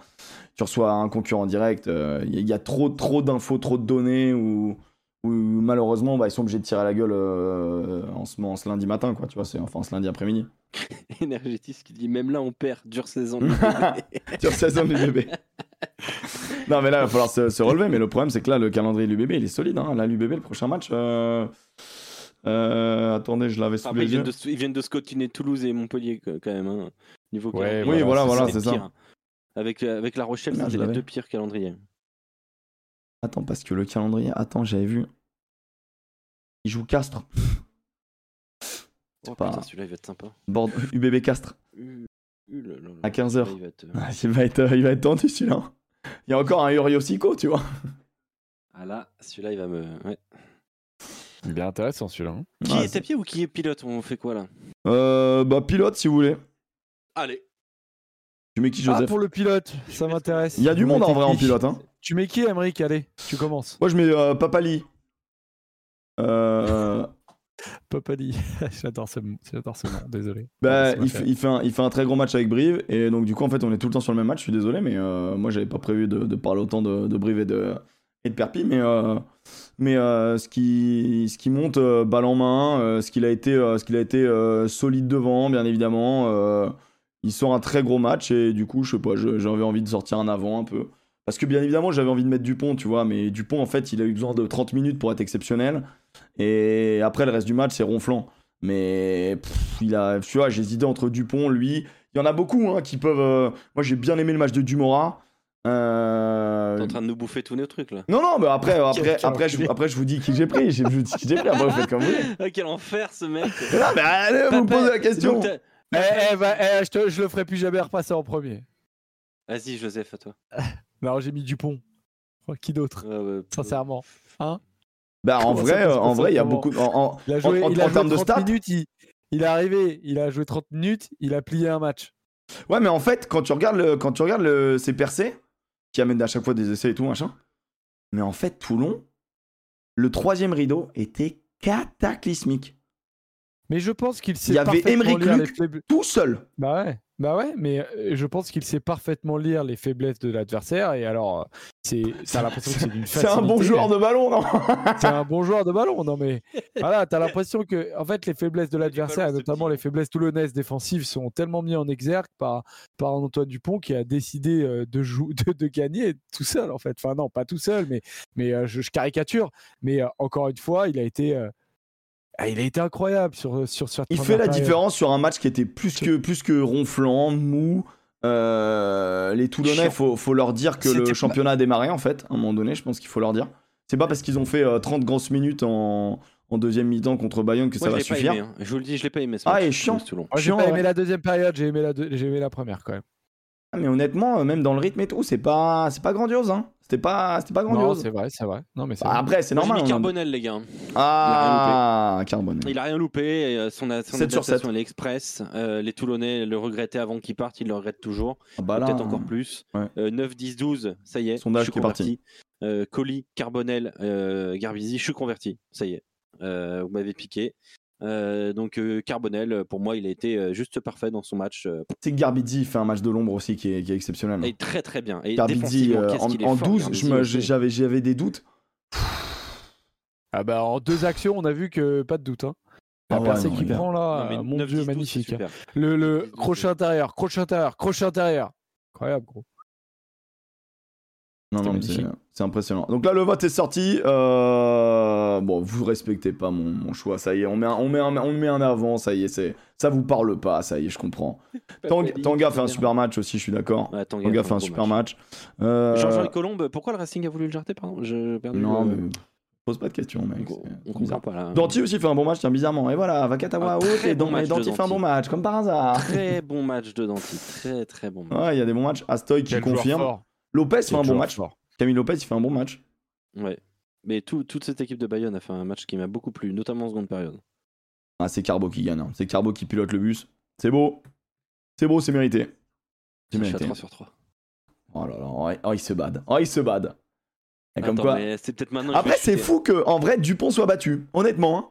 tu reçois un concurrent direct. Il y, a- il y a trop, trop d'infos, trop de données où, où malheureusement, bah, ils sont obligés de tirer la gueule euh, en, ce, en ce lundi matin, quoi. Tu vois, c'est enfin en ce lundi après-midi. Énergétis qui dit même là, on perd. Dure saison. sur 16 ans de l'UBB. non, mais là, il va falloir se, se relever. Mais le problème, c'est que là, le calendrier de l'UBB, il est solide. Hein. Là, l'UBB, le prochain match. euh, euh, attendez, je l'avais sous Après, les ils viennent, yeux. de, ils viennent de scotiner Toulouse et Montpellier quand même. hein. Niveau Ouais, calendrier. Oui, voilà, voilà, c'est ça. Avec, euh, avec La Rochelle, je c'était les deux pires calendriers. Attends, parce que le calendrier. Attends, j'avais vu. Il joue Castres. Oh pas- celui-là, il va être sympa. Bord... UBB Castres. Là là là. À 15 heures. Celui-là, il va être, Ah, il, va être, il va être tendu celui-là. Il y a encore un Urios Sico, tu vois. Ah là, celui-là, il va me. ouais. Bien intéressant celui-là. hein. Qui Ouais, est tapis ou qui est pilote? On fait quoi là? Euh, bah, pilote si vous voulez. Allez. Tu mets qui, Ah, Joseph? pour le pilote, ça m'intéresse. Il y a du monde en vrai en pilote. Hein. Tu mets qui, Emmerich Allez, tu commences. Moi, je mets euh, Papali. Euh, Popali. J'adore ce, j'adore ce nom, désolé. Bah, il, fait fait, il, fait un, il fait un très gros match avec Brive et donc du coup en fait on est tout le temps sur le même match. Je suis désolé mais euh, moi j'avais pas prévu de, de parler autant de, de Brive et de, et de Perpi mais euh, mais euh, ce qui ce qui monte balle en main, ce qu'il a été ce qu'il a été solide devant bien évidemment. il sort un très gros match et du coup je sais pas j'avais envie de sortir un avant un peu parce que bien évidemment j'avais envie de mettre Dupont tu vois mais Dupont en fait il a eu besoin de 30 minutes pour être exceptionnel et après le reste du match c'est ronflant. Mais pff, il a, tu vois, j'hésitais entre Dupont, lui. Il y en a beaucoup hein, qui peuvent. euh, Moi, j'ai bien aimé le match de Dumora. Euh, T'es en train de nous bouffer tous nos trucs là. Non, non, mais après, après, Quel après, je, après, je vous dis qui j'ai pris. Je vous dis qui j'ai pris. Après, vous faites comme vous voulez. Ah, quel enfer ce mec non, mais allez, vous me posez la question. Eh, eh, bah, eh, je, te- je le ferai plus jamais repasser en premier. Vas-y, Joseph, à toi. Non, j'ai mis Dupont. Qui d'autre Sincèrement. Bah, en Comment vrai, euh, en vrai, il y a beaucoup. En, en- Il a joué, en- il a en joué termes de 30 stats minutes, il, il est arrivé, il a joué 30 minutes, il a plié un match. Ouais, mais en fait, quand tu regardes, le, quand tu regardes le, ses percées, qui amènent à chaque fois des essais et tout, machin, mais en fait, Toulon, le troisième rideau était cataclysmique. Mais je pense qu'il sait Il y avait les Luc. Tout seul. Bah ouais, bah ouais, mais euh, je pense qu'il sait parfaitement lire les faiblesses de l'adversaire et alors euh, c'est, t'as l'impression que c'est d'une C'est un bon joueur de ballon, non? C'est un bon joueur de ballon, non mais voilà, t'as l'impression que en fait les faiblesses de l'adversaire, notamment petit. les faiblesses toulonnaises défensives, sont tellement mis en exergue par par Antoine Dupont qui a décidé euh, de, jou- de de gagner tout seul en fait. Enfin non, pas tout seul, mais mais je, je caricature. Mais encore une fois, il a été euh, ah, il a été incroyable sur sur sur. Il fait la différence sur un match qui était plus que, plus que ronflant, mou. Euh, les Toulonnais, Chiant. faut, faut leur dire que le championnat a démarré en fait, à un moment donné, je pense qu'il faut leur dire. C'est pas parce qu'ils ont fait euh, 30 grosses minutes en, en deuxième mi-temps contre Bayonne que ça va suffire. aimé. hein. Je vous le dis, je l'ai pas aimé. Ce Ah, et chiant. Moi, j'ai pas ouais. aimé la deuxième période, j'ai aimé, la deux- j'ai aimé la première quand même. Ah, mais honnêtement, euh, même dans le rythme et tout, c'est pas, c'est pas grandiose. Hein. C'était pas, c'était pas Non, grandiose. c'est vrai, c'est vrai. Non, mais c'est Bah, vrai. après, c'est Moi, j'ai normal. mis a- Carbonel, les gars. Ah, Carbonel. Il a rien loupé. et, euh, son, son 7 sur adaptation, elle est express. Euh, les Toulonnais le regrettaient avant qu'il parte. Ils le regrettent toujours. Ah, bah là, Peut-être hein. encore plus. Ouais. Euh, 9, 10, 12, ça y est. Sondage je suis qui est parti. Euh, Colli, Carbonel, euh, Garbizi, je suis converti. Ça y est. Euh, vous m'avez piqué. Euh, donc euh, Carbonel, pour moi, il a été euh, juste parfait dans son match. euh, C'est que Garbidi fait un match de l'ombre aussi qui est, qui est exceptionnel. et très très bien. Et Garbidi, euh, en, en fort, 12, Garbizi je me- aussi. j'avais, j'avais des doutes. Ah bah en deux actions, on a vu que pas de doute. Hein. La Ah ouais, a- prend là, Non, mon 9, dieu, 10, 12, c'est magnifique. hein. Le, le 12, crochet intérieur, crochet intérieur, crochet intérieur. Incroyable, gros. Non, non, c'est impressionnant. Donc là, le vote est sorti. Euh, Bon, vous respectez pas mon, mon choix. Ça y est, on met, un, on, met un, on met en avant. Ça y est, c'est, ça vous parle pas. Ça y est, je comprends. Tang- Tanga fait un super match aussi, je suis d'accord. Ouais, Tanga Tanga fait un super match. Euh, Jean-Jean Colombe, pourquoi le Racing a voulu le jarter Pardon, je perdu Non, le- mais pose pas de questions, mec. on, comprend pas là. Danti aussi fait un bon match, tiens, bizarrement. Et voilà, Vakatawa Un et, bon match Danti fait un bon match, comme par hasard. Très bon match de Danti, très très bon match. Ouais, il y a des bons matchs. Astoy qui confirme. Lopez fait un bon match. Camille Lopez, il fait un bon match. Ouais. Mais tout- toute cette équipe de Bayonne a fait un match qui m'a beaucoup plu, notamment en seconde période. Ah, c'est Carbo qui gagne. hein. C'est Carbo qui pilote le bus. C'est beau. C'est beau, c'est mérité. C'est Je suis à mérité. 3 sur 3. Oh là là, oh, oh, il se bad. Oh, il se bad. Et comme Attends, quoi. mais c'est peut-être maintenant. Après, c'est fou que, en vrai, Dupont soit battu. Honnêtement, hein.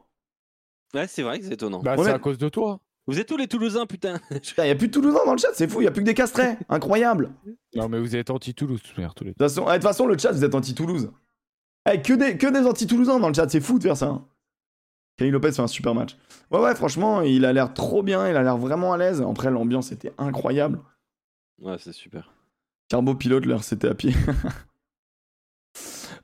Ouais, c'est vrai que c'est étonnant. Bah, c'est à cause de toi. Vous êtes tous les Toulousains, putain? Il y a plus de Toulousains dans le chat, c'est fou. Il y a plus que des castrés. Incroyable. Non, mais vous êtes anti-Toulouse, tous les eh, de toute façon, le chat, vous êtes anti-Toulouse. Eh, que des, que des anti-Toulousains dans le chat, c'est fou de faire ça. hein. Camille Lopez fait un super match. Ouais, ouais, franchement, il a l'air trop bien. Il a l'air vraiment à l'aise. Après, l'ambiance était incroyable. Ouais, c'est super. Carbo pilote c'était à pied.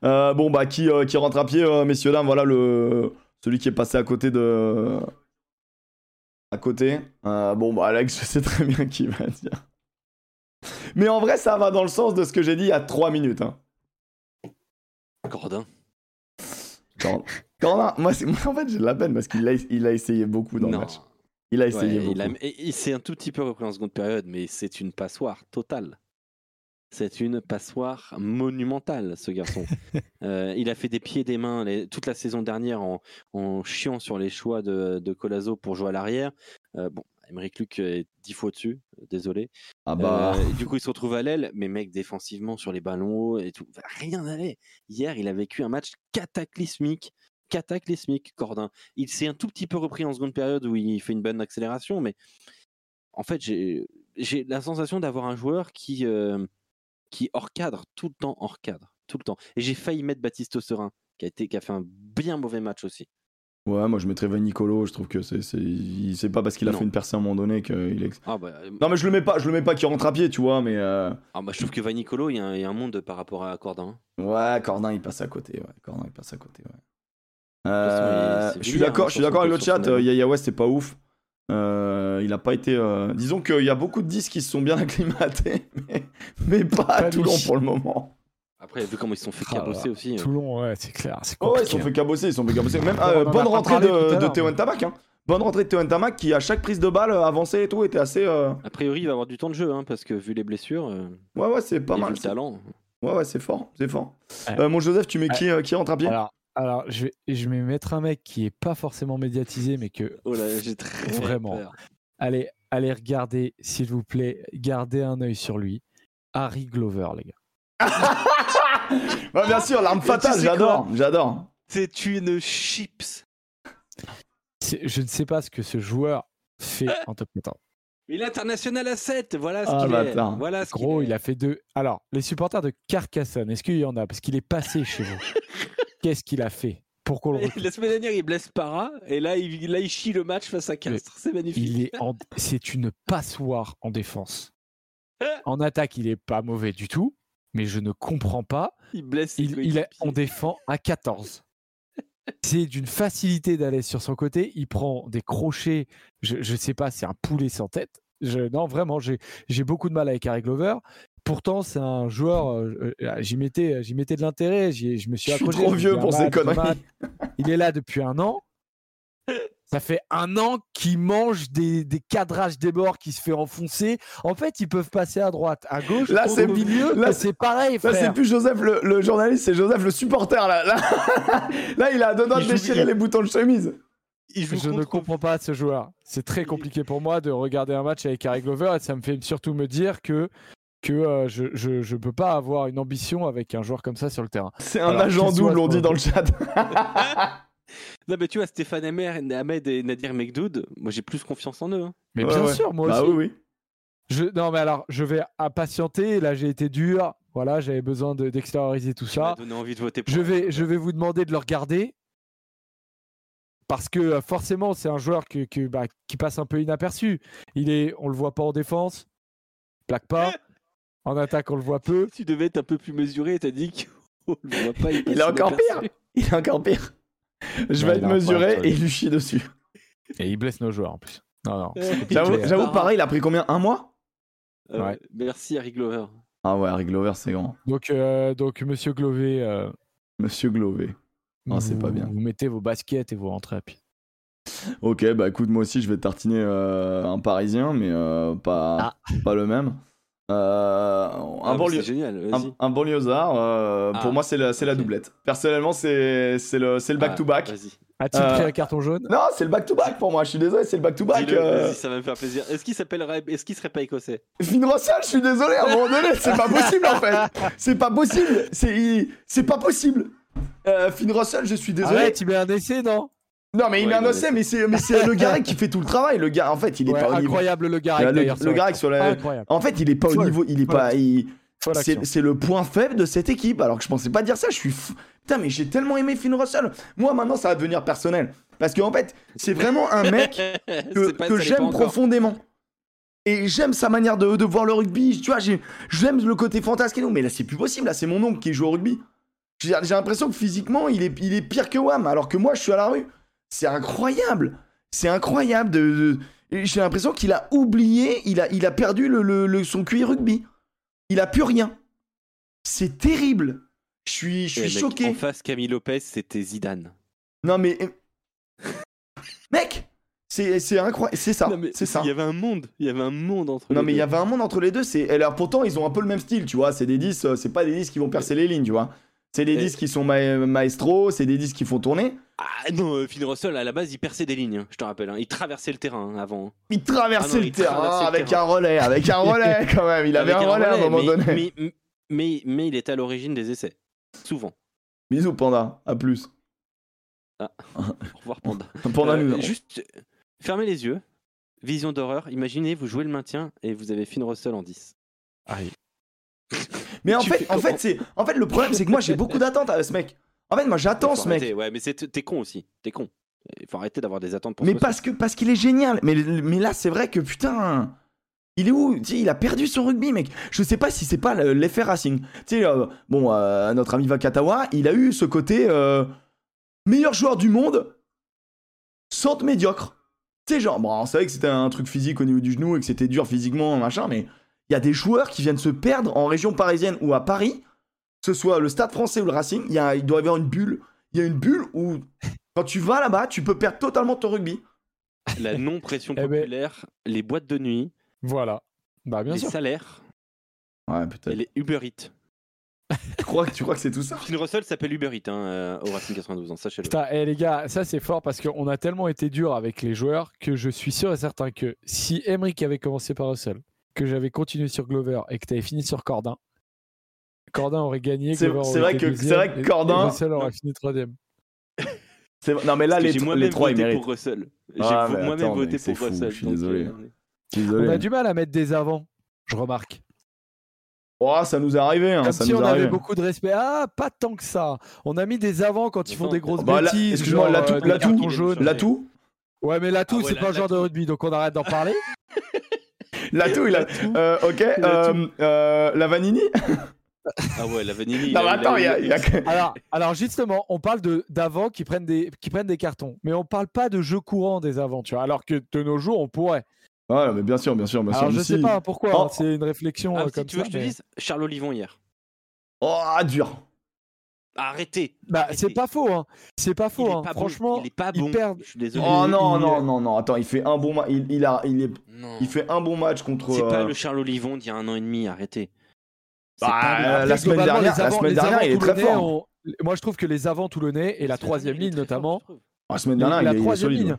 Euh, bon bah qui, euh, qui rentre à pied, euh, messieurs dames, voilà le celui qui est passé à côté de à côté. Bon bah Alex, je sais très bien qui va dire. Mais en vrai, ça va dans le sens de ce que j'ai dit il y a 3 minutes. Hein. Cordin. Quand, quand- moi, en fait, j'ai de la peine parce qu'il a, il a essayé beaucoup dans le Non. match. Il a essayé Ouais, beaucoup. il, a- et il s'est un tout petit peu repris en seconde période, mais c'est une passoire totale. C'est une passoire monumentale, ce garçon. Euh, il a fait des pieds et des mains les- toute la saison dernière en, en chiant sur les choix de, de Colazo pour jouer à l'arrière. Euh, bon, Emeric Luc est dix fois au-dessus, euh, désolé. Ah bah. Euh, du coup, il se retrouve à l'aile, mais mec, défensivement, sur les ballons hauts et tout, rien n'allait. Hier, il a vécu un match cataclysmique. Cataclysmique, Cordin. Il s'est un tout petit peu repris en seconde période où il fait une bonne accélération, mais en fait, j'ai la sensation d'avoir un joueur qui, euh, qui hors cadre, tout le temps hors cadre, tout le temps. Et j'ai failli mettre Baptiste Serein, qui a, été, qui a fait un bien mauvais match aussi. Ouais, moi je mettrais Van Nicolo. Je trouve que c'est c'est il- c'est pas parce qu'il a Non. fait une percée à un moment donné qu'il est. Ah bah, euh, Non mais je le mets pas, je le mets pas qui rentre à pied, tu vois, mais. euh, ah bah, je trouve que Vanicolo, il y, a un- il y a un monde par rapport à Cordin. Ouais, Cordin il passe à côté. Ouais, Cordin il passe à côté. Ouais. façon, Euh, il- je suis d'accord, hein, je suis d'accord avec le chat. euh. Yaya West c'est pas ouf. Euh, il a pas été. euh, Disons qu'il y a beaucoup de disques qui se sont bien acclimatés, mais, mais pas à lui. Toulon pour le moment. Après, vu comment ils se sont fait Ah cabosser aussi. euh. Toulon, ouais, c'est clair. C'est Oh ouais, ils compliqué. sont fait cabosser, ils sont fait cabosser. Même euh, a bonne rentrée de, de l'heure, Théo mais- Ntamak. Hein. Bonne rentrée de Théo Ntamak qui à chaque prise de balle euh, avançait et tout était assez. euh, A priori, il va avoir du temps de jeu, hein, parce que vu les blessures, euh, Ouais ouais c'est pas mal. le talent. Ouais ouais c'est fort, c'est fort. Ouais. Euh, mon Joseph, tu mets Ouais. qui, euh, qui rentre à pied? Alors, alors je, vais, je vais mettre un mec qui est pas forcément médiatisé, mais que. Oh là, j'ai très Vraiment. peur. Allez, allez regarder, s'il vous plaît, gardez un œil sur lui. Harry Glover, les gars. Ouais, bien sûr, l'arme fatale, sais j'adore, j'adore. C'est une chips. Je ne sais pas ce que ce joueur fait en top 14. Il est international à 7, voilà ce Ah, qu'il est. Voilà ce Gros, qu'il il est. a fait deux. Alors, les supporters de Carcassonne, est-ce qu'il y en a? Parce qu'il est passé chez vous. Qu'est-ce qu'il a fait pour qu'on le La semaine dernière, il blesse Para, et là, il, là, il chie le match face à Castres. C'est magnifique. Il est en... C'est une passoire en défense. En attaque, il est pas mauvais du tout, mais je ne comprends pas. Il blesse Il, il on défend à 14. C'est d'une facilité d'aller sur son côté. Il prend des crochets. Je, je sais pas, c'est un poulet sans tête. Je, non, vraiment, j'ai beaucoup de mal avec Harry Glover pourtant, c'est un joueur. euh, euh, j'y mettais, j'y mettais de l'intérêt. Je me suis Je suis accroché. trop vieux pour un ces conneries. Il est là depuis un an. Ça fait un an qu'il mange des, des cadrages des bords, qui se fait enfoncer. En fait, ils peuvent passer à droite, à gauche, Là, au c'est- milieu. là, c'est pareil, Là, frère. c'est plus Joseph le, le journaliste, c'est Joseph le supporter. Là, là, là il a deux doigts de déchirer les boutons de chemise. Je ne comprends pas ce joueur. C'est très compliqué pour moi de regarder un match avec Harry Glover et ça me fait surtout me dire que que euh, je, je, je peux pas avoir une ambition avec un joueur comme ça sur le terrain. C'est un Alors, agent double, on dit dans le chat. Non, mais tu vois, Stéphane Amer, Ahmed et Nadir Mekdoud, moi j'ai plus confiance en eux. hein. Mais Ouais, bien ouais. sûr, moi bah aussi. oui, oui. Je, non, mais alors, je vais impatienter. Là, j'ai été dur. Voilà, j'avais besoin de- d'extérioriser tout Tu m'as ça. donné envie de voter pour Je vais, je vais vous demander de le regarder. Parce que euh, forcément, c'est un joueur que, que, bah, qui passe un peu inaperçu. Il est, on le voit pas en défense, plaque pas. En attaque, on le voit peu. Tu devais être un peu plus mesuré, t'as dit qu'on le voit pas. Il est encore inaperçu. pire. Il est encore pire. Je vais être mesuré et il lui chie dessus. Et il blesse nos joueurs en plus. Non, non. J'avoue, clair. j'avoue, pareil, il a pris combien? Un mois? Euh, Ouais. Merci Harry Glover. Ah ouais, Harry Glover, c'est grand. Donc, euh, donc Monsieur Glover, euh, Monsieur Glové. Non, c'est vous- pas bien. Vous mettez vos baskets et vous rentrez à pied. Ok, bah écoute, moi aussi je vais tartiner euh, un parisien, mais euh, pas, pas le même. Euh, un, Ah, banlieue- génial, un, vas-y. un banlieusard, euh, Ah, pour moi c'est la, c'est la doublette. Personnellement, c'est c'est le, c'est le Ah, back-to-back. Vas-y. A-t-il Euh, pris un carton jaune? Non, c'est le back-to-back pour moi, je suis désolé, c'est le back-to-back. Dis-le, euh, vas-y, ça va me faire plaisir. Est-ce qu'il s'appellerait, est-ce qu'il serait pas écossais? Finn Russell, je suis désolé, à un moment donné, c'est pas possible en fait. C'est pas possible, c'est c'est pas possible. Euh, Finn Russell, je suis désolé. Arrête, il met un essai, non? Non, mais il Ouais, il a mais c'est mais c'est le Garec qui fait tout le travail. Le gars, en fait, il est Ouais, pas au niveau. Incroyable le Garec Le- le sur la- Garec sur la- Incroyable. En fait, il est pas au niveau, il est pas. il- C'est le point faible de cette équipe. Alors que je pensais pas dire ça. Je suis fou. Putain, mais j'ai tellement aimé Finn Russell. Moi, maintenant, ça va devenir personnel. Parce qu'en fait, c'est vraiment un mec que, j'aime profondément. Et j'aime sa manière de, de voir le rugby. Tu vois, j'ai- j'aime le côté fantasque et tout. Mais là, c'est plus possible. Là, c'est mon oncle qui joue au rugby. J'ai l'impression que physiquement, il est, il est pire que Wam. Alors que moi, je suis à la rue. C'est incroyable. C'est incroyable. De, de- et J'ai l'impression qu'il a oublié. Il a, il a perdu le, le- le- son QI rugby. Il a plus rien. C'est terrible. Je suis, je Eh, suis mec, choqué. En face, Camille Lopez, c'était Zidane. Non, mais. Mec C'est c'est incroyable. C'est ça. C'est ça. Il y avait un monde. Il y avait un monde entre. Non les mais il y deux. avait un monde entre les deux. C'est alors pourtant ils ont un peu le même style, tu vois. C'est des 10, euh, c'est pas des 10 qui vont percer les lignes, tu vois. C'est des Et- 10 qui sont ma- maestro, c'est des 10 qui font tourner. Ah non, euh, Finn Russell, à la base, il perçait des lignes, je te rappelle. hein. Il traversait le terrain hein, avant. Il traversait Ah non, le il terrain traversait le avec terrain. un relais, avec un relais quand même. Il avait un relais à un moment mais, donné. Mais, mais, mais il était à l'origine des essais. Souvent. Bisous Panda, à plus. Au revoir, Panda. Panda Euh, nous. Juste, fermez les yeux. Vision d'horreur. Imaginez, vous jouez le maintien et vous avez Finn Russell en 10. Mais en fait, en c'est, en fait, le problème c'est que moi j'ai beaucoup d'attentes à ce mec. En fait, moi j'attends ce mec. Ouais, mais c'est- t'es con aussi. T'es con. Il faut arrêter d'avoir des attentes pour Mais ce parce que parce qu'il est génial. Mais, mais là, c'est vrai que putain. Il est où? Il a perdu son rugby, mec. Je sais pas si c'est pas le- l'effet Racing. Tu sais, euh, bon, euh, notre ami Vakatawa, il a eu ce côté euh, meilleur joueur du monde, centre médiocre. Tu sais, genre, bon, on savait que c'était un truc physique au niveau du genou et que c'était dur physiquement, machin, mais il y a des joueurs qui viennent se perdre en région parisienne ou à Paris, que ce soit le Stade français ou le Racing, il, y a, il doit y avoir une bulle. Il y a une bulle où, quand tu vas là-bas, tu peux perdre totalement ton rugby. La non-pression Eh ben- populaire, les boîtes de nuit, Voilà. Bah, bien les sûr. salaires Ouais, et peut-être. les Uber Eats. Tu crois, tu crois que c'est tout ça? Finn Russell s'appelle Uber Eats hein, euh, au Racing 92, hein, sachez-le. Putain, eh, les gars, ça c'est fort parce qu'on a tellement été dur avec les joueurs que je suis sûr et certain que si Emric avait commencé par Russell, que j'avais continué sur Glover et que tu avais fini sur Cordin, Cordin aurait gagné. C'est- vrai que- c'est vrai que et- et Cordin- Russell aurait Non. fini troisième. C'est- Non, mais là, les, j'ai les trois, ils voté méritent. pour Russell. J'ai Ah, vo- mais moi-même voté pour fou, Russell. je suis donc, désolé. euh, On a du mal à mettre des avants, je remarque. Oh, ça nous est arrivé, hein, Comme ça si nous on avait beaucoup de respect. Ah, pas tant que ça. On a mis des avants quand ils font des grosses Bah, bêtises. excuse-moi, genre, l'atout- euh, l'atout-. L'atout Ouais, mais l'atout, Ah ouais, c'est la- pas un joueur de rugby, donc on arrête d'en parler. L'atout, il a. Euh, ok, euh, euh, la Vanini Ah ouais, la vanille. Non, mais attends, il y a. y Alors, alors justement, on parle de d'avants qui prennent des qui prennent des cartons, mais on parle pas de jeu courant des avants, tu vois. Alors que de nos jours, on pourrait. Ouais, mais bien sûr, bien sûr, bien sûr. Alors je mais sais si- pas pourquoi, Oh. hein, c'est une réflexion Ah, euh, si comme tu veux que je te mais- dise, Charles Olivon hier. Oh, dur. Arrêtez. Bah, Arrêtez. c'est pas faux, hein. C'est pas faux, hein. pas bon. Franchement, il est pas ils bon. perdent- Je suis désolé. Oh non, il- non, non, non, attends, il fait un bon match. Il, il, a, il, est, il fait un bon match contre. C'est pas euh, le Charles Olivon d'il y a un an et demi. Arrêtez. Bah, pas la semaine dernière- les la semaine dernière, il est très fort. ont- Moi, je trouve que les avants toulonnais et la troisième ligne notamment. trouve. La semaine Et dernière, la il est- troisième ligne.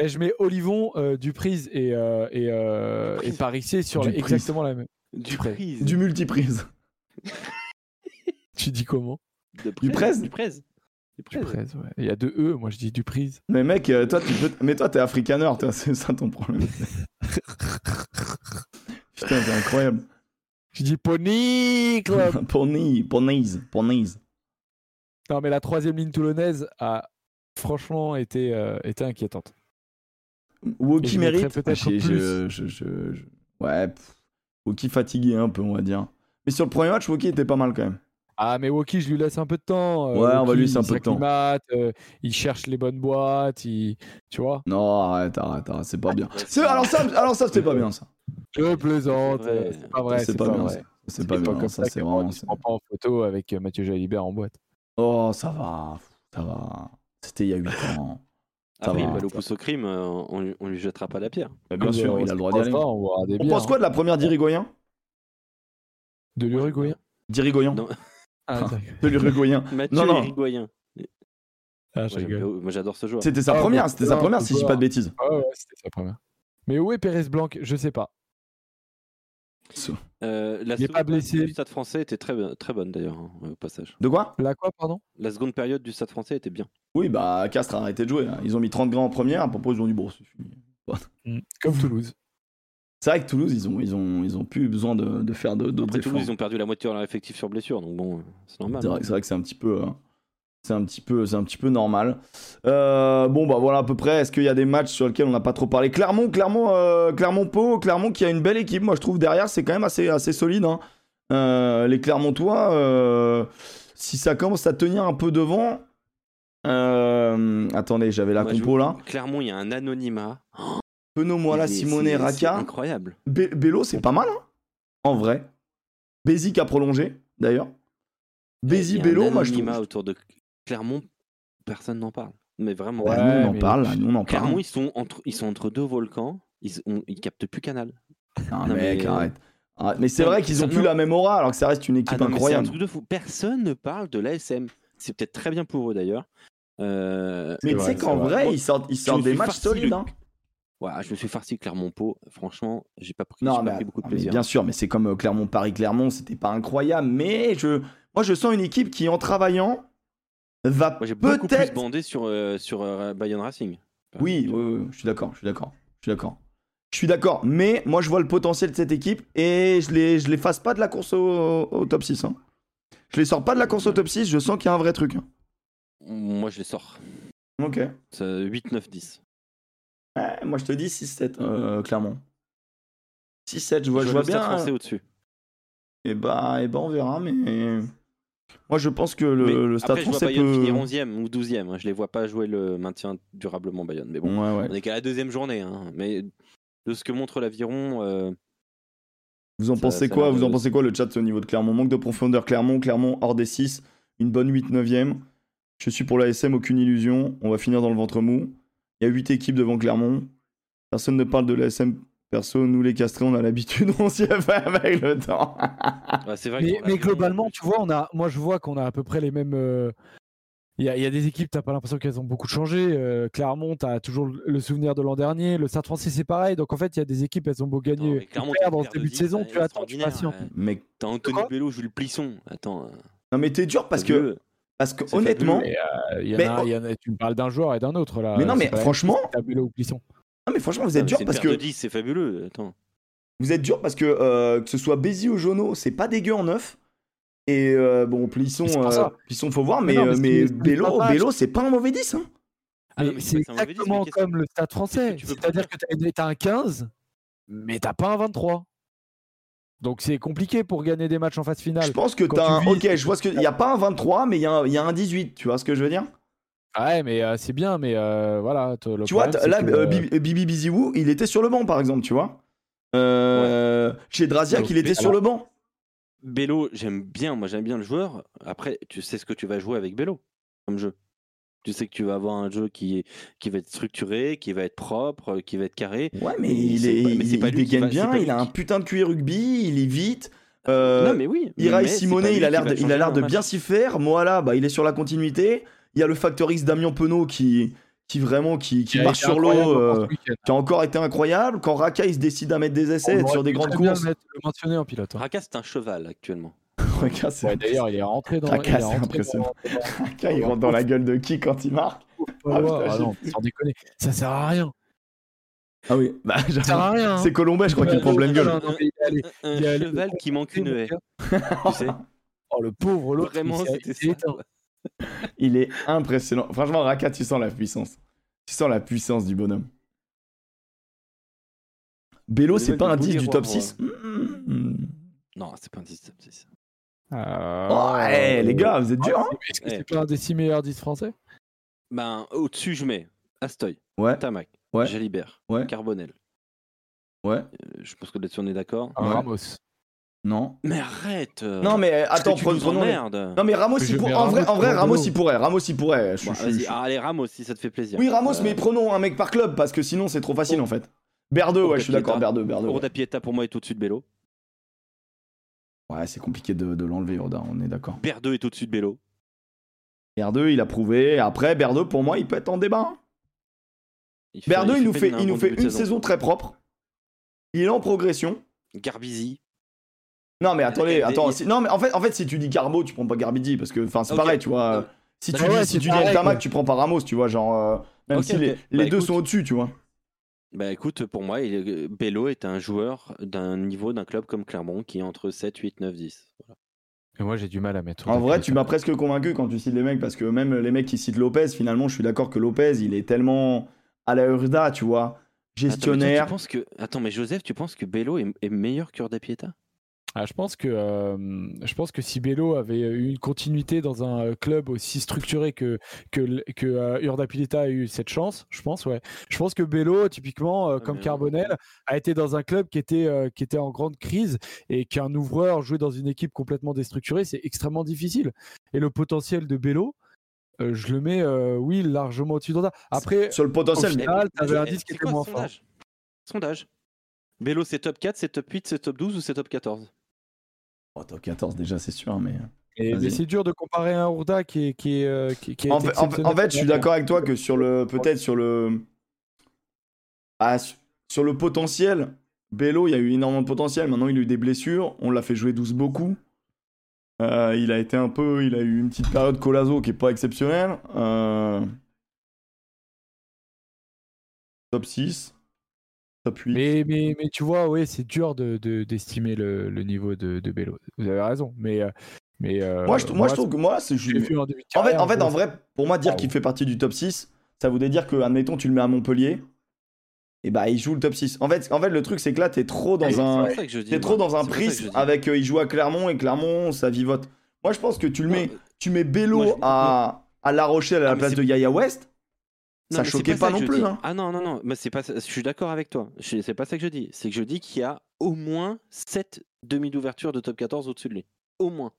Et je mets Olivon, euh, Duprise et, euh, et, euh, et Duprise. Parissier sur la- Duprise. exactement la même. Du près. prise. Du multiprise. Tu dis comment? De du presse. Du presse. Du presse. Duprise, ouais. Il y a deux E, moi je dis Duprise. Mais mec, euh, toi, tu peux... mais toi, t'es africaner, toi, c'est ça ton problème. Putain, c'est incroyable. Je dis Pony Club. Pony, ponies, ponies. non, mais la troisième ligne toulonnaise a franchement été, euh, été inquiétante. Woki mérite. peut-être Ah, je- plus. je- je- je- je- Ouais. Woki fatigué un peu, on va dire. Mais sur le premier match, Woki était pas mal quand même. Ah, mais Woki, je lui laisse un peu de temps. euh, Ouais, on va lui laisser un il peu de temps. euh, il cherche les bonnes boîtes, il... tu vois. Non, arrête, arrête, arrête, c'est pas bien. Ouais, C'est- Alors ça, alors ça c'était pas bien ça. Je plaisante, C'est euh, pas vrai. c'est pas, bien vrai. ça. C'est pas bien, comme ça ça c'est que vraiment. moi, je prends pas en photo avec euh, Mathieu Jalibert en boîte. Oh, ça va, ça va. C'était il y a 8 ans. Ça Après, va. il va le pouce au crime, on, lui- on lui jettera pas la pierre. Bah, bien sûr, il a le droit d'y aller. On On bières, pense quoi de la première d'Irigoyen? De l'Uruguayen? D'Irigoyen? Non. Ah. De l'Uruguayen. Mathieu Non, non. Irigoyen. Ah, Moi, j'adore ce joueur. C'était sa Ah, première, c'était sa première si je dis pas de voir. bêtises. Ah ouais, c'était sa première. Mais où est Pérez Blanc? Je sais pas. Euh, la Il est seconde pas blessé. période du Stade français était très, très bonne d'ailleurs, hein, au passage. De quoi? La quoi, pardon? La seconde période du Stade français était bien. Oui, bah Castres a arrêté de jouer. hein. Ils ont mis 30 grands en première, à propos ils ont dit bon, c'est fini. Comme Toulouse. C'est vrai que Toulouse, ils ont, ils ont, ils ont plus besoin de, de faire d'autres Après, Toulouse, efforts. ils ont perdu la moitié de leur effectif sur blessure, donc bon, c'est normal. C'est vrai, que c'est un petit peu, euh, c'est un petit peu, c'est un petit peu normal. Euh, bon bah voilà à peu près. Est-ce qu'il y a des matchs sur lesquels on n'a pas trop parlé? Clermont, Clermont, euh, Clermont Pau, Clermont qui a une belle équipe. Moi je trouve derrière c'est quand même assez, assez solide. hein. Euh, les Clermontois, euh, si ça commence à tenir un peu devant. attendez, j'avais la Moi, compo là. Clermont, il y a un anonymat. Penaud, Moala, Il est- Simone, c'est- c'est Raka. incroyable. Bé- Bello, c'est pas mal, hein en vrai. Bézic a prolongé, d'ailleurs. Bézi, Bello, moi je trouve. autour de Clermont, personne n'en parle. Mais vraiment. Bah, Ouais, nous, on en mais- parle, nous, on en parle. Clermont, ils sont entre, ils sont entre deux volcans. Ils, on- ils captent plus Canal. Non, Non, mec, mais, euh, arrête. Arrête. Mais c'est non, vrai qu'ils ont plus non. la même aura, alors que ça reste une Ah équipe non, mais c'est un incroyable. truc de fou. Personne ne parle de l'ASM. C'est peut-être très bien pour eux d'ailleurs. Euh, Mais tu sais qu'en vrai. vrai, ils sortent, ils sortent des matchs solides. de- Hein. Ouais, je me suis farci Clermont-Pau. Franchement, j'ai pas pris, Non, j'ai mais, pas pris beaucoup de ah, mais plaisir. bien sûr, mais c'est comme euh, Clermont-Paris-Clermont, c'était pas incroyable. Mais je, moi, je sens une équipe qui, en travaillant, va Moi, j'ai beaucoup plus peut-être. bandé sur, euh, sur euh, Bayonne Racing. Oui, oui, oui, je suis d'accord, je suis d'accord, je suis d'accord. Je suis d'accord, mais moi je vois le potentiel de cette équipe et je les, je les fasse pas de la course au, au top 6. hein. Je les sors pas de la course au top 6, je sens qu'il y a un vrai truc. hein. Moi, je les sors. Ok. Ça, 8, 9, 10. Ouais, moi je te dis 6-7, euh, clairement. 6-7, je vois, je le vois bien. français au-dessus. Et bah, et bah, on verra, mais. Moi je pense que le, Mais le stade après, je vois français Bayonne peut. finir 11e ou 12e. hein. Je les vois pas jouer le maintien durablement Bayonne. Mais bon, Ouais, ouais. on est qu'à la deuxième journée. hein. Mais de ce que montre l'aviron, euh, Vous en Ça- pensez ça a quoi Vous en pensez quoi le chat au niveau de Clermont? Manque de profondeur Clermont, Clermont hors des 6, une bonne 8 9e. Je suis pour la SM, aucune illusion. On va finir dans le ventre mou. Il y a 8 équipes devant Clermont. Personne ne parle de la SM. Perso, nous les castrés, on a l'habitude, on s'y a fait avec le temps. ouais, c'est vrai. que Mais, mais globalement, tu vois, on a, moi je vois qu'on a à peu près les mêmes. euh, Il y, a, il y a des équipes, t'as pas l'impression qu'elles ont beaucoup changé. Euh, Clermont, t'as toujours le souvenir de l'an dernier. Le Stade français, c'est pareil. Donc en fait, il y a des équipes, elles ont beau Attends, gagner, mais Clermont, perds ce début de saison. Tu attends, tu patientes. Mec, T'as Anthony Bello, Jules Plisson. Attends. euh, non mais t'es dur parce que. Parce que honnêtement, fabuleux. Euh, il y en Mais- a- il y en a- tu me parles d'un joueur et d'un autre là. Mais non, mais franchement- Bello ou Plisson. non mais franchement vous êtes dur parce que de 10, c'est fabuleux. Attends. vous êtes dur parce que euh, que ce soit Bézi ou Jono, c'est pas dégueu en neuf. Et euh, bon, Plisson, euh. Plisson, faut voir, Mais mais, non, mais euh, c'est- mais c'est Bello, c'est pas un mauvais 10. Hein. Ah non, Mais mais c'est pas un mauvais dix, exactement mais qu'est-ce- comme le Stade français. C'est-à-dire dire que t'as un 15, mais t'as pas un 23. Donc c'est compliqué pour gagner des matchs en phase finale. Je pense que Quand t'as un. tu vis- Ok, je vois ce que. Il y a pas un 23, mais il y, a un- il y a un 18, tu vois ce que je veux dire? Ouais, mais euh, c'est bien, mais euh, voilà. le Tu vois, problème, là, que, euh, euh, Bibi Biziou, il était sur le banc, par exemple, tu vois? Euh, Chez Draziak, il était sur le banc. Bello, j'aime bien, moi j'aime bien le joueur. Après, tu sais ce que tu vas jouer avec Bello comme jeu. Tu sais que tu vas avoir un jeu qui, est, qui va être structuré, qui va être propre, qui va être carré. Ouais, mais il, est, pas- mais il, c'est pas il lui qui dégaine va- bien, il a un putain de QI rugby, il est vite. Euh, non, mais oui. Irai mais c'est Simone, pas lui il a l'air de, il a l'air de bien s'y faire. Moi là, bah, il est sur la continuité. Il y a le facteur X Damien Penaud qui, qui vraiment qui, marche sur l'eau, euh, qui a encore été incroyable. Quand Raka il se décide à mettre des essais On être sur des grandes courses. Le, mettre- le mentionner en pilote. hein. Raka, c'est un cheval actuellement. Raka, c'est- Ouais, D'ailleurs, il est rentré dans. Raka, il est c'est rentré impressionnant. dans- Raka, il rentre dans la gueule de qui quand il marque Ah, putain, Ah non, sans déconner. Ça sert à rien. Ah oui, bah, Ça sert à rien. hein. c'est Colombet, je crois qu'il Ouais, prend pleine gueule. non, il est allé- Un il cheval qui manque une haie. Tu sais Oh, le pauvre l'autre. Vraiment, il il est impressionnant. Franchement, Raka, tu sens la puissance. Tu sens la puissance du bonhomme. Bello, Le c'est pas un 10 du top moi. 6 Mmh. Non, c'est pas un 10 top 6. Ah, Ouais, les gars, vous êtes durs, hein Est-ce que c'est pas un des six meilleurs 10 français? Ben, au-dessus, je mets Astoy, Ouais, Tamac, Ouais. Jalibert, Ouais. Carbonel. ouais, Euh, je pense que là-dessus, on est d'accord. Ouais. Ramos. non. Mais arrête euh, Non, mais attends, prenons. emmerdes. Non, mais Ramos, il pour... en vrai, Ramos en vrai Ramos, il pourrait. Ramos, il pourrait. Je, Bon, je- ah, allez, Ramos, si ça te fait plaisir. Oui, Ramos, Euh, mais prenons un mec par club parce que sinon, c'est trop facile en fait. Berdeux, ouais, je suis d'accord. Berdeux, Berdeux. Roda Pieta, pour moi, est au-dessus de Bello. Ouais, c'est compliqué de, de l'enlever, Roda, on est d'accord. Berdeux est au-dessus de Bello. Berdeux, il a prouvé. Après, Berdeux, pour moi, il peut être en débat. hein. Il fait- Berdeux, il, nous fait, il nous fait une saison. très propre. Il est en progression. Garbizi. Non, mais attendez, Et- et- attends. si- non, mais en fait, en fait, si tu dis Garbo, tu prends pas Garbidi parce que, enfin, c'est pareil, tu vois. Si tu Bah ouais, dis, si tu dis Tamac, tu prends pas Ramos, tu vois, genre. euh, même si ok. les, Bah, les deux écoute. sont au-dessus, tu vois. Bah écoute, pour moi, il Bello est un joueur d'un niveau d'un club comme Clermont qui est entre 7, 8, 9, 10. Voilà. Et moi, j'ai du mal à mettre. En vrai, tu m'as presque convaincu quand tu cites les mecs parce que même les mecs qui citent Lopez, finalement, je suis d'accord que Lopez, il est tellement à la Urda, tu vois, Attends, mais toi, gestionnaire. tu penses que... Attends, mais Joseph, tu penses que Bello est, est meilleur que Roda Pieta? Ah, je pense que euh, je pense que si Bello avait eu une continuité dans un euh, club aussi structuré que que que euh, Urda Pileta a eu cette chance, je pense ouais. Je pense que Bello typiquement euh, comme mais. Carbonel a été dans un club qui était euh, qui était en grande crise et qu'un ouvreur jouer dans une équipe complètement déstructurée, c'est extrêmement difficile. Et le potentiel de Bello euh, je le mets, euh, oui, largement au-dessus d'Urda. Après, Sur le potentiel, mais- final, t'avais un 10 qui c'est était quoi moins ce fort. sondage? Sondage. Bello, c'est top 4, c'est top 8, c'est top 12 ou c'est top 14 Oh, top 14 déjà, c'est sûr, mais. Et- Vas-y. mais c'est dur de comparer un Urda qui est qui est euh, qui, qui a En été fait, en je suis d'accord avec toi que sur le. Peut-être sur le. Ah, su- sur le potentiel, Bello, il y a eu énormément de potentiel. Maintenant, il a eu des blessures. On l'a fait jouer 12 beaucoup. Euh, il a été un peu. Il a eu une petite période Colazo qui est pas exceptionnelle. Euh, Top 6. Top 8. Mais, mais, mais tu vois, oui, c'est dur de, de- d'estimer le, le niveau de, de Bello. Vous avez raison. Mais, euh, mais euh, moi, je, moi, je trouve que moi, c'est. en de fait, en, fait, je en vrai, pour moi, dire Ah, qu'il ouais. fait partie du top 6, ça voudrait dire que, admettons, tu le mets à Montpellier, et bah il joue le top 6. En fait, en fait le truc, c'est que là, t'es trop dans un. T'es trop moi. dans un prisme avec. euh, il joue à Clermont et Clermont, ça vivote. Moi, je pense que tu le mets, tu mets Bello moi, je- à, à La Rochelle à la Ah, place de Yaya West, ça choquait pas, ça non plus. Hein. Ah non, non, non, mais c'est pas je suis d'accord avec toi. C'est pas ça que je dis. C'est que je dis qu'il y a au moins 7 demi d'ouverture de top 14 au-dessus de lui. Au moins.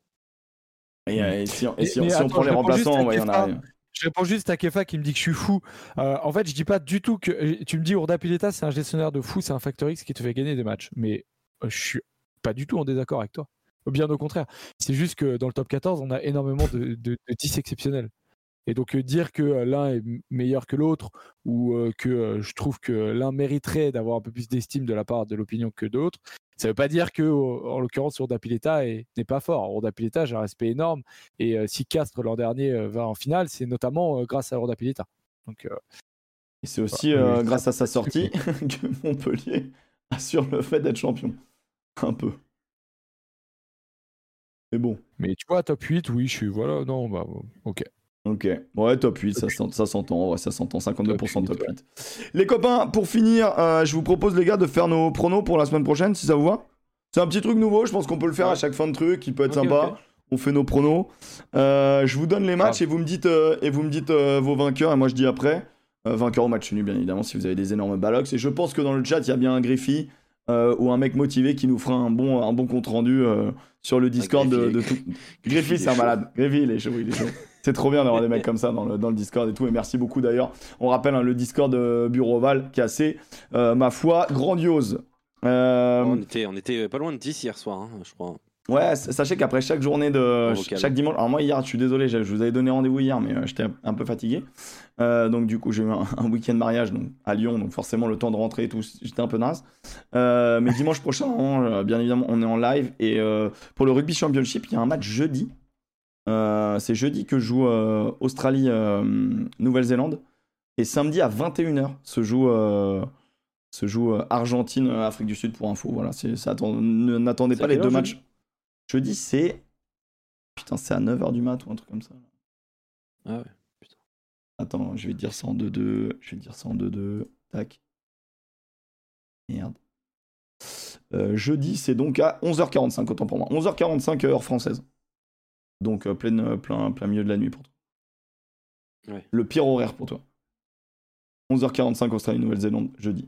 Et, euh, et si, et Mais- si- mais si on prend les remplaçants, il y en a. Je réponds juste à Kefa qui me dit que je suis fou. Euh, en fait, je dis pas du tout que. euh, Tu me dis Urda Pileta, c'est un gestionnaire de fou, c'est un facteur X qui te fait gagner des matchs. Mais euh, je suis pas du tout en désaccord avec toi. Bien au contraire. C'est juste que dans le top 14, on a énormément de, de, de 10 exceptionnels. Et donc euh, dire que l'un est meilleur que l'autre ou euh, que euh, je trouve que l'un mériterait d'avoir un peu plus d'estime de la part de l'opinion que d'autres, ça veut pas dire que, en l'occurrence, Urda Pileta est- n'est pas fort. Urda Pileta, j'ai un respect énorme. Et euh, si Castres l'an dernier euh, va en finale, c'est notamment euh, grâce à Urda Pileta. Donc, euh, Et c'est aussi euh, grâce à sa sortie que Montpellier assure le fait d'être champion. Un peu. Mais bon. mais tu vois, top 8, oui, je suis. Voilà, non, bah, ok. Ok, ouais, top 8, ça, s'ent- ça s'entend, ouais, ça s'entend, 52% top Top 8. Les copains, pour finir, euh, je vous propose les gars de faire nos pronos pour la semaine prochaine, si ça vous va. C'est un petit truc nouveau, je pense qu'on peut le faire à chaque fin de truc, qui peut être sympa. on fait nos pronos. Euh, je vous donne les matchs et vous me dites, euh, et vous me dites vos vainqueurs et moi je dis après. Vainqueur au match nul, bien évidemment, si vous avez des énormes balox. Et je pense que dans le chat, il y a bien un Griffy ou un mec motivé qui nous fera un bon, un bon compte rendu sur le Discord de, Griffy, de tout. Griffy, c'est un chaud. malade. Griffy, il est chaud, il est chaud. C'est trop bien d'avoir des mecs comme ça dans le, dans le Discord et tout. Et merci beaucoup d'ailleurs. On rappelle hein, le Discord euh, Bureau Oval qui est assez, euh, ma foi, grandiose. Euh, On était, on était pas loin de 10 hier soir, hein, je crois. Ouais, sachez qu'après chaque journée de chaque dimanche. Alors moi hier, je suis désolé, je, vous avais donné rendez-vous hier, mais j'étais un peu fatigué. Euh, donc du coup, j'ai eu un, un week-end mariage donc à Lyon, donc forcément le temps de rentrer et tout, j'étais un peu naze. Euh, mais dimanche prochain, hein, bien évidemment, on est en live et euh, pour le rugby championship, il y a un match jeudi. Euh, C'est jeudi que joue euh, Australie euh, Nouvelle-Zélande et samedi à 21h se joue. euh, se joue euh, Argentine, Afrique du Sud pour info. Voilà, N'attendez pas les deux matchs. Jeudi, c'est. Putain, c'est à 9h du mat ou un truc comme ça. Ah ouais. Attends, je vais te dire ça en 2-2. Je vais te dire ça en 2-2. Tac. Merde. Euh, jeudi, c'est donc à 11h45, autant pour moi. 11h45 heure française. Donc euh, plein, euh, plein, plein milieu de la nuit pour toi. Ouais. Le pire horaire pour toi. 11h45 Australie, Nouvelle-Zélande, jeudi.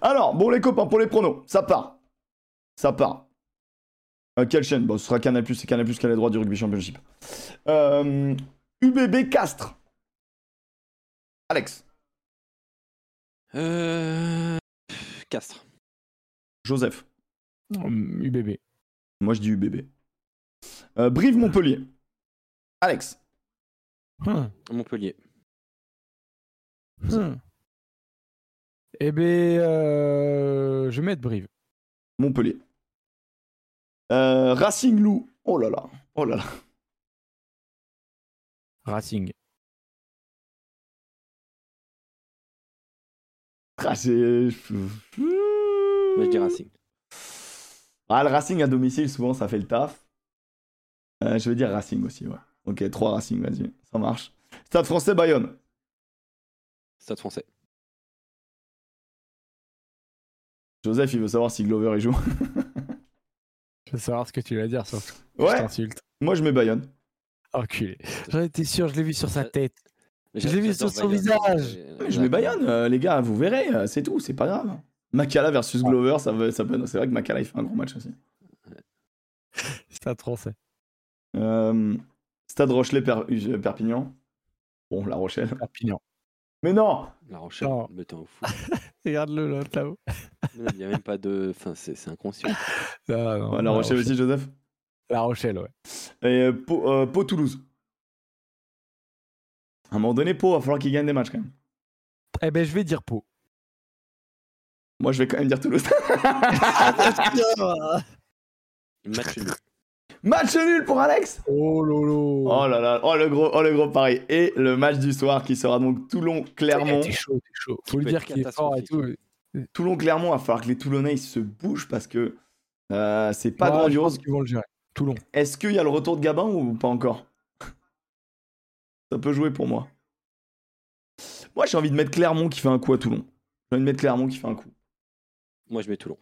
Alors, bon les copains, pour les pronos, ça part. Ça part. Euh, quelle chaîne? Bon, ce sera Canal+, c'est Canal+, qui a les droits du Rugby Championship. Euh, UBB Castres. Alex. Euh... Castres. Joseph. UBB. Moi, je dis UBB. Euh, Brive Montpellier. Alex. Hum, Montpellier. hum. Eh ben, euh, je vais mettre Brive. Montpellier. Euh, Racing Loup. Oh là là. Oh là là. Racing. Ah, c'est- Moi je dis Racing. Ah, le Racing à domicile, souvent, ça fait le taf. Euh, je vais dire Racing aussi, ouais. Ok, 3 Racing, vas-y. Ça marche. Stade français, Bayonne. Stade français. Joseph, il veut savoir si Glover il joue. Je veux savoir ce que tu vas dire, surtout. Je Ouais, t'insulte. moi je mets Bayonne. Enculé. J'en étais sûr, je l'ai vu sur sa tête. Mais Je l'ai vu sur son Bayonne. visage. Euh, Mais je mets Bayonne, euh, les gars, vous verrez, euh, c'est tout, c'est pas grave. Makala versus Glover, ça, veut- ça peut... c'est vrai que Makala il fait un gros match aussi. Stade français. Euh, Stade Rochelet Per- euh, Perpignan. Bon, La Rochelle. Perpignan. Mais non La Rochelle. Non. Mais t'es un fou. Regarde-le là, là-haut. Il n'y a même pas de. Enfin, c'est inconscient. Ah, non, Ouais, La Rochelle aussi, Joseph. La Rochelle, ouais. Et euh, Pau, euh, Pau Toulouse. À un moment donné, Pau, va falloir qu'il gagne des matchs quand même. Eh ben, je vais dire Pau. Moi, je vais quand même dire Toulouse. Match nul. Match nul pour Alex oh lolo. Oh là là, oh le gros, oh le gros pari. Et le match du soir qui sera donc Toulon-Clermont. T'es chaud, t'es chaud. Faut lui dire qu'il est fort et tout. Toulon-Clermont, va falloir que les Toulonnais ils se bougent parce que euh, c'est pas Ouais, grandiose. qu'ils vont le gérer. Toulon. Est-ce qu'il y a le retour de Gabin ou pas encore? Ça peut jouer pour moi. Moi, j'ai envie de mettre Clermont qui fait un coup à Toulon. J'ai envie de mettre Clermont qui fait un coup. Moi je mets Toulon.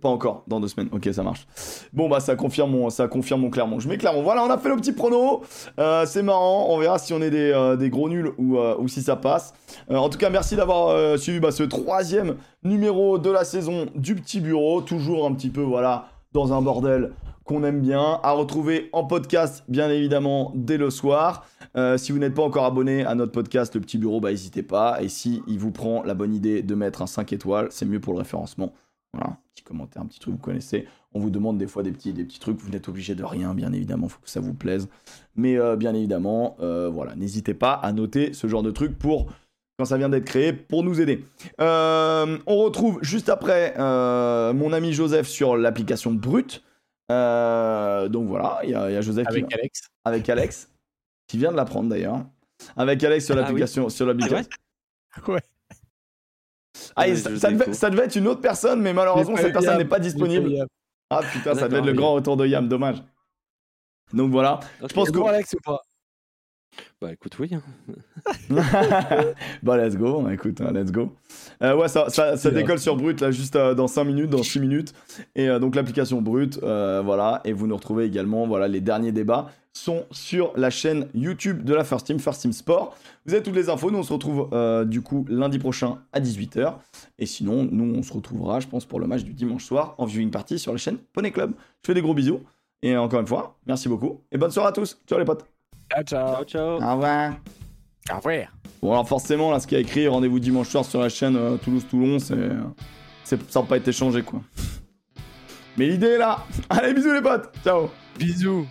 Pas encore, dans deux semaines. Ok, ça marche. Bon, bah, ça confirme mon, ça confirme mon Clermont. Je mets Clermont. Voilà, on a fait le petit prono. Euh, c'est marrant. On verra si on est des, euh, des gros nuls ou, euh, ou si ça passe. En tout cas, merci d'avoir suivi bah, ce troisième numéro de la saison du petit bureau. Toujours un petit peu, voilà, dans un bordel qu'on aime bien. À retrouver en podcast, bien évidemment, dès le soir. Si vous n'êtes pas encore abonné à notre podcast, le petit bureau, bah, n'hésitez pas. Et si il vous prend la bonne idée de mettre un 5 étoiles, c'est mieux pour le référencement. Voilà, petit commentaire, un petit truc, vous connaissez. On vous demande des fois des petits, des petits trucs, vous n'êtes obligé de rien, bien évidemment, faut que ça vous plaise. Mais euh, bien évidemment, euh, voilà, n'hésitez pas à noter ce genre de truc pour quand ça vient d'être créé, pour nous aider. Euh, on retrouve juste après mon ami Joseph sur l'application Brut. Euh, donc voilà, il y, a il y a Joseph qui- Avec Alex. avec Alex, qui vient de l'apprendre d'ailleurs. Avec Alex sur Ah oui. l'application. sur l'application. Ouais. Ah, et ça, je ça devait, découvre. ça devait être une autre personne, mais malheureusement, cette personne n'est pas disponible. Ah putain, ça devait être le grand retour de Yam, dommage. Donc voilà, Ok. pense C'est que- Alex ou pas? Bah écoute, oui. hein. bah let's go, écoute, hein, let's go. Euh, ouais, ça, ça, ça C'est décolle sur Brut là juste euh, dans 5 minutes, dans 6 minutes. Et euh, donc l'application Brut, voilà. Et vous nous retrouvez également, voilà, les derniers débats sont sur la chaîne YouTube de la First Team, First Team Sport. Vous avez toutes les infos, nous on se retrouve du coup lundi prochain à 18h. Et sinon, nous on se retrouvera, je pense, pour le match du dimanche soir en viewing party sur la chaîne Poney Club. Je fais des gros bisous. Et encore une fois, merci beaucoup. Et bonne soirée à tous. Ciao les potes. Ciao, ciao. Ciao, ciao. Au revoir. Au revoir. Bon alors forcément là ce qui a écrit rendez-vous dimanche soir sur la chaîne euh, Toulouse-Toulon c'est, c'est ça n'a pas été changé quoi. Mais l'idée est là. Allez bisous les potes. Ciao. Bisous.